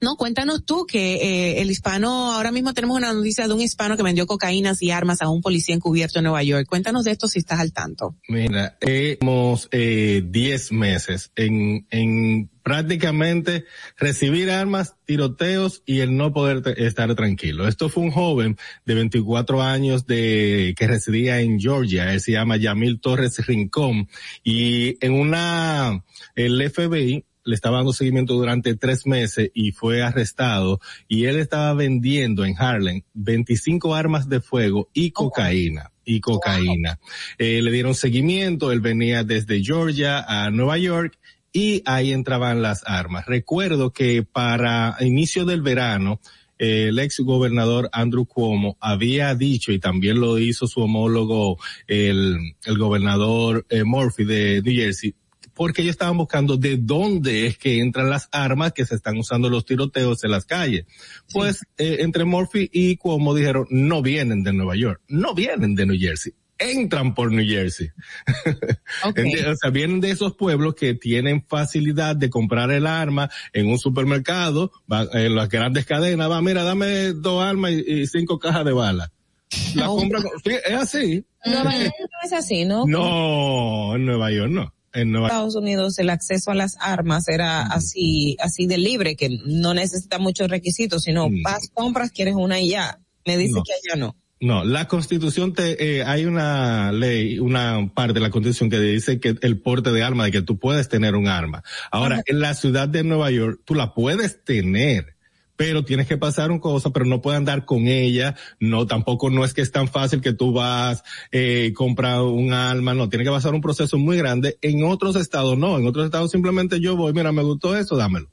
No, cuéntanos tú que eh, el hispano, ahora mismo tenemos una noticia de un hispano que vendió cocaínas y armas a un policía encubierto en Nueva York. Cuéntanos de esto si estás al tanto. Mira, hemos eh, 10 meses en, en prácticamente recibir armas, tiroteos y el no poder estar tranquilo. Esto fue un joven de 24 años de que residía en Georgia. Él se llama Yamil Torres Rincón y en una el FBI le estaba dando seguimiento durante tres meses y fue arrestado y él estaba vendiendo en Harlem 25 armas de fuego y cocaína. Y cocaína. Eh, le dieron seguimiento, él venía desde Georgia a Nueva York y ahí entraban las armas. Recuerdo que para inicio del verano, eh, el ex gobernador Andrew Cuomo había dicho, y también lo hizo su homólogo, el, el gobernador eh, Murphy de New Jersey, porque ellos estaban buscando de dónde es que entran las armas que se están usando los tiroteos en las calles. Pues eh, entre Murphy y Cuomo dijeron, no vienen de Nueva York, no vienen de New Jersey, entran por New Jersey. O sea, vienen de esos pueblos que tienen facilidad de comprar el arma en un supermercado, en las grandes cadenas, va, mira, dame dos armas y, y cinco cajas de balas. La compra, sí, es así. Nueva York no es así, ¿no? No, en Nueva York no. En Nueva Estados Unidos el acceso a las armas era así, así de libre, que no necesita muchos requisitos, sino vas, compras, quieres una y ya. Me dice No. que allá no. No, la constitución te, eh, hay una ley, una parte de la constitución que dice que el porte de arma, de que tú puedes tener un arma. Ahora, en la ciudad de Nueva York, tú la puedes tener, pero tienes que pasar un cosa, pero no puedes andar con ella, no, tampoco no es que es tan fácil que tú vas, eh, comprar un arma, no, tiene que pasar un proceso muy grande. En otros estados. No, en otros estados simplemente yo voy, mira, me gustó eso, dámelo.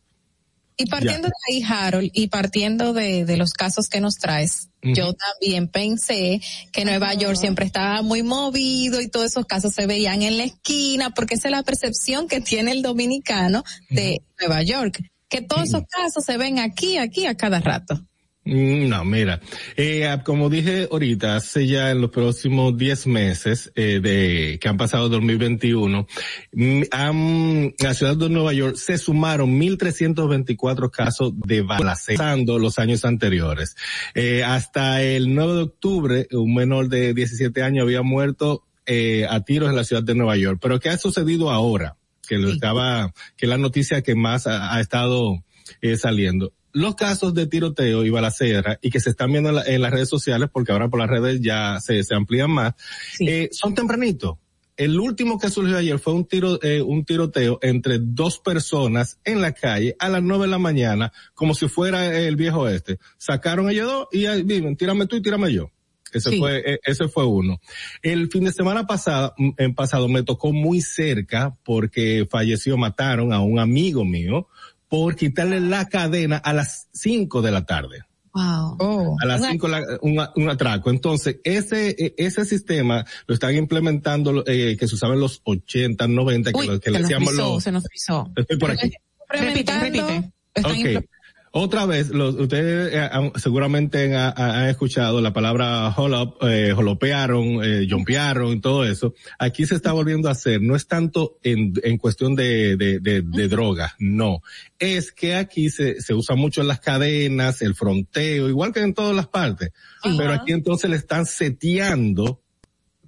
Y partiendo de ahí, Harold, y partiendo de, de los casos que nos traes, yo también pensé que Nueva York siempre estaba muy movido y todos esos casos se veían en la esquina, porque esa es la percepción que tiene el dominicano de Nueva York, que todos esos casos se ven aquí, aquí, a cada rato. Mm, No, mira, eh, ah, como dije ahorita, hace ya en los próximos 10 meses eh, de que han pasado 2021, mm, han- la ciudad de Nueva York se sumaron 1.324 casos de balacera, pasando los años anteriores. Eh, hasta el 9 de octubre, un menor de 17 años había muerto eh, a tiros en la ciudad de Nueva York. Pero ¿qué ha sucedido ahora? Que lo estaba, que la noticia que más ha, ha estado eh, saliendo. Los casos de tiroteo y balacera y que se están viendo en, la- en las redes sociales, porque ahora por las redes ya se, se amplían más, eh, son tempranitos. El último que surgió ayer fue un tiro, eh, un tiroteo entre dos personas en la calle a las nueve de la mañana, como si fuera el viejo este. Sacaron ellos dos y ahí viven, tírame tú y tírame yo. Ese Sí. fue, eh, ese fue uno. El fin de semana pasado, mm, en pasado me tocó muy cerca porque falleció, mataron a un amigo mío por quitarle la cadena a las cinco de la tarde. Wow. A las cinco la- un, un atraco. Entonces, ese, eh, ese sistema lo están implementando, eh, que se usaba en los 80, 90, que, Uy, lo- que se le decíamos los, se nos frizó. estoy por aquí. Repite, repite. Ok. Otra vez, los, ustedes eh, seguramente han, han escuchado la palabra hold up, eh, jolopearon, eh, jumpearon y todo eso. Aquí se está volviendo a hacer, no es tanto en, en cuestión de, de, de, de drogas, no. Es que aquí se, se usa mucho en las cadenas, el fronteo, igual que en todas las partes. Pero aquí entonces le están seteando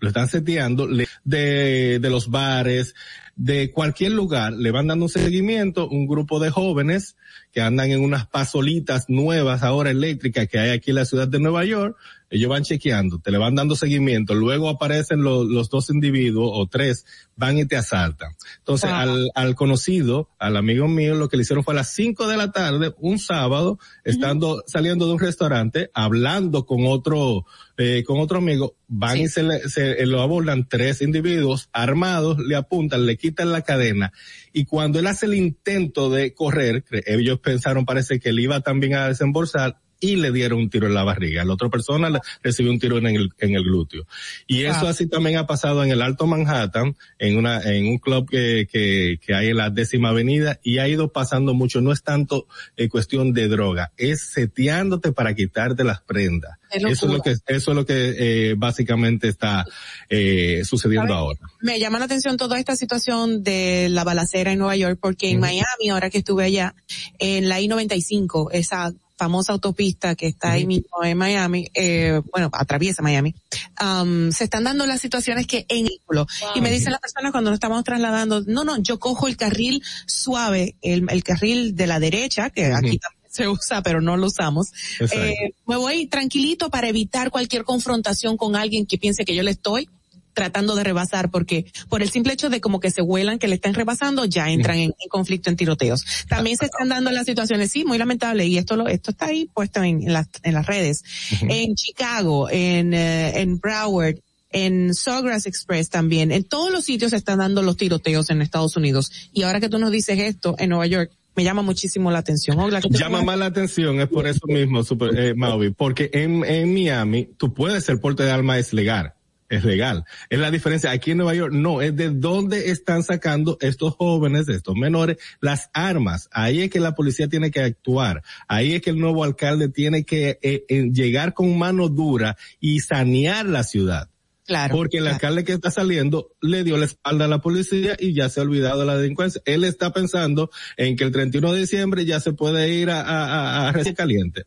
lo están seteando de los bares, de cualquier lugar, le van dando un seguimiento, un grupo de jóvenes que andan en unas pasolitas nuevas ahora eléctricas que hay aquí en la ciudad de Nueva York, ellos van chequeando, te le van dando seguimiento, luego aparecen los, los dos individuos o tres, van y te asaltan. Entonces, al, al conocido, al amigo mío, lo que le hicieron fue a las cinco de la tarde, un sábado, estando, saliendo de un restaurante, hablando con otro, eh, con otro amigo, van y se, le, se eh, lo abordan tres individuos armados, le apuntan, le quitan la cadena, y cuando él hace el intento de correr, ellos pensaron parece que él iba también a desembolsar, y le dieron un tiro en la barriga. La otra persona le- recibió un tiro en el, en el glúteo. Y eso Wow. así también ha pasado en el Alto Manhattan, en una, en un club que, que, que hay en la décima avenida y ha ido pasando mucho. No es tanto eh, cuestión de droga, es seteándote para quitarte las prendas. Eso es lo que, eso es lo que eh, básicamente está eh, sucediendo ahora. Me llama la atención toda esta situación de la balacera en Nueva York porque en Miami, ahora que estuve allá, en la I-95, esa famosa autopista que está ahí mismo en Miami, eh, bueno, atraviesa Miami, am, se están dando las situaciones que en vehículo. Y me dicen las personas cuando nos estamos trasladando, no, no, yo cojo el carril suave, el, el carril de la derecha, que aquí también se usa, pero no lo usamos. Eh, me voy tranquilito para evitar cualquier confrontación con alguien que piense que yo le estoy tratando de rebasar porque por el simple hecho de como que se vuelan que le están rebasando ya entran en, en conflicto en tiroteos. También se están dando las situaciones, sí, muy lamentable y esto lo, esto está ahí puesto en, en las, en las redes. En Chicago, en, eh, en Broward, en Sawgrass Express también, en todos los sitios se están dando los tiroteos en Estados Unidos. Y ahora que tú nos dices esto en Nueva York, me llama muchísimo la atención. Ogla, ¿qué te Llama más la atención, es por eso mismo, super, eh, Maui, porque en, en Miami, tú puedes, el porte de arma es legal. Es legal. Es la diferencia. Aquí en Nueva York, no, es de dónde están sacando estos jóvenes, estos menores, las armas. Ahí es que la policía tiene que actuar. Ahí es que el nuevo alcalde tiene que eh, eh, llegar con mano dura y sanear la ciudad. Claro. Porque el alcalde que está saliendo le dio la espalda a la policía y ya se ha olvidado de la delincuencia. Él está pensando en que el 31 de diciembre ya se puede ir a, a, a, a Recién Caliente.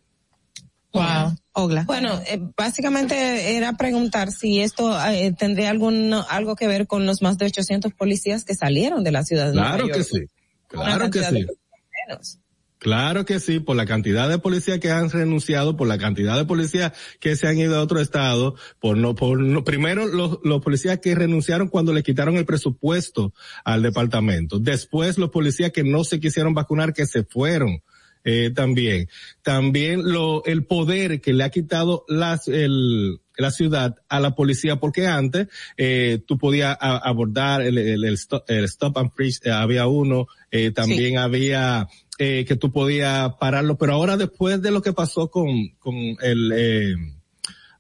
Wow. Ogla. Bueno, eh, básicamente era preguntar si esto eh, tendría algún algo que ver con los más de 800 policías que salieron de la ciudad de Claro Nueva que York. sí. Una Claro que sí. Claro que sí, por la cantidad de policías que han renunciado, por la cantidad de policías que se han ido a otro estado, por no, por no, primero los, los policías que renunciaron cuando le quitaron el presupuesto al departamento, después los policías que no se quisieron vacunar que se fueron. Eh, también, también lo, el poder que le ha quitado las, el, la ciudad a la policía, porque antes, eh, tú podías a- abordar el, el, el stop, el stop and freeze, eh, había uno, eh, también había, eh, que tú podías pararlo, pero ahora después de lo que pasó con, con el, eh,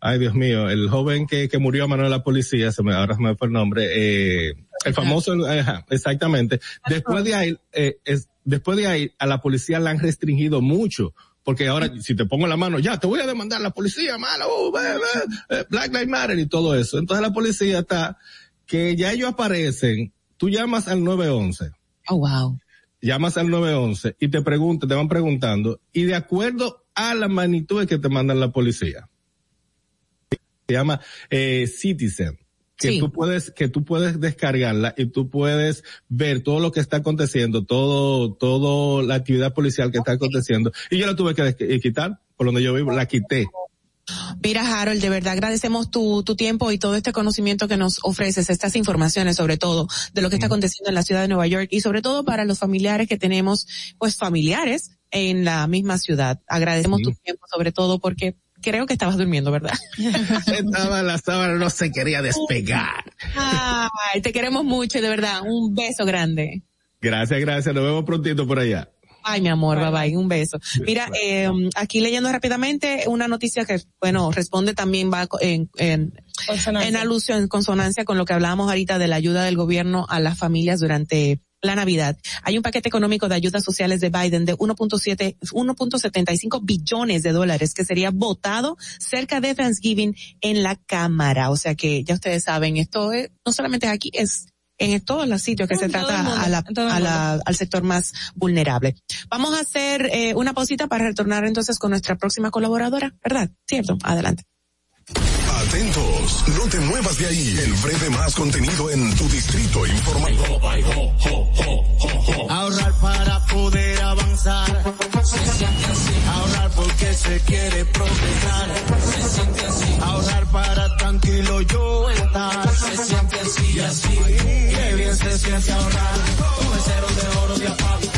ay Dios mío, el joven que, que murió a mano de la policía, se me, ahora se me fue el nombre, eh, el famoso, ajá, exactamente. Después de ahí, eh, es, después de ahí, a la policía la han restringido mucho. Porque ahora, si te pongo la mano, ya, te voy a demandar la policía, mala, uh, eh, Black Lives Matter y todo eso. Entonces la policía está, que ya ellos aparecen, tú llamas al 911 Oh, wow. llamas al 911 y te preguntan, te van preguntando, y de acuerdo a la magnitud que te mandan la policía, se llama eh, Citizen, que Sí. tú puedes, que tú puedes descargarla y tú puedes ver todo lo que está aconteciendo, todo, todo la actividad policial que está aconteciendo. Y yo la tuve que eh, quitar, por donde yo vivo, la quité. Mira, Harold, de verdad agradecemos tu, tu tiempo y todo este conocimiento que nos ofreces, estas informaciones sobre todo de lo que está aconteciendo en la ciudad de Nueva York y sobre todo para los familiares que tenemos, pues familiares en la misma ciudad. Agradecemos tu tiempo sobre todo porque creo que estabas durmiendo, ¿verdad? Estaba la sábana, no se quería despegar. Ay, te queremos mucho, de verdad. Un beso grande. Gracias, gracias, nos vemos prontito por allá. Ay, mi amor, bye bye, un beso. Mira, eh, aquí leyendo rápidamente una noticia que, bueno, responde también va en, en, en alusión, en consonancia con lo que hablábamos ahorita de la ayuda del gobierno a las familias durante la Navidad. Hay un paquete económico de ayudas sociales de Biden de 1.7, 1.75 billones de dólares que sería votado cerca de Thanksgiving en la Cámara. O sea que ya ustedes saben, esto es, no solamente aquí, es en todos los sitios que se trata mundo, a la, a al sector más vulnerable. Vamos a hacer eh, una pausita para retornar entonces con nuestra próxima colaboradora, ¿verdad? Cierto, adelante. Atentos, no te muevas de ahí. El breve más contenido en tu distrito informativo. Ahorrar para poder avanzar. Se siente así. Ahorrar porque se quiere progresar. Se siente así. Ahorrar para tranquilo yo estar. Se siente así y así. Qué bien se siente ahorrar. Con cero de oro de APAP.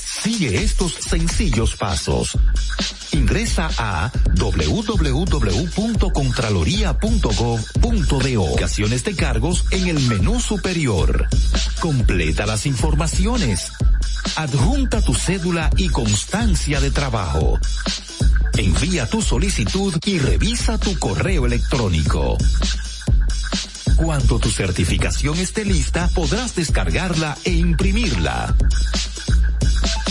Sigue estos sencillos pasos. Ingresa a www.contraloría.gov.do. Ocasiones de cargos en el menú superior. Completa las informaciones. Adjunta tu cédula y constancia de trabajo. Envía tu solicitud y revisa tu correo electrónico. Cuando tu certificación esté lista, podrás descargarla e imprimirla.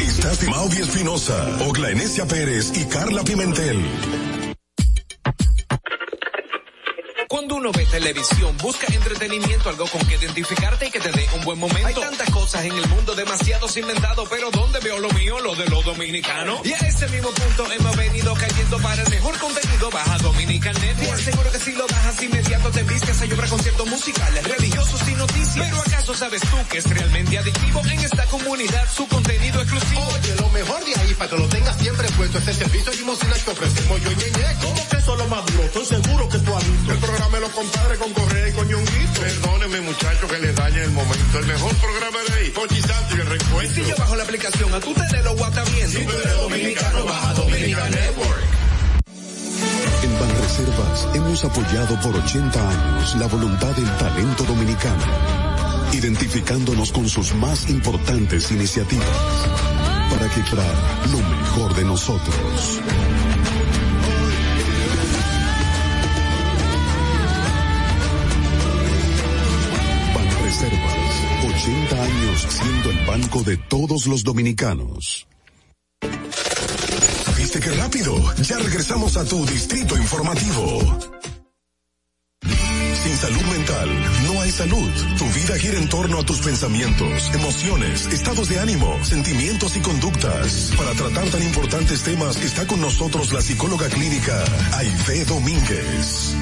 Estás de Maudi Espinosa, Ogla Enesia Pérez y Carla Pimentel. Cuando uno ve televisión, busca entretenimiento, algo con que identificarte y que te dé un buen momento. Hay tantas cosas en el mundo, demasiados inventados, pero ¿dónde veo lo mío? Lo de los dominicanos. Y a ese mismo punto hemos venido cayendo para el mejor contenido. Baja Dominican Network. Seguro que si lo bajas inmediato te vistes a llorar conciertos musicales, religiosos y noticias. Pero ¿acaso sabes tú que es realmente adictivo en esta comunidad su contenido exclusivo? Oye, lo mejor de ahí para que lo tengas siempre puesto es el servicio limosina que ofrecemos yo y. ¿Cómo que solo maduro? Estoy seguro que tú has visto. El programa de los compadres con Correa y con Ñonguito. Perdóneme muchachos que les dañe el momento. El mejor programa de ahí. Pochi Santo y el reencuentro. Si yo bajo la aplicación, a tú te lo WhatsApp viendo. Si tú eres dominicano, baja Dominican Network. En Banreservas hemos apoyado por 80 años la voluntad del talento dominicano, identificándonos con sus más importantes iniciativas para equipar lo mejor de nosotros. Banreservas, 80 años siendo el banco de todos los dominicanos. ¿Viste qué rápido? Ya regresamos a tu distrito informativo. Sin salud mental no hay salud. Tu vida gira en torno a tus pensamientos, emociones, estados de ánimo, sentimientos y conductas. Para tratar tan importantes temas está con nosotros la psicóloga clínica Aide Domínguez.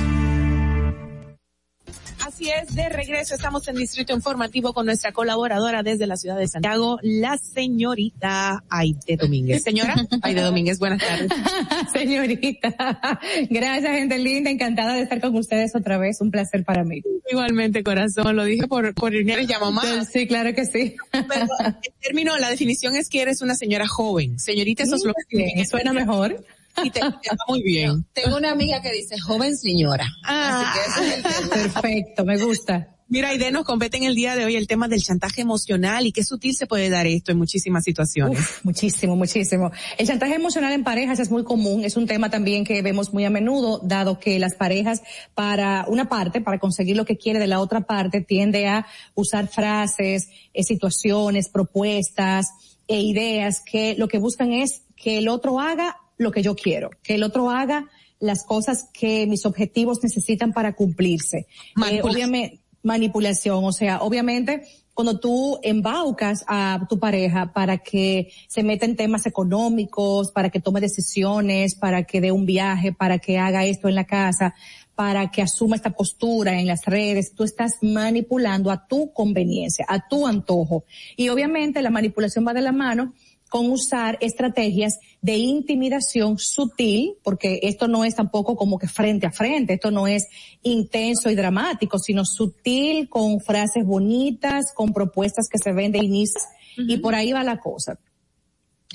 Así es, de regreso estamos en Distrito Informativo con nuestra colaboradora desde la ciudad de Santiago, la señorita Aide Domínguez. Señora Aide Domínguez, buenas tardes. Señorita, gracias gente linda, encantada de estar con ustedes otra vez, un placer para mí. Igualmente, corazón, lo dije por, por Inés más. Sí, claro que sí. Pero el término, la definición es que eres una señora joven. Señorita, eso es lo que suena mejor. Y te, te va muy bien. Tengo una amiga que dice joven señora. Ah, Así que ese es el tema. perfecto, me gusta. Mira, Aide, nos compete en el día de hoy el tema del chantaje emocional y qué sutil se puede dar esto en muchísimas situaciones. Uf, muchísimo, muchísimo. El chantaje emocional en parejas es muy común, es un tema también que vemos muy a menudo, dado que las parejas para una parte, para conseguir lo que quiere de la otra parte, tiende a usar frases, eh, situaciones, propuestas e ideas que lo que buscan es que el otro haga lo que yo quiero, que el otro haga las cosas que mis objetivos necesitan para cumplirse. Eh, obviamente, manipulación, o sea, obviamente cuando tú embaucas a tu pareja para que se meta en temas económicos, para que tome decisiones, para que dé un viaje, para que haga esto en la casa, para que asuma esta postura en las redes, tú estás manipulando a tu conveniencia, a tu antojo. Y obviamente la manipulación va de la mano con usar estrategias de intimidación sutil, porque esto no es tampoco como que frente a frente, esto no es intenso y dramático, sino sutil, con frases bonitas, con propuestas que se ven de inicio, y por ahí va la cosa.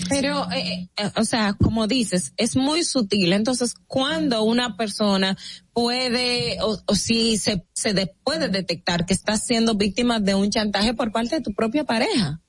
Pero, eh, eh, o sea, como dices, es muy sutil. Entonces, cuando una persona puede, o, o si se, se de- puede detectar que está siendo víctima de un chantaje por parte de tu propia pareja.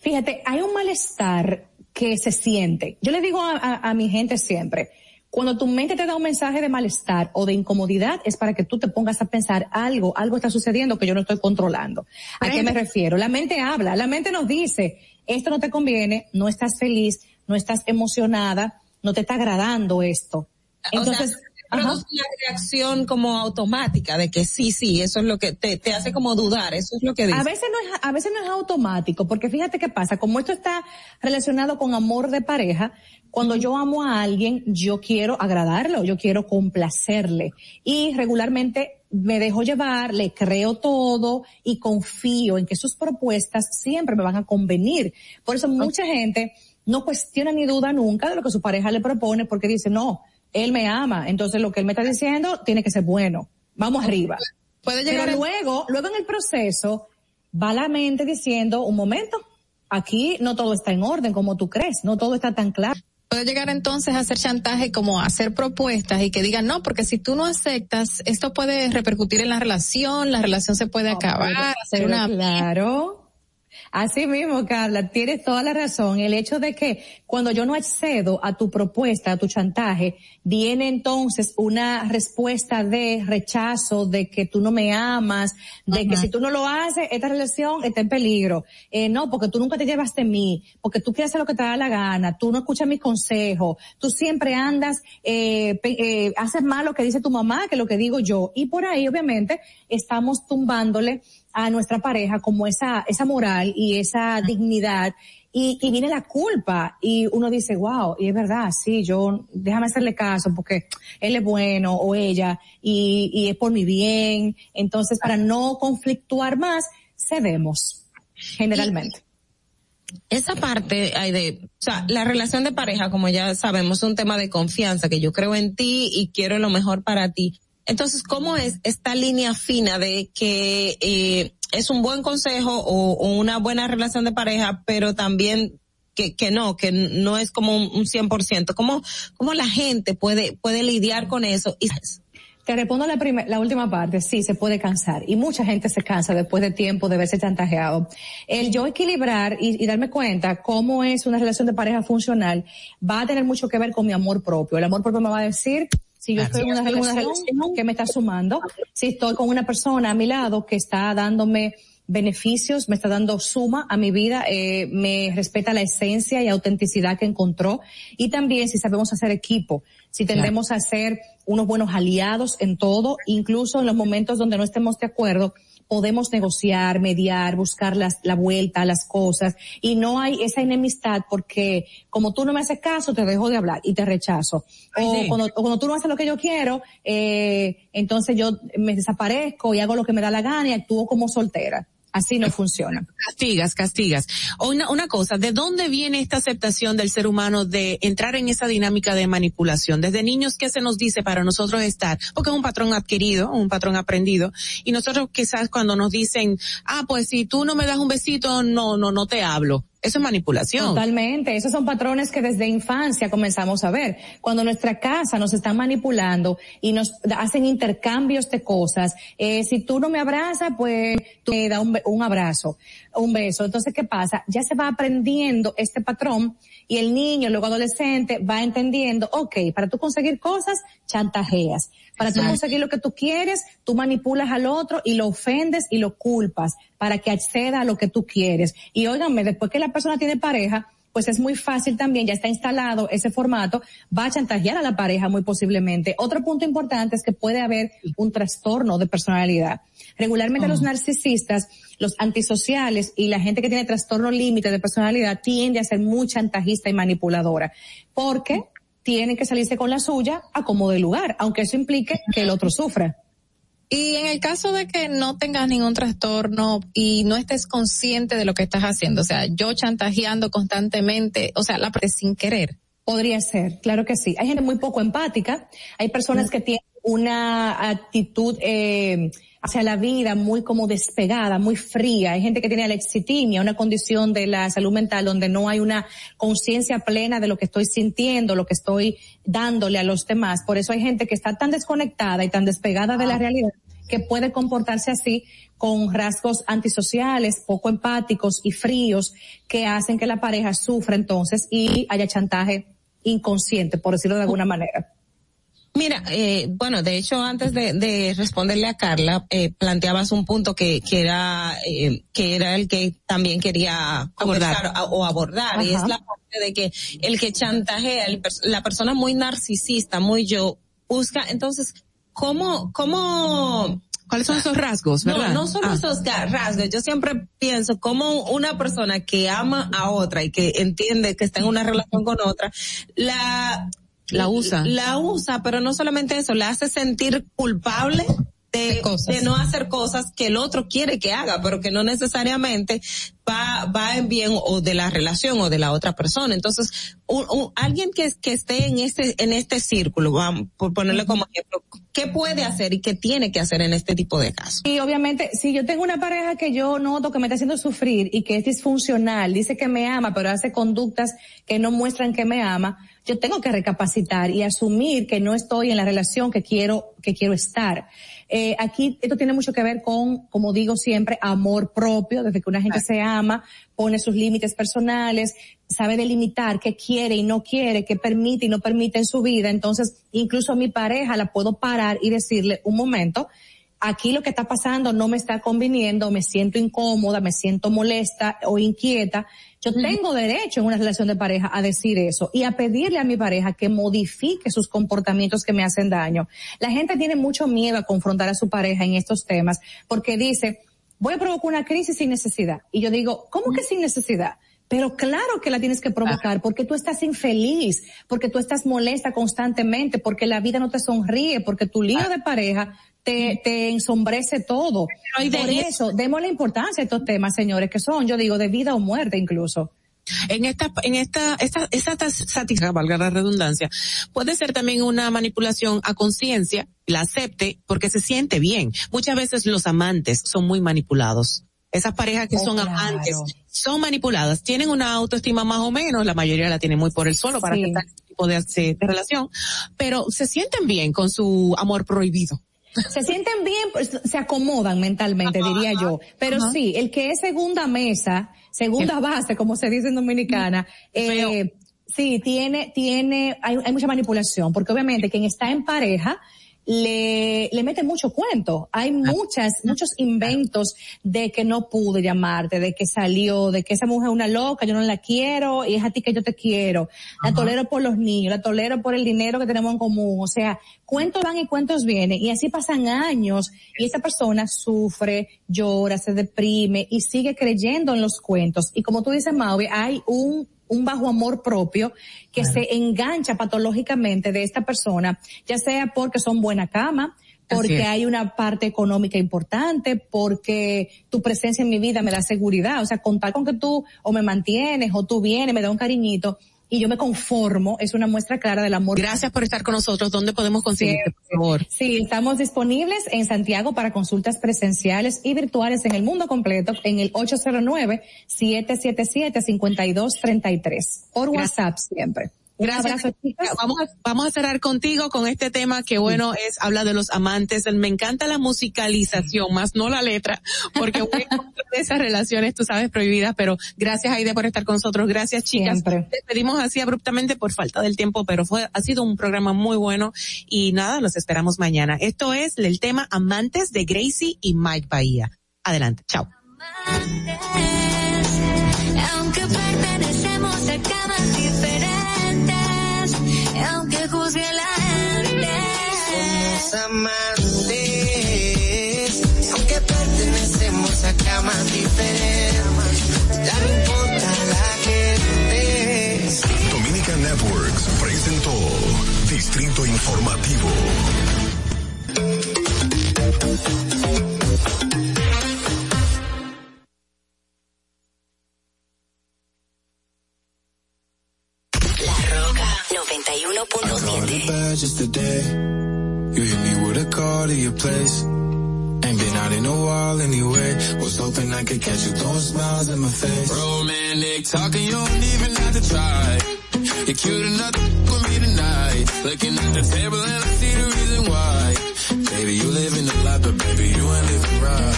Fíjate, hay un malestar que se siente. Yo le digo a, a- a mi gente siempre, cuando tu mente te da un mensaje de malestar o de incomodidad, es para que tú te pongas a pensar algo, algo está sucediendo que yo no estoy controlando. ¿A qué me refiero? La mente habla, la mente nos dice, esto no te conviene, no estás feliz, no estás emocionada, no te está agradando esto. Entonces, produce una reacción como automática de que sí, sí, eso es lo que te, te hace como dudar, eso es lo que dice. A veces no es, a veces no es automático, porque fíjate qué pasa, como esto está relacionado con amor de pareja, cuando yo amo a alguien, yo quiero agradarlo, yo quiero complacerle. Y regularmente me dejo llevar, le creo todo y confío en que sus propuestas siempre me van a convenir. Por eso mucha gente no cuestiona ni duda nunca de lo que su pareja le propone porque dice, no, él me ama, entonces lo que él me está diciendo tiene que ser bueno. Vamos arriba. Puede llegar Pero luego, luego en el proceso, va la mente diciendo, un momento, aquí no todo está en orden como tú crees, no todo está tan claro. Puede llegar entonces a hacer chantaje como hacer propuestas y que digan, no, porque si tú no aceptas, esto puede repercutir en la relación, la relación se puede acabar, hacer una... claro. Así mismo, Carla, tienes toda la razón. El hecho de que cuando yo no accedo a tu propuesta, a tu chantaje, viene entonces una respuesta de rechazo, de que tú no me amas, de que si tú no lo haces, esta relación está en peligro. Eh, no, porque tú nunca te llevas de mí, porque tú quieres hacer lo que te da la gana, tú no escuchas mis consejos, tú siempre andas, eh, eh, haces más lo que dice tu mamá que lo que digo yo. Y por ahí, obviamente, estamos tumbándole a nuestra pareja como esa, esa moral y esa dignidad y, y viene la culpa y uno dice, wow, y es verdad, sí, yo, déjame hacerle caso porque él es bueno o ella y, y es por mi bien. Entonces, para no conflictuar más, cedemos, generalmente. esa parte hay de, o sea, la relación de pareja, como ya sabemos, es un tema de confianza, que yo creo en ti y quiero lo mejor para ti. Entonces, ¿cómo es esta línea fina de que eh, es un buen consejo o, una buena relación de pareja, pero también que, no, que no es como un, un 100%? ¿Cómo, ¿Cómo la gente puede, puede lidiar con eso? Te respondo la, primer- la última parte, sí, se puede cansar y mucha gente se cansa después de tiempo de verse chantajeado. El yo equilibrar y darme cuenta cómo es una relación de pareja funcional va a tener mucho que ver con mi amor propio. El amor propio me va a decir si yo estoy en una, relación que me está sumando, si estoy con una persona a mi lado que está dándome beneficios, me está dando suma a mi vida, eh, me respeta la esencia y autenticidad que encontró. Y también si sabemos hacer equipo, si tendemos a ser unos buenos aliados en todo, incluso en los momentos donde no estemos de acuerdo, podemos negociar, mediar, buscar las, la vuelta a las cosas y no hay esa enemistad porque como tú no me haces caso, te dejo de hablar y te rechazo. O sí. cuando, o cuando tú no haces lo que yo quiero, eh, entonces yo me desaparezco y hago lo que me da la gana y actúo como soltera. Así no funciona. Castigas, castigas. Una, una cosa, ¿de dónde viene esta aceptación del ser humano de entrar en esa dinámica de manipulación? Desde niños, ¿qué se nos dice para nosotros estar? Porque es un patrón adquirido, un patrón aprendido. Y nosotros quizás cuando nos dicen, ah, pues si tú no me das un besito, no, no, no te hablo. Eso es manipulación. Totalmente. Esos son patrones que desde infancia comenzamos a ver. Cuando nuestra casa nos están manipulando y nos hacen intercambios de cosas, eh, si tú no me abrazas, pues tú me das un abrazo, un beso. Entonces, ¿qué pasa? Ya se va aprendiendo este patrón y el niño, luego adolescente, va entendiendo, ok, para tú conseguir cosas, chantajeas. Para tú Exacto. conseguir lo que tú quieres, tú manipulas al otro y lo ofendes y lo culpas para que acceda a lo que tú quieres. Y óiganme, después que la persona tiene pareja, pues es muy fácil también, ya está instalado ese formato, va a chantajear a la pareja muy posiblemente. Otro punto importante es que puede haber un trastorno de personalidad. Regularmente los narcisistas, los antisociales y la gente que tiene trastorno límite de personalidad tiende a ser muy chantajista y manipuladora. Porque tienen que salirse con la suya a como de lugar, aunque eso implique que el otro sufra. Y en el caso de que no tengas ningún trastorno y no estés consciente de lo que estás haciendo, o sea, yo chantajeando constantemente, o sea, la parte sin querer. Podría ser, claro que sí. Hay gente muy poco empática, hay personas que tienen una actitud eh, hacia la vida muy como despegada, muy fría. Hay gente que tiene alexitimia, una condición de la salud mental donde no hay una conciencia plena de lo que estoy sintiendo, lo que estoy dándole a los demás. Por eso hay gente que está tan desconectada y tan despegada de la realidad que puede comportarse así con rasgos antisociales, poco empáticos y fríos que hacen que la pareja sufra entonces y haya chantaje inconsciente, por decirlo de alguna manera. Mira, eh, bueno, de hecho, antes de, de responderle a Carla, eh, planteabas un punto que, que era eh, que era el que también quería Abordar. o abordar, y es la parte de que el que chantajea, el la persona muy narcisista, muy yo, busca, entonces, ¿cómo, cómo, ¿Cuáles son esos rasgos, verdad? No, no son Ah. esos rasgos. Yo siempre pienso como una persona que ama a otra y que entiende que está en una relación con otra, la La usa. La usa, pero no solamente eso, la hace sentir culpable de, de no hacer cosas que el otro quiere que haga, pero que no necesariamente va, va en bien o de la relación o de la otra persona. Entonces, un- un- alguien que, que esté en este, en este círculo, vamos, por ponerle como ejemplo, ¿qué puede hacer y qué tiene que hacer en este tipo de casos? Y obviamente, si yo tengo una pareja que yo noto que me está haciendo sufrir y que es disfuncional, dice que me ama, pero hace conductas que no muestran que me ama, yo tengo que recapacitar y asumir que no estoy en la relación que quiero, que quiero estar. Eh, aquí esto tiene mucho que ver con, como digo siempre, amor propio, desde que una gente se ama, pone sus límites personales, sabe delimitar qué quiere y no quiere, qué permite y no permite en su vida. Entonces, incluso a mi pareja la puedo parar y decirle, un momento, aquí lo que está pasando no me está conviniendo, me siento incómoda, me siento molesta o inquieta. Yo tengo derecho en una relación de pareja a decir eso y a pedirle a mi pareja que modifique sus comportamientos que me hacen daño. La gente tiene mucho miedo a confrontar a su pareja en estos temas porque dice, voy a provocar una crisis sin necesidad. Y yo digo, ¿cómo que sin necesidad? Pero claro que la tienes que provocar porque tú estás infeliz, porque tú estás molesta constantemente, porque la vida no te sonríe, porque tu lío de pareja te, te ensombrece todo. de- Por eso, demos la importancia a estos temas, señores, que son, yo digo, de vida o muerte incluso. En esta, en esta, esta, esta sática, valga la redundancia, puede ser también una manipulación a conciencia, la acepte porque se siente bien. Muchas veces los amantes son muy manipulados. Esas parejas que Oh, son claro. amantes son manipuladas, tienen una autoestima más o menos, la mayoría la tiene muy por el suelo para Sí. aceptar este tipo de, de relación, pero se sienten bien con su amor prohibido. Se sienten bien, pues, se acomodan mentalmente, diría yo. Pero ajá. sí, el que es segunda mesa, segunda base, como se dice en Dominicana, eh, sí, tiene, tiene, hay, hay mucha manipulación, porque obviamente quien está en pareja, le, le mete mucho cuento. Hay muchas, muchos inventos de que no pude llamarte, de que salió, de que esa mujer es una loca, yo no la quiero y es a ti que yo te quiero. La tolero por los niños, la tolero por el dinero que tenemos en común. O sea, cuentos van y cuentos vienen y así pasan años y esta persona sufre, llora, se deprime y sigue creyendo en los cuentos. Y como tú dices, Maui, hay un un bajo amor propio que se engancha patológicamente de esta persona, ya sea porque son buena cama, porque hay una parte económica importante, porque tu presencia en mi vida me da seguridad, o sea, contar con que tú o me mantienes o tú vienes, me da un cariñito y yo me conformo, es una muestra clara del amor. Gracias por estar con nosotros. ¿Dónde podemos conseguirte, por favor? Sí, estamos disponibles en Santiago para consultas presenciales y virtuales en el mundo completo en el 809-777-5233. Por WhatsApp siempre. Un Gracias. abrazo, chicas. Vamos a, vamos a cerrar contigo con este tema que bueno es, habla de los amantes. Me encanta la musicalización, más no la letra, porque voy de esas relaciones, tú sabes, prohibidas, pero gracias Aide por estar con nosotros. Gracias chicas. Siempre. Despedimos así abruptamente por falta del tiempo, pero fue, ha sido un programa muy bueno y nada, los esperamos mañana. Esto es el tema Amantes de Gracie y Mike Bahía. Adelante, chao. Aunque pertenecemos a camas diferentes, aunque juzgue la gente. Somos amantes, aunque pertenecemos a camas diferentes, ya no importa la gente. Dominica Networks presentó Distrito Informativo. Call to your place. Ain't been out in a while anyway. Was hoping I could catch you throwing smiles in my face. Romantic talking, you don't even have to try. You're cute enough to with me tonight. Looking at the table and I see the reason why. Baby, you living the life, but baby, you ain't living right.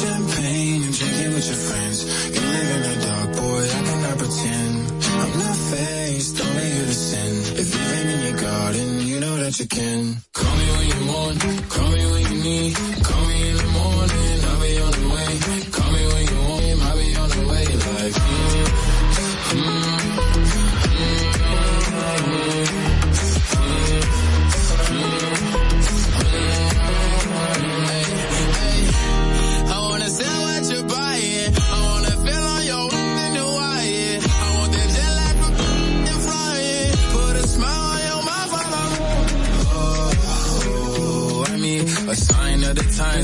Champagne and drinking with your friends. You live in the dark, boy, I cannot pretend. I'm not faced, If been in your garden, you know that you can. Call me when you want, call me when you need.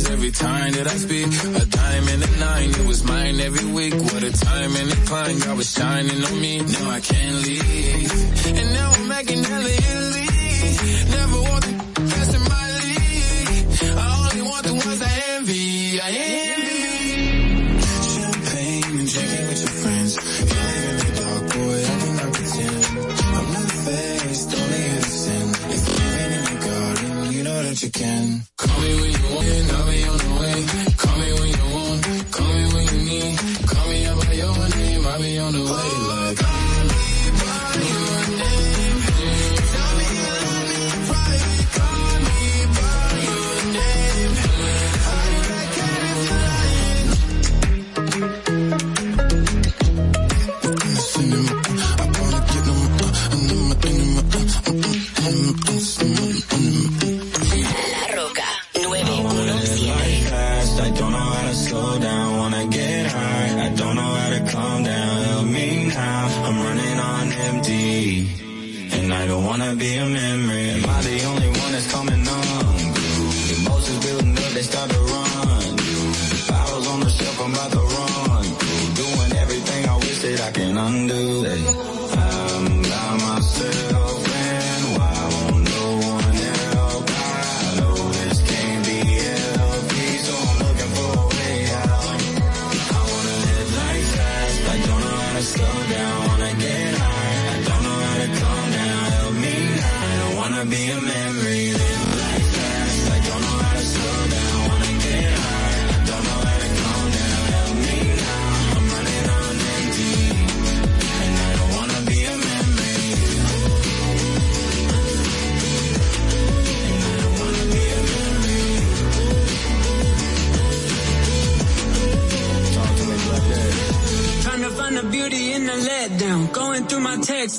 Every time that I speak. A dime and a nine, it was mine every week. What a time and a climb, God was shining on me. Now I can't leave. And now I'm making hella Italy. Never want the best in my league. I only want the ones I envy. I envy. Champagne and drinking with your friends. You live in the dark, boy, I do not pretend. I'm not faced, only innocent. If you're in the garden, you know that you can.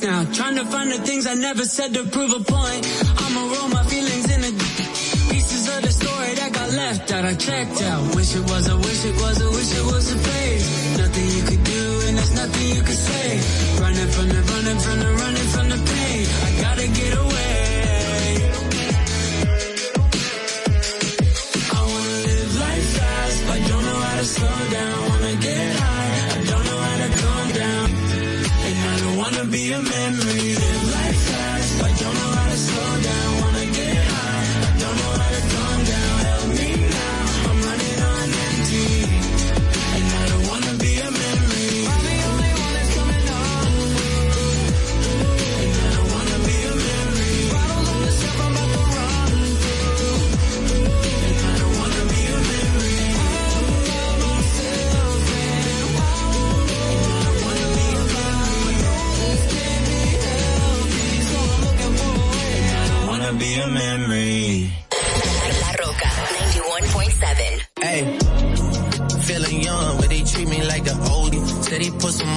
Now. Trying to find the things I never said to prove a point. I'ma roll my feelings in the pieces of the story that got left out. I checked out. Wish it was, I wish it was, I wish it was a phase. Nothing you could do and there's nothing you could say. Running from the, running from the,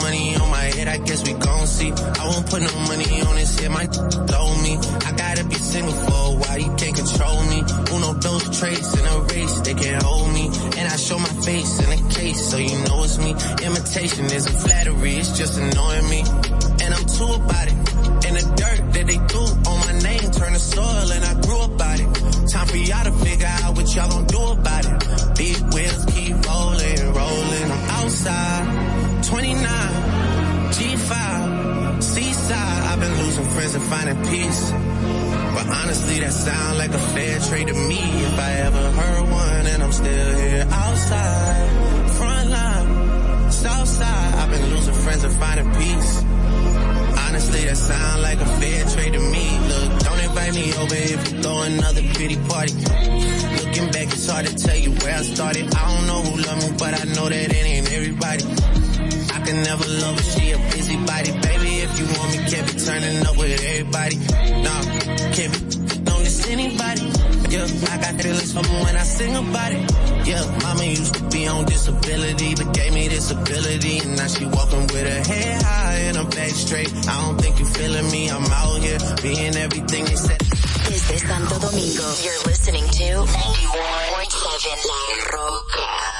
money on my head, I guess we gon' see. I won't put no money on his head, my low me. I gotta be single for a while, you can't control me. Uno, those traits in a race, they can't hold me. And I show my face in a case, so you know it's me. Imitation isn't flattery, it's just annoying me. And I'm too about it. And the dirt that they threw on my name turned to soil, and I grew about it. Time for y'all to figure out what y'all gon' do finding peace. But honestly, that sound like a fair trade to me. If I ever heard one, and I'm still here outside, front line, south side. I've been losing friends and finding peace. Honestly, that sound like a fair trade to me. Look, don't invite me over if you throw another pretty party. Looking back, it's hard to tell you where I started. I don't know who loved me, but I know that it ain't everybody. I can never love her, she a busybody. Baby, if you want me, can't be turning up with everybody. Nah, can't be on this anybody. Yeah, I got feelings from when I sing about it. Yeah, mama used to be on disability, but gave me this ability. And now she walking with her head high and her back straight. I don't think you feeling me, I'm out here being everything they said. Desde Santo Domingo, you're listening to 91.7 La Roca.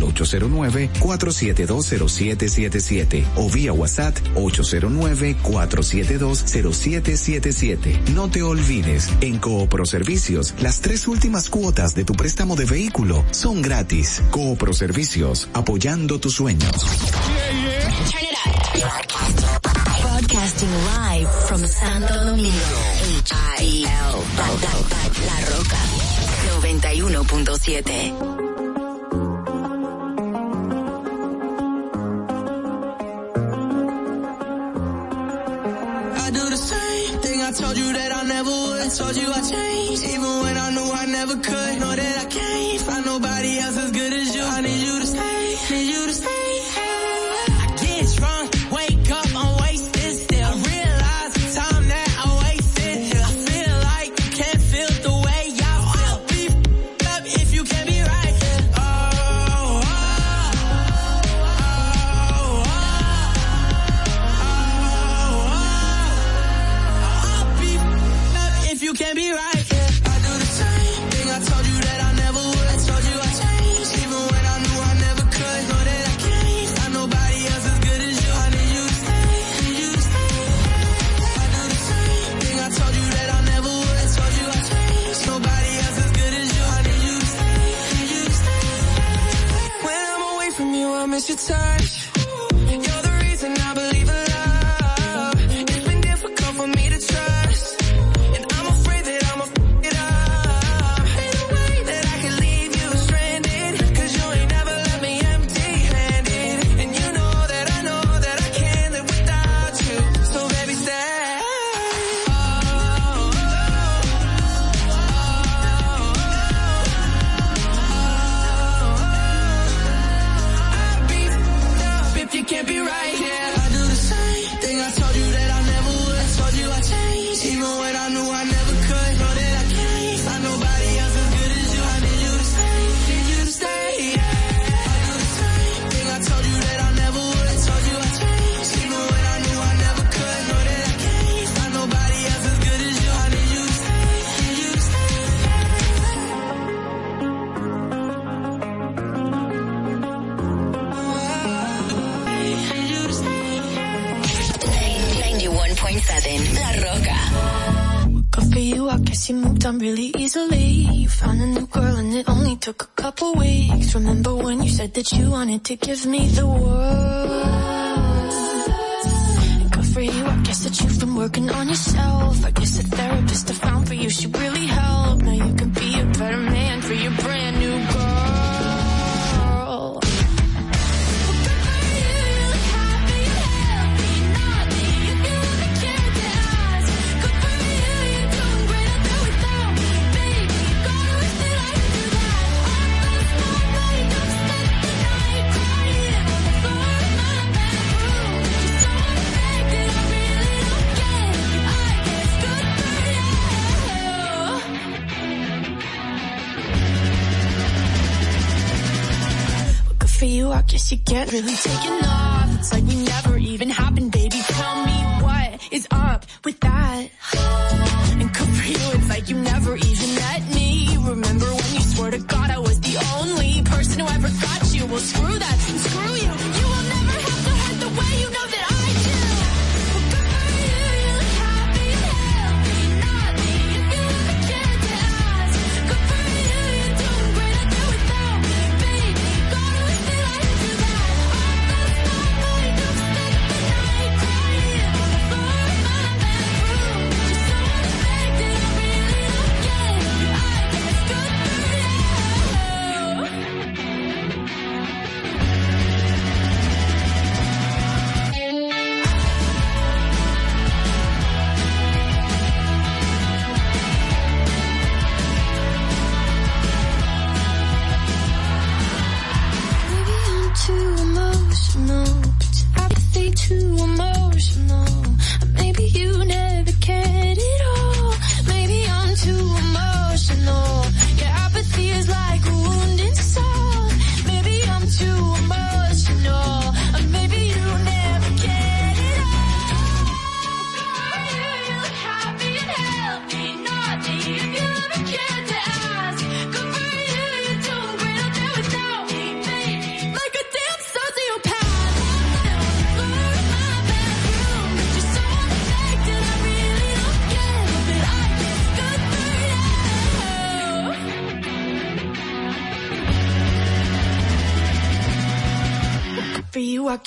809-4720777 o vía WhatsApp 809-4720777. No te olvides, en Coopro Servicios, las tres últimas cuotas de tu préstamo de vehículo son gratis. Coopro Servicios, apoyando tus sueños. Broadcasting live from Santo Domingo. H-I-L. La Roca. 91.7. told you I changed, even when I knew I never could. Know that I can't find nobody else as good as you. I need you to stay, you, on really easily. You found a new girl and it only took a couple weeks. Remember when you said that you wanted to give me the world? And Good for you, I guess that you've been working on yourself. I guess the therapist I found for you should really help. Guess you get really taken off. It's like we never